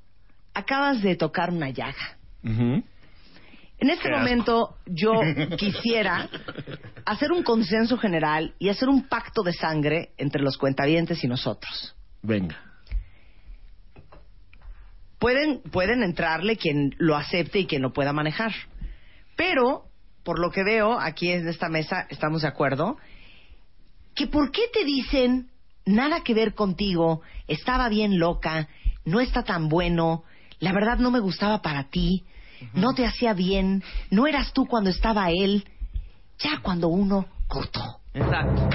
acabas de tocar una llaga. Ujú. En este Qué momento yo quisiera hacer un consenso general y hacer un pacto de sangre entre los cuentavientes y nosotros. Venga. Pueden, pueden entrarle quien lo acepte y quien lo pueda manejar. Pero, por lo que veo, aquí en esta mesa estamos de acuerdo, que por qué te dicen nada que ver contigo, estaba bien loca, no está tan bueno, la verdad no me gustaba para ti, no te hacía bien, no eras tú cuando estaba él, ya cuando uno cortó. Exacto.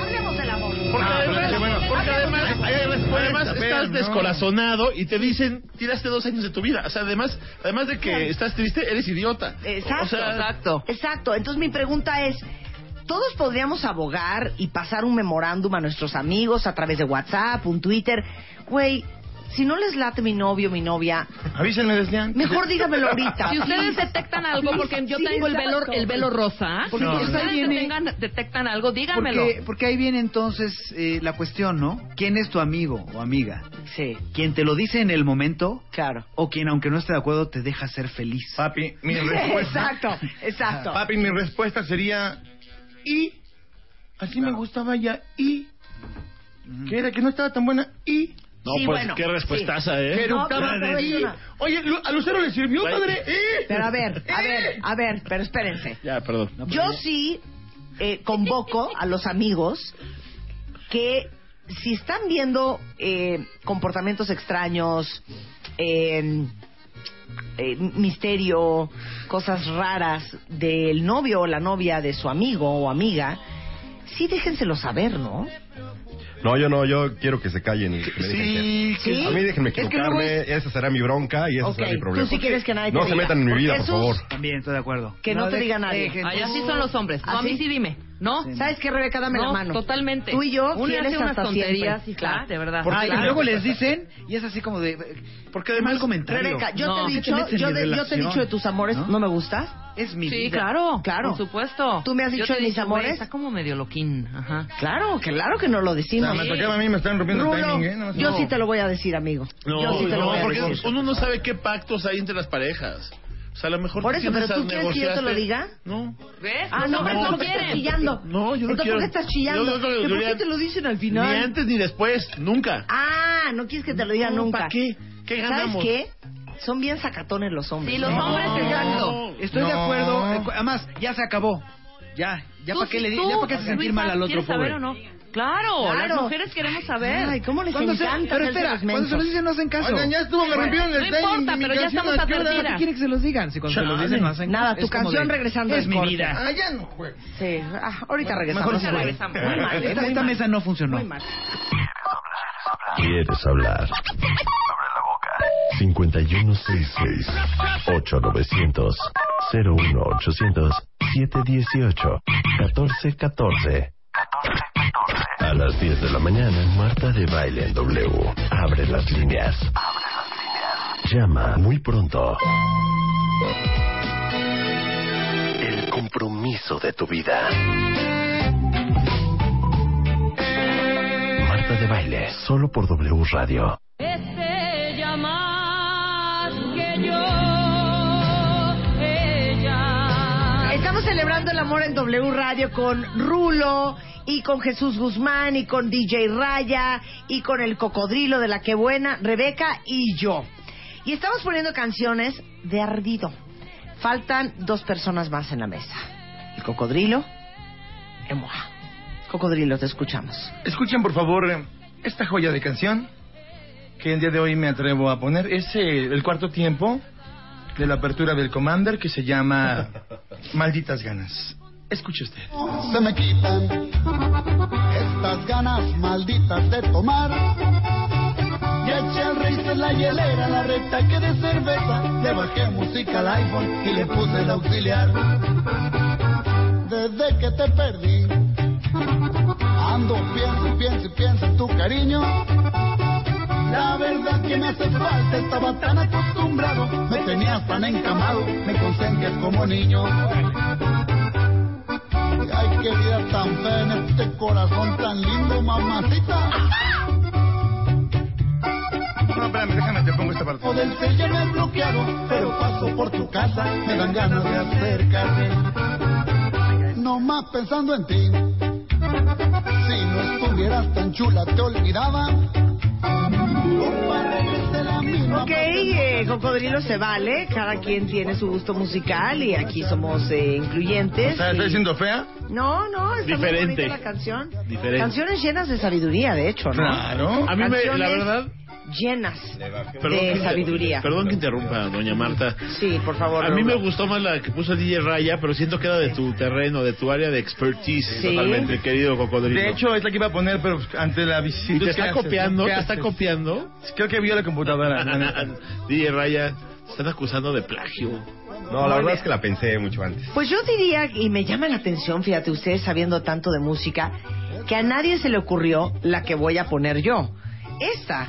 Hablemos del amor. Porque Ah, además, bueno. porque además, estás no. descorazonado y te dicen, tiraste dos años de tu vida. O sea, además, además de que estás triste, eres idiota. Exacto, O sea, Exacto. exacto. Entonces mi pregunta es, todos podríamos abogar y pasar un memorándum a nuestros amigos a través de WhatsApp, un Twitter. Güey, si no les late mi novio, mi novia, Avísenme desde antes. mejor dígamelo ahorita. Si ustedes detectan algo, porque yo Sí, tengo el velo, el velo rosa, Porque si ustedes ahí viene- detengan- detectan algo, díganmelo. Porque, porque ahí viene entonces eh, la cuestión, ¿no? ¿Quién es tu amigo o amiga? Sí, ¿Quién te lo dice en el momento claro. o quien, aunque no esté de acuerdo, te deja ser feliz? Papi, mi respuesta. Exacto, exacto. Papi, mi respuesta sería. Y. Así me gustaba ya. Y. Que era que no estaba tan buena. Y. no, Sí, pues bueno, qué respuestaza, ¿eh? No, eructaba pero una. Oye, a Lucero le sirvió, padre. ¿Eh? Pero a ver, a ver, a ver, pero espérense. Ya, perdón. Yo sí eh, convoco a los amigos que si están viendo eh, comportamientos extraños, eh, eh, misterio, cosas raras del novio o la novia de su amigo o amiga, sí déjenselo saber, ¿no? No, yo no, yo quiero que se callen y que Sí. ¿Sí? A mí déjenme Es que equivocarme, es- esa será mi bronca y ese Ok, será mi tú problema. sí quieres que nadie te no se metan en mi vida, por favor. También estoy de acuerdo. Que no, te de- diga nadie. dejen- Ay, así son los hombres. Tú a mí sí dime. No. ¿Sabes qué, Rebeca? Dame No, la mano. totalmente. Tú y yo, Uno fieles hace unas tonterías, siempre. hija, de verdad. Porque Claro. luego les dicen y es así como de porque de mal comentario. Rebeca, yo No. te he ¿Qué dicho, yo, de- yo te he dicho de tus amores, ¿no, me gustas? Es mi Sí, vida. claro. Claro. Por supuesto. Tú me has dicho de mis dicho, amores. Está como medio loquín. Ajá. Claro, claro que no lo decimos. O sea, me tocaba a mí, me están rompiendo el Rulo, timing, ¿eh? No, yo no. sí te lo voy a decir, amigo. No, yo sí te lo no, voy a porque decir. uno no sabe qué pactos hay entre las parejas. O sea, a lo mejor Por eso, pero ¿tú quieres que yo te lo diga? No. ¿Ves? Ah, no, pero no ¿por qué estás quieren. chillando? No, yo no Entonces, quiero. ¿por qué estás chillando? Yo- yo- yo- ¿Que yo ¿Por qué te lo dicen al Ni final? antes ni después, nunca. Ah, no quieres que te lo digan No, nunca. ¿para qué? ¿Qué ganamos? ¿Sabes qué? Son bien sacatones los hombres. Sí, los No. hombres te Exacto. Estoy de No. acuerdo. Además, ya se acabó. Ya, ya para qué le ya para qué hace sentir mal al otro ¿quieres pobre. saber o no? Claro, Claro. las mujeres queremos saber. Ay, ¿cómo les Cuando se, encanta pero espera, los cuando se los dicen no hacen caso. Oigan, ya estuvo, me rompieron el No importa, pero ya estamos ¿a qué quieren que se los digan? Si cuando se los dicen no hacen Nada, es tu canción de, regresando Es mi corte. vida. Ah, ya no juego. Sí, ah, ahorita regresamos. Mejor sí, Muy regresamos. mal. Esta, Muy esta mal. mesa no funcionó. Muy mal. ¿Quieres hablar? 5166-8900 01800 718 1414 A las 10 de la mañana, Marta de Baile en W. Abre las líneas. Llama muy pronto. El compromiso de tu vida. Marta de Baile, solo por W Radio. Es ella más que yo, Celebrando el amor en W Radio con Rulo y con Jesús Guzmán y con DJ Raya y con el cocodrilo de la que buena, Rebeca y yo. Y estamos poniendo canciones de ardido. Faltan dos personas más en la mesa. El cocodrilo, Emoa. Cocodrilo, te escuchamos. Escuchen, por favor, eh, esta joya de canción que el día de hoy me atrevo a poner. Es eh, el cuarto tiempo de la apertura del Commander que se llama Malditas Ganas. Escuche usted. se me quitan estas ganas malditas de tomar. Ya eché al rey de la hielera, la recta que de cerveza. Le bajé música al iPhone y le puse el auxiliar. Desde que te perdí, ando, pienso, pienso, pienso en tu cariño. La verdad que me hace falta, estaba tan acostumbrado, me tenías tan encamado, me consentías como niño. Ay, qué vida tan fea en este corazón tan lindo, mamacita. No, espérame, déjame, te pongo esta parte. O del sello me he bloqueado, pero paso por tu casa, me dan ganas de acercarme. No más pensando en ti. Si no estuvieras tan chula, te olvidaba. Ok, eh, Cocodrilo se vale, cada quien tiene su gusto musical y aquí somos eh, incluyentes. ¿Estás y- diciendo fea? No, no, está Diferente. muy bonita la canción. Diferente. Canciones llenas de sabiduría, de hecho, ¿no? Claro. A mí me, la verdad, llenas de sabiduría. perdón que interrumpa, doña Marta. Sí, por favor. A mí me gustó más la que puso DJ Raya, pero siento que era de tu terreno, de tu área de expertise, Sí. totalmente, querido cocodrilo. De hecho, es la que iba a poner, pero ante la visita. ¿Y te está copiando? ¿Te está copiando? Creo que vio la computadora. DJ Raya, están acusando de plagio. No, la verdad es que la pensé mucho antes. Pues yo diría, y me llama la atención, fíjate, ustedes sabiendo tanto de música, que a nadie se le ocurrió la que voy a poner yo. Esta,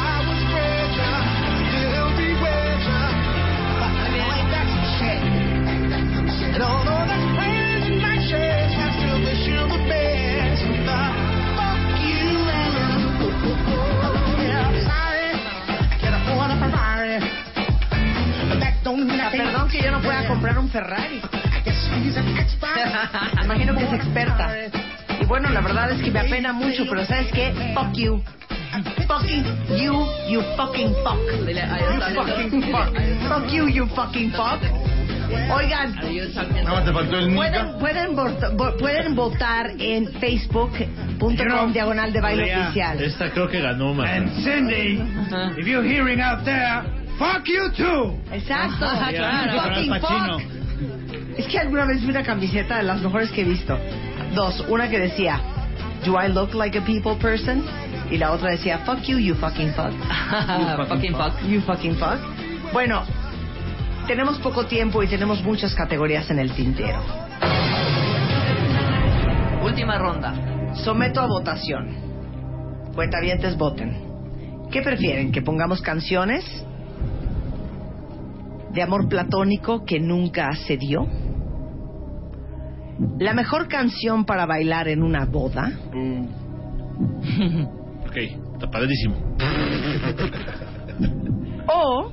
Ferrari. Imagino que es experta. Y bueno, la verdad es que me apena mucho, pero ¿sabes qué? Fuck you. Fucking you, you fucking fuck. You fucking fuck. Fuck you, you fucking fuck. Oigan, No, te faltó el pueden, pueden, vot- vo- pueden votar en facebook.com diagonal de baile oficial. Esta creo que ganó más. And Cindy, if you're hearing out there, fuck you too. Exacto. Claro, Fucking fuck. Es que alguna vez vi una camiseta de las mejores que he visto. Dos, una que decía, Do I look like a people person? Y la otra decía, Fuck you, you fucking fuck. You Fucking fuck. You fucking fuck. Bueno, tenemos poco tiempo y tenemos muchas categorías en el tintero. Última ronda. Someto a votación. Cuentavientes voten. ¿Qué prefieren? ¿Que pongamos canciones de amor platónico que nunca se dio? ¿La mejor canción para bailar en una boda? Ok, está padrísimo. ¿O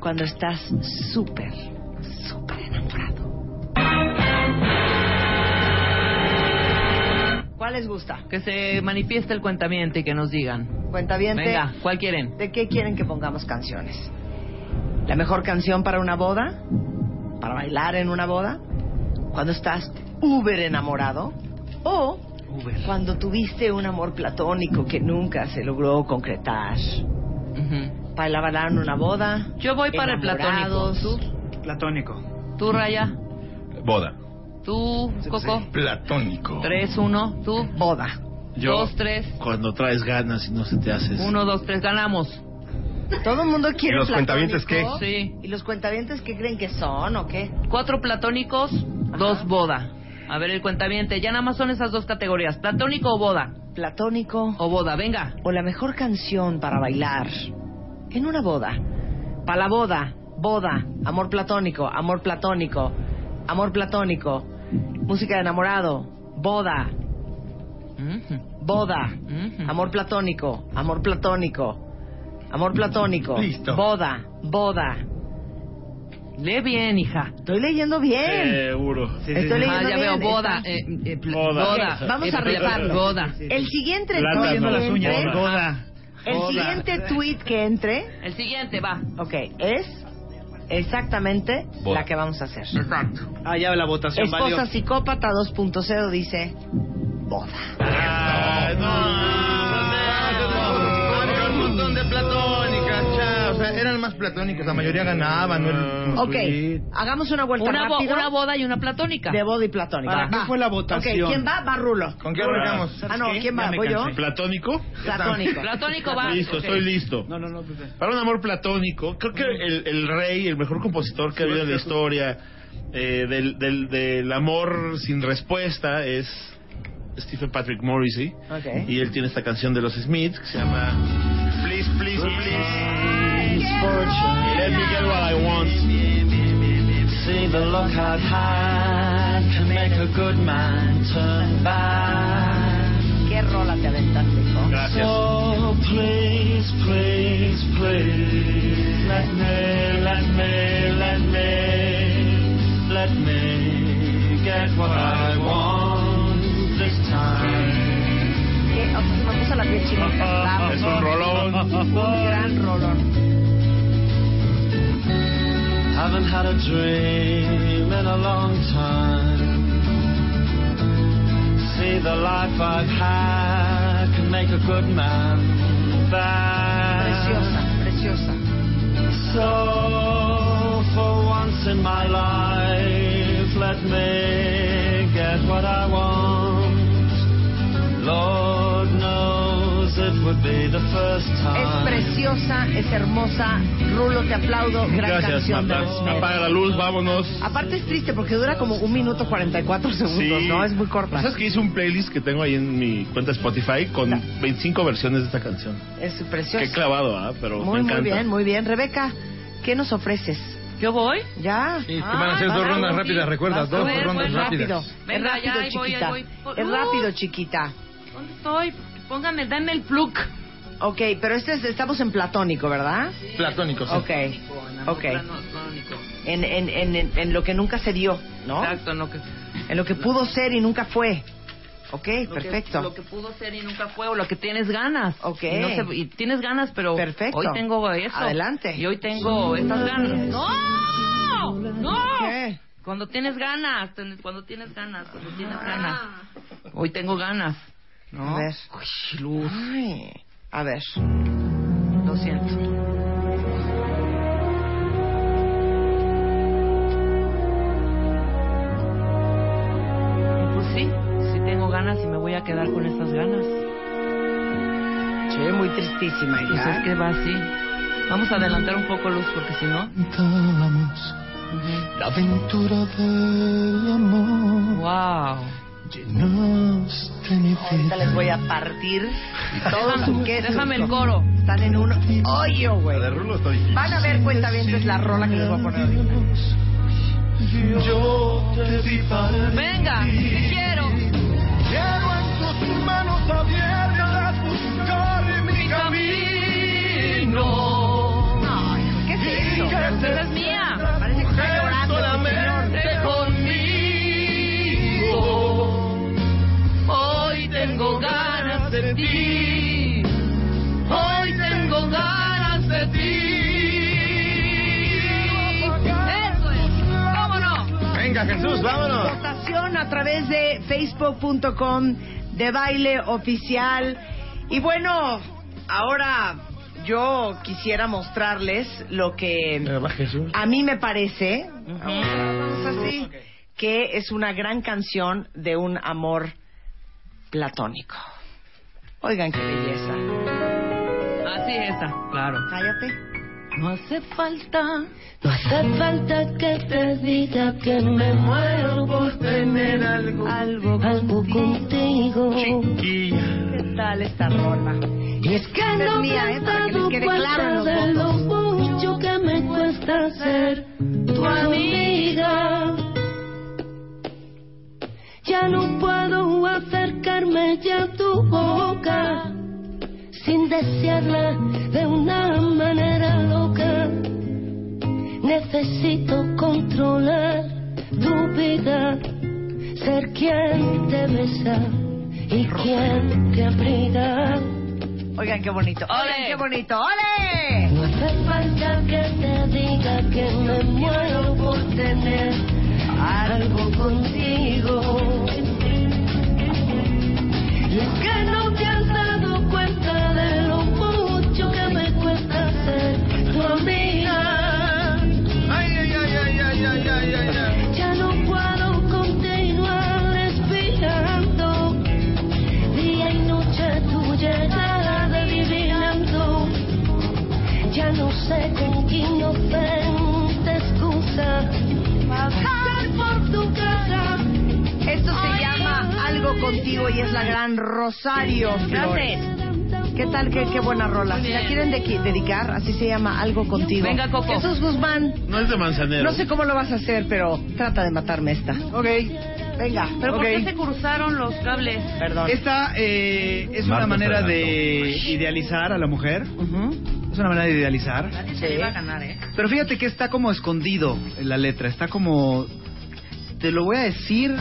cuando estás súper, súper enamorado? ¿Cuál les gusta? Que se manifieste el cuentamiento y que nos digan. Cuentaviente. Venga, ¿cuál quieren? ¿De qué quieren que pongamos canciones? ¿La mejor canción para una boda? ¿Para bailar en una boda? ¿Cuando estás uber enamorado? ¿O cuando tuviste un amor platónico que nunca se logró concretar? ¿Para bailar en una boda? Yo voy para el platónico. ¿Tú? Platónico. ¿Tú, Raya? Boda. ¿Tú, Coco? Platónico. Tres, uno. ¿Tú? Boda. Yo, Dos, tres. Cuando traes ganas y no se te haces. Uno, dos, tres. Ganamos. Todo el mundo quiere ¿Y los cuentavientes qué? Sí. ¿Y los cuentavientes qué creen que son o qué? Cuatro platónicos, dos boda. A ver, el cuentaviente. Ya nada más son esas dos categorías. ¿Platónico o boda? Platónico. O boda, venga. O la mejor canción para bailar en una boda. Para la boda, boda, amor platónico, amor platónico, amor platónico, música de enamorado, boda, boda, amor platónico, amor platónico, amor platónico, Listo. boda, boda. Lee bien, hija. Estoy leyendo bien. Seguro. Estoy leyendo Ah, ya bien. veo boda. Eh, eh, pl- Boda. boda. Vamos a retarlo. Boda. El siguiente tweet las uñas. entre- Boda. el Boda. siguiente tweet que entre El siguiente va. Ok, es exactamente Boda. la que vamos a hacer. Exacto. Ah, ya la votación Esposa valió. psicópata 2.0 dice boda. Ay, Había de platónicas, cha, O sea, eran más platónicos. La mayoría ganaban. ¿no? El- Ok, hagamos una vuelta Una, bo- rápido una boda y una platónica. de boda y platónica. ¿Para qué Va. fue la votación? Ok, ¿quién va? Va Rulo. ¿Con qué arrancamos? Ah, no? ¿quién va? ¿Voy yo? ¿Platónico? Platónico. Platónico va. Listo, Ok. estoy listo. No, no, no. Para un amor platónico, creo que el, el rey, el mejor compositor que ha habido en la historia eh, del, del, del amor sin respuesta es Stephen Patrick Morrissey. Ok. Y él tiene esta canción de los Smiths que se llama Please, Please, Please. Let me get what I want. See the look I've had can make a good man turn bad. ¿Qué rola te aventaste, hijo? Gracias. So please, please, please, let me, let me, let me, let me get what I want this ¿Qué? O sea, se me puso la piel chinita. Es un rolón. Un gran rolón. Haven't had a dream in a long time. See the life I've had can make a good man Preciosa, bad. preciosa. So for once in my life, let me Es time. preciosa, es hermosa. Rulo, te aplaudo. Gran Gracias, canción Marta. Apaga la luz, vámonos. Aparte es triste porque dura como un minuto 44 segundos, ¿no? Es muy corta. ¿Sabes que hice un playlist que tengo ahí en mi cuenta Spotify con 25 versiones de esta canción? Es preciosa. Qué clavado, ¿ah? Pero Muy, me muy encanta. bien, muy bien. Rebeca, ¿qué nos ofreces? ¿Yo voy? ¿Ya? Sí, es que van a ser dos rondas rápidas, recuerda, dos rondas rápidas. Rápido. Venga, es rápido, ya, ahí voy, chiquita. voy. Es Uh. rápido, chiquita. ¿Dónde estoy? Póngame, dame el plug. Ok, pero este es- estamos en platónico, ¿verdad? Platónico, sí. Ok, ok. En, en, en, en, en lo que nunca se dio, ¿no? Exacto, no que... En lo que pudo ser y nunca fue. Ok, Lo que- perfecto. lo que pudo ser y nunca fue, o lo que tienes ganas. Ok. Y, no sé- y tienes ganas, pero Perfecto. hoy tengo eso. Adelante. Y hoy tengo estas ganas. ¡No! No. Cuando tienes ganas, cuando tienes ganas, cuando tienes ganas. Hoy tengo ganas. ¿No? A ver. Uy, luz. Ay, a ver. Lo siento. Pues sí, sí tengo ganas y me voy a quedar con esas ganas. Sí, muy tristísima, Pues hija. es que va así. Vamos a adelantar un poco luz porque si no. La aventura del amor. Wow. Mi Ahorita les voy a partir todo su queso. Déjame el coro. Están en un hoyo, güey. La de Rulo está difícil. Van a ver cuenta bien, es la rola que les voy a poner ahorita. Yo te di para Venga, te quiero. Quiero en tus manos abiertas buscar mi camino. ¿Qué es eso? Esa es mía. Parece que está llorando. Tengo ganas de ti. Hoy tengo ganas de ti. Eso es. ¿Cómo no? Venga, Jesús, vámonos. Votación a través de facebook.com de baile oficial. Y bueno, ahora yo quisiera mostrarles lo que a mí me parece, así, que es una gran canción de un amor platónico. Oigan qué belleza. Así es esa, claro. Cállate. No hace falta. No hace falta que te diga que me muero por tener algo, algo, contigo. ¿Qué tal esta rola? Y es que Esta es no mía, me ¿eh? que les dado quede claro en los cuenta de lo mucho que me cuesta ser tu amiga. Ya no puedo acercarme ya a tu boca sin desearla de una manera loca. Necesito controlar tu vida, ser quien te besa y quien te abriga. Oigan qué bonito. ¡Ole! Oigan qué bonito. ¡Ole! No hace falta que te diga que me muero por tener algo contigo. Y es que no te has dado cuenta de lo mucho que me cuesta ser tu amiga. Ay, ay, ay, ay, ay, ay, ay, ay, ay. Ya no puedo continuar respirando. Día y noche tu llegada adivinando. Ya no sé con qué inocente excusa. Esto se llama Algo Contigo y es la gran Rosario Flores. ¿Qué tal? Qué, qué buena rola. Si la quieren de- dedicar, así se llama Algo Contigo. Venga, Coco. Jesús Guzmán, No es de manzanero. no sé cómo lo vas a hacer, pero trata de matarme esta. Ok. Venga. ¿Pero por Ok. qué se cruzaron los cables? Perdón. Esta eh, es Marta una manera Fernando. de idealizar a la mujer. Es una manera de idealizar. Se le iba a ganar, ¿eh? Pero fíjate que está como escondido en la letra. Está como. Te lo voy a decir.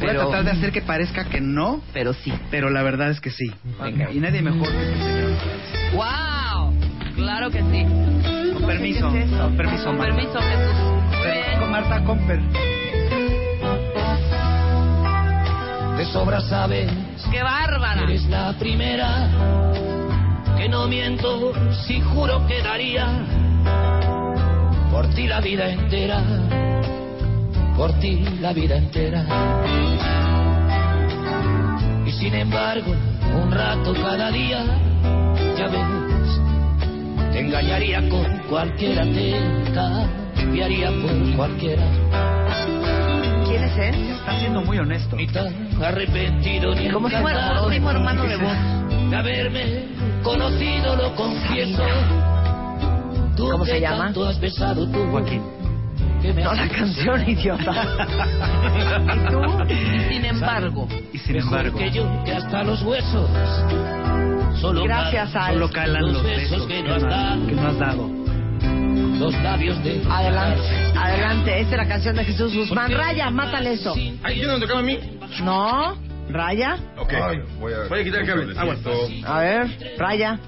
Voy a tratar de hacer que parezca que no. Pero sí. Pero la verdad es que sí. Y nadie mejor que este señor. ¡Wow! Claro que sí. Con permiso. ¿Qué es? Con permiso, Con Marta. permiso, Jesús. Muy bien. Con Marta Comper. De sobra sabes ¡Qué bárbara! Eres la primera que no miento si juro que daría por ti la vida entera, por ti la vida entera. Y sin embargo, un rato cada día, ya ves, te engañaría con cualquiera, te cambiaría por cualquiera. ¿Quién es él? Está siendo muy honesto. Ni tan arrepentido ni ¿Cómo se llama? encantado Primo hermano de voz. de haberme conocido, lo confieso. Tú ¿Cómo se llama? tanto has besado tú. Joaquín. No, la canción, idiota. ¿Y tú? Sin embargo. Y sin Mejor embargo. que yo, que hasta los huesos. Solo Gracias, Al. Solo calan los besos que no has dado. has- que no has dado. Los labios de. Adelante, adelante. Esta es la canción de Jesús Guzmán. Raya, mátale eso. Ay, ¿yo no me tocaba a mí? No, Raya. Ok. voy, a... Voy a quitar el cable. A ver, Raya.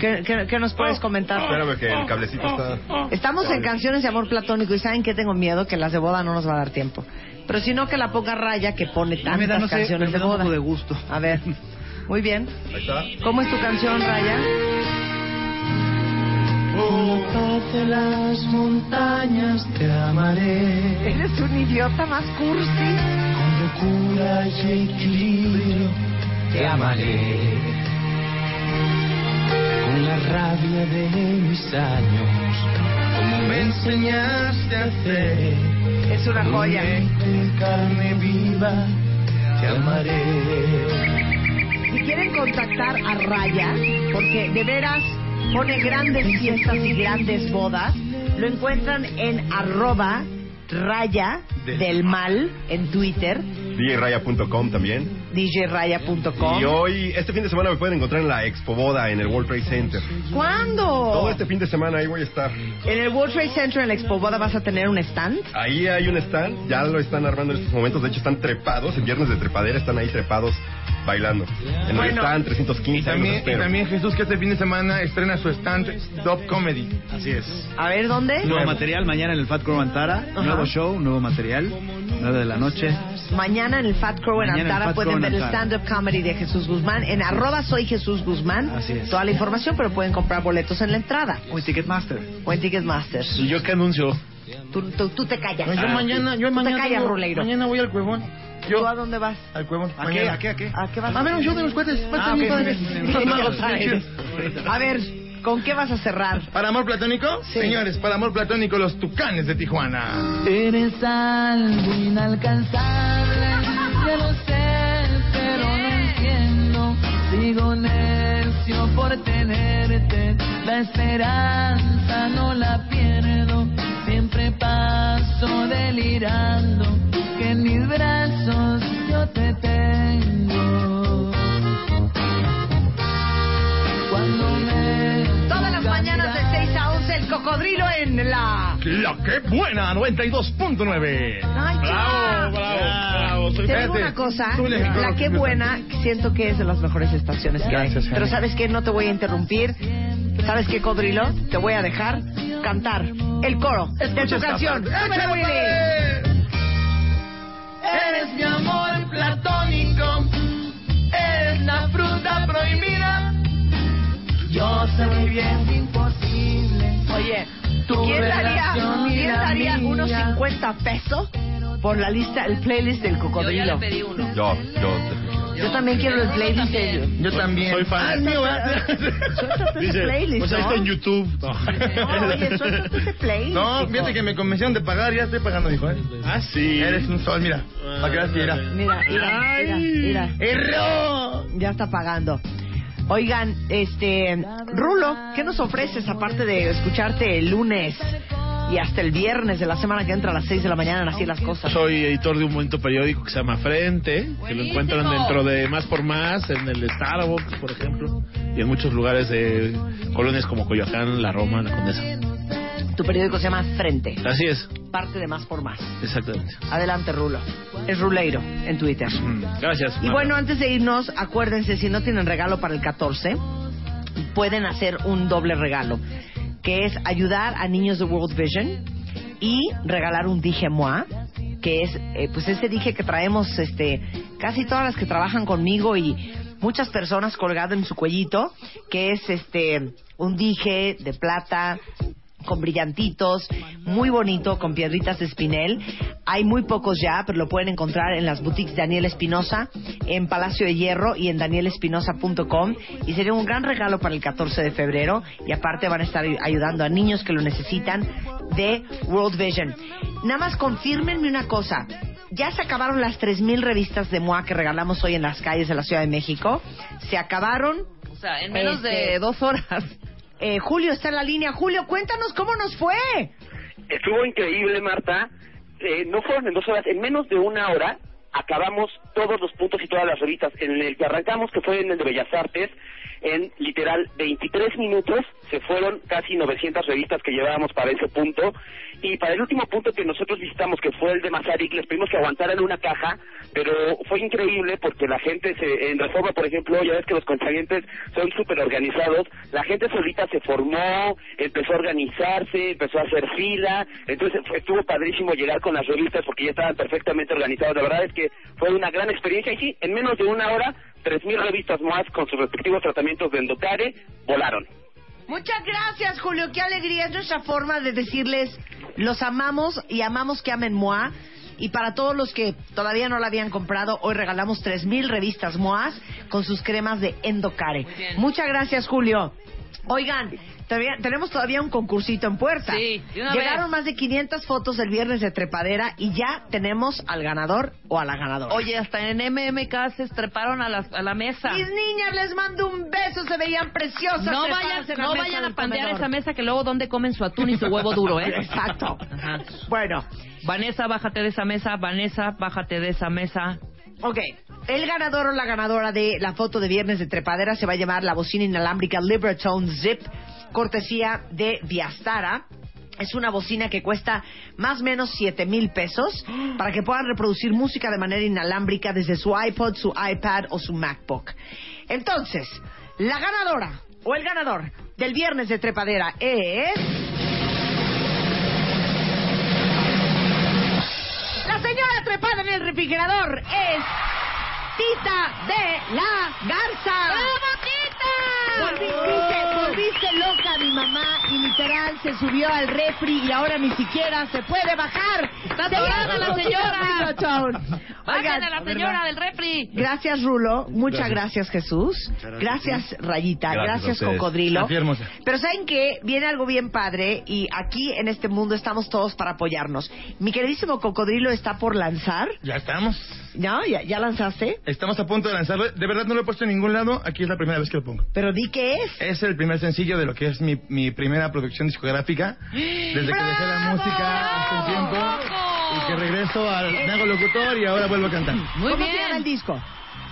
¿Qué, qué- qué nos puedes comentar? Espérame que el cablecito está... Estamos en canciones de amor platónico y ¿saben que tengo miedo? Que las de boda no nos va a dar tiempo. Pero si no, que la ponga Raya que pone tantas me da, no sé, canciones me de un boda. poco de gusto. A ver, muy bien. Ahí está. ¿Cómo es tu canción, Raya? de las montañas te amaré. Eres un idiota más cursi. Con locura y equilibrio te amaré. Con la rabia de mis años, como me enseñaste a hacer. Es una joya. En carne viva te amaré. Si quieren contactar a Raya, porque de veras pone grandes fiestas y grandes bodas, lo encuentran en arroba raya del mal en Twitter, DJRaya.com también. djraya.com. Y hoy, este fin de semana me pueden encontrar en la Expo Boda en el World Trade Center. ¿Cuándo? Todo este fin de semana ahí voy a estar. En el World Trade Center en la Expo Boda vas a tener un stand. Ahí hay un stand, ya lo están armando en estos momentos. De hecho, están trepados, en viernes de trepadera, están ahí trepados bailando. En el Bueno. stand 315. Y también, y también Jesús que este fin de semana estrena su stand Dub Comedy. Así es. A ver, ¿dónde? Nuevo material mañana en el Fat Crow Antara. Nuevo show, nuevo material. 9 de la noche. Mañana en el Fat Crow en Mañana Antara pueden Crow ver el stand-up comedy de Jesús Guzmán. En arroba soy Jesús Guzmán. Así es. Toda la información, pero pueden comprar boletos en la entrada. O en Ticketmaster. O en Ticketmaster. ¿Y yo qué anuncio? Tú, tú, tú te callas. No, yo mañana, yo Tú mañana. te callas, Ruleiro. Mañana voy al cuevón. ¿Tú a dónde vas? Al cuevón. ¿A qué? mañana. ¿A qué? ¿A qué? ¿A qué vas? A ver, un show de los cohetes. A Ah, muy ok, padre. muy bien, muy Qué bien. idiota eres. A ver, ¿con qué vas a cerrar? ¿Para amor platónico? Sí. Señores, para amor platónico, los tucanes de Tijuana. Eres algo inalcanzable, ya lo sé, pero no entiendo. Sigo necio por tenerte, la esperanza no la pierdo. Siempre paso delirando, que en mis brazos yo te tengo. Las mañanas de 6 a 11, el cocodrilo en la... La que buena, 92.9. Ay. Bravo, bravo, bravo. Te digo una cosa, la que buena, siento que es de las mejores estaciones que hay. Gracias, Pero. ¿sabes qué? No te voy a interrumpir. ¿Sabes qué, Codrilo? Te voy a dejar cantar el coro de tu canción. Eres mi amor platónico, eres la fruta prohibida. Yo sé muy bien que imposible. Oye, Tu ¿quién daría, ¿quién daría unos 50 pesos por la lista, el playlist del Yo ya cocodrilo? le pedí uno. Yo, yo. Yo también quiero el playlist de... Yo también. Soy fan. Ah, mío, ¿verdad? Suéltate ese playlist, pues ahí está en YouTube. No. Oye, suéltate ese playlist. No, fíjate que me convencieron de pagar, ya estoy pagando, dijo. ¿eh? Ah, sí. Eres un sol, mira. Para que veas que era. Mira, mira, mira, mira. ¡Error! Ya está pagando. Oigan, este, Rulo, ¿qué nos ofreces aparte de escucharte el lunes y hasta el viernes de la semana que entra a las 6 de la mañana en Así las cosas? Soy editor de un momento periódico que se llama Frente, que lo encuentran dentro de Más por Más, en el Starbucks, por ejemplo, y en muchos lugares de colonias como Coyoacán, La Roma, La Condesa. Tu periódico se llama Frente, Así es, parte de Más por Más. exactamente. Adelante, Rulo. Es Ruleiro en Twitter. Gracias. Y Marta. bueno, antes de irnos, acuérdense, si no tienen regalo para el 14, pueden hacer un doble regalo, que es ayudar a niños de World Vision y regalar un dije moi, que es eh, pues ese dije que traemos este casi todas las que trabajan conmigo y muchas personas colgado en su cuellito, que es este un dije de plata con brillantitos, muy bonito, con piedritas de espinel. Hay muy pocos ya, pero lo pueden encontrar en las boutiques Daniel Espinosa, en Palacio de Hierro y en danielespinosa.com. Y sería un gran regalo para el 14 de febrero. Y aparte van a estar ayudando a niños que lo necesitan de World Vision. Nada más confírmenme una cosa. Ya se acabaron las 3.000 revistas de MOA que regalamos hoy en las calles de la Ciudad de México. Se acabaron. O sea, en menos Este, de dos horas. Eh, Julio está en la línea. Julio, cuéntanos cómo nos fue. Estuvo increíble, Marta. Eh, no fueron en dos horas, en menos de una hora acabamos todos los puntos y todas las revistas. En el que arrancamos, que fue en el de Bellas Artes, en literal 23 minutos se fueron casi 900 revistas que llevábamos para ese punto. Y para el último punto que nosotros visitamos, que fue el de Mazarik, les pedimos que aguantaran una caja, pero fue increíble porque la gente se, en Reforma, por ejemplo, ya ves que los conchavientes son súper organizados, la gente solita se formó, empezó a organizarse, empezó a hacer fila, entonces fue- estuvo padrísimo llegar con las revistas porque ya estaban perfectamente organizados. La verdad es que fue una gran experiencia y sí, en menos de una hora, 3.000 revistas más con sus respectivos tratamientos de endocare volaron. Muchas gracias, Julio. Qué alegría. Es nuestra forma de decirles los amamos y amamos que amen MOA. Y para todos los que todavía no la habían comprado, hoy regalamos 3.000 revistas MOAS con sus cremas de Endocare. Muchas gracias, Julio. Oigan, todavía- tenemos todavía un concursito en puerta. Sí, de una Llegaron vez. más de 500 fotos el viernes de trepadera y ya tenemos al ganador o a la ganadora. Oye, hasta en MMK se treparon a la, a la mesa. Mis niñas, les mando un beso, se veían preciosas. No vayan, no vayan a pandear comedor. esa mesa que luego donde comen su atún y su huevo duro, ¿eh? Exacto. Ajá. Bueno. Vanessa, bájate de esa mesa. Vanessa, bájate de esa mesa. Ok, el ganador o la ganadora de la foto de viernes de trepadera se va a llamar la bocina inalámbrica Libertone Zip, cortesía de Viastara. Es una bocina que cuesta más o menos 7 mil pesos para que puedan reproducir música de manera inalámbrica desde su iPod, su iPad o su MacBook. Entonces, la ganadora o el ganador del viernes de trepadera es... La señora trepada en el refrigerador es Tita de la Garza. ¡Bravo, Tita! Volviste, volviste loca mi mamá y literal se subió al refri y ahora ni siquiera se puede bajar. ¡Está Se atorada la señora! Bajen a la Oigan, señora del refri. Gracias, Rulo. Muchas gracias, Jesús. gracias. Gracias, Rayita. Gracias Gracias. Cocodrilo. Pero ¿saben qué? Viene algo bien padre y aquí en este mundo estamos todos para apoyarnos. Mi queridísimo Cocodrilo está por lanzar. Ya estamos. ¿No? ¿Ya, ya lanzaste? Estamos a punto de lanzarlo. De verdad no lo he puesto en ningún lado. Aquí es la primera vez que lo pongo. Pero di qué es. Es el primer sencillo de lo que es mi, mi primera producción discográfica. Desde que dejé la música hace un tiempo. Y que regreso al... Me hago locutor y ahora vuelvo a cantar. Muy ¿Cómo bien. se llama el disco?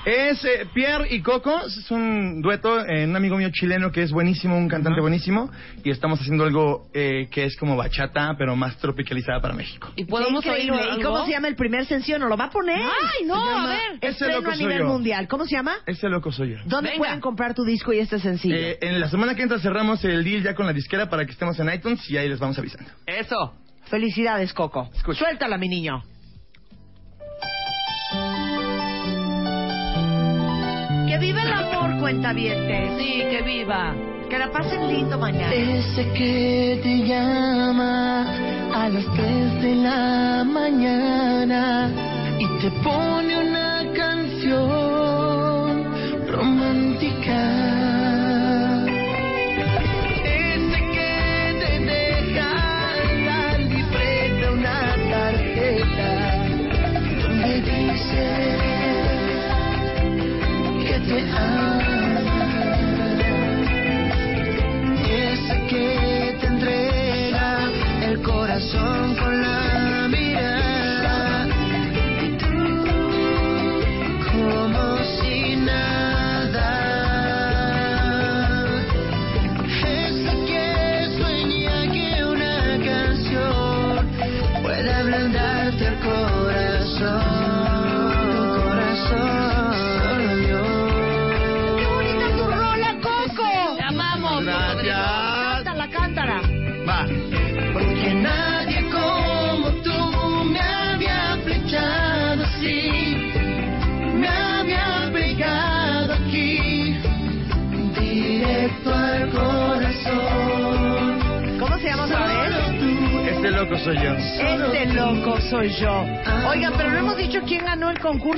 Es eh, Pierre y Coco, es un dueto, eh, un amigo mío chileno que es buenísimo, un cantante buenísimo, y estamos haciendo algo eh, que es como bachata, pero más tropicalizada para México. ¿Y podemos oírlo ¿Y cómo se llama el primer sencillo? ¿No lo va a poner? Ay, no, a ver. Ese Estreno loco a soy nivel yo. mundial. ¿Cómo se llama? Ese loco soy yo. ¿Dónde Venga. pueden comprar tu disco y este sencillo? Eh, en la semana que entra cerramos el deal ya con la disquera para que estemos en iTunes y ahí les vamos avisando. Eso. Felicidades, Coco. Suéltala, mi niño. Viva el amor, cuenta bien. Sí, que viva. Que la pasen lindo mañana. Ese que te llama a las 3 de la mañana y te pone una canción romántica.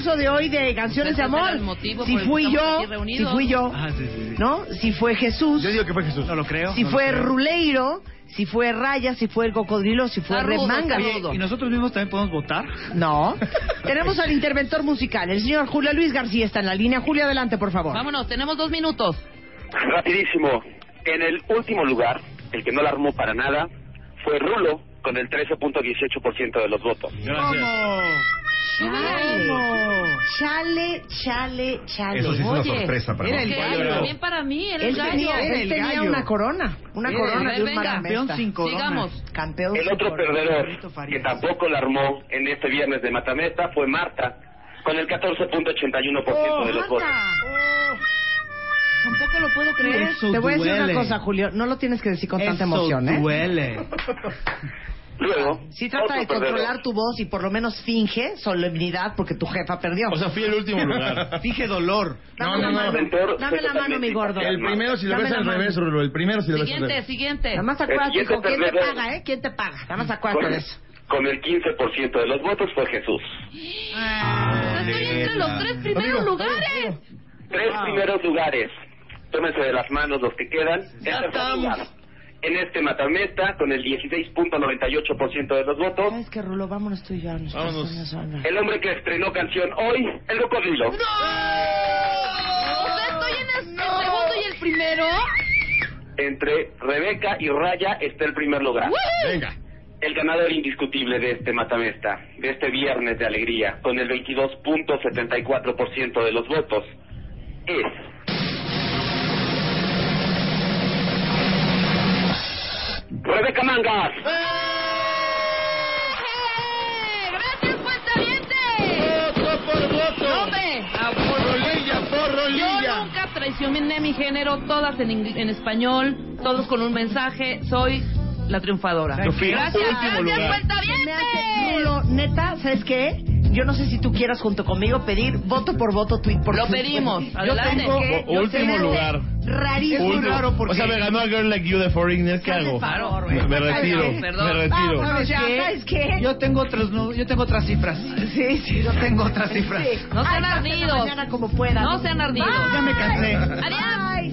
Concurso de hoy de canciones de amor. Si fui yo, si fui yo, Ah, sí, sí, sí. ¿no? Si fue Jesús, Yo digo que fue Jesús. No lo creo. si no fue creo. Ruleiro, si fue Raya, si fue el cocodrilo, si fue Está Red rudo, Manga. está rudo. ¿Y nosotros mismos también podemos votar? No. Tenemos al interventor musical, el señor Julio Luis García está en la línea. Julio, adelante, por favor. Vámonos, tenemos dos minutos. Rapidísimo. En el último lugar, el que no la armó para nada, fue Rulo con el 13.18% de los votos. Gracias. Chale, chale, chale. Eso sí es una Oye, sorpresa para era mí. el gallo. También para mí, era el Él gallo. tenía, él el tenía gallo. una corona, una corona a de un venga. maramesta. Campeón sin corona. Sigamos. Campeón El sin otro corona. perdedor que tampoco la armó en este viernes de Matamesta fue Marta, con el 14.81% de los votos. Tampoco lo puedo creer. Te voy a decir una cosa, Julio. No lo tienes que decir con tanta Eso emoción, ¿eh? duele. Luego, Sí trata de otro perdedor. controlar tu voz y por lo menos finge solemnidad porque tu jefa perdió. O sea, fui el último lugar. Finge dolor. Dame No, la no, mano. no. Dame la mano, mi gordo. El primero si lo Dame ves al revés, Rulo. El primero si lo ves al Siguiente, revés. siguiente. Nada más acuérdate, El siguiente hijo, ¿quién te paga, eh? ¿Quién te paga? Nada más acuérdate de eso. Con el 15% de los votos fue Jesús. Estoy entre los tres primeros lugares. Tres primeros lugares. Tómense de las manos los que quedan. En tercer lugar, en este matamesta, con el 16.98% de los votos, ¿Sabes qué, Rulo? Vámonos tú y yo. a nuestras Vámonos. zonas, el hombre que estrenó canción hoy, el cocodrilo. O sea, estoy en el segundo y el primero. Entre Rebeca y Raya está el primer lugar. Venga. El ganador indiscutible de este matamesta, de este viernes de alegría, con el 22.74% de los votos, es... Rebeca Mangas. ¡Gracias, cuentaviente! ¡Voto por voto! ¡No, hombre! Ah, por- ¡Porrolilla, Yo porrolilla! nunca traicioné mi género, todas en, ing- en español, todos con un mensaje. Soy la triunfadora. Gracias, gracias, neta, ¿sabes qué? Yo no sé si tú quieras junto conmigo pedir voto por voto, tweet por Lo tweet. pedimos, Yo tengo que- último lugar. Rarísimo. Último. raro porque- O sea, me ganó a Girl Like You de Foreigner. ¿Qué hago? Me, retiro. Perdón. Me retiro. Ya, qué? ¿sabes qué? Yo tengo otros, no, yo tengo otras cifras. Sí, sí. Yo tengo otras cifras. Sí. No sean Ay, ardidos. mañana como puedan. No sean ardidos. Bye. Ya me cansé. Adiós.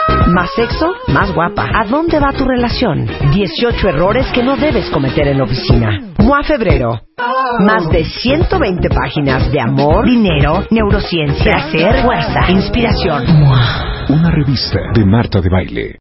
Más sexo, más guapa. ¿A dónde va tu relación? 18 errores que no debes cometer en la oficina. MOA Febrero. Más de 120 páginas de amor, dinero, neurociencia, placer, fuerza, inspiración. Una revista de Marta de Baile.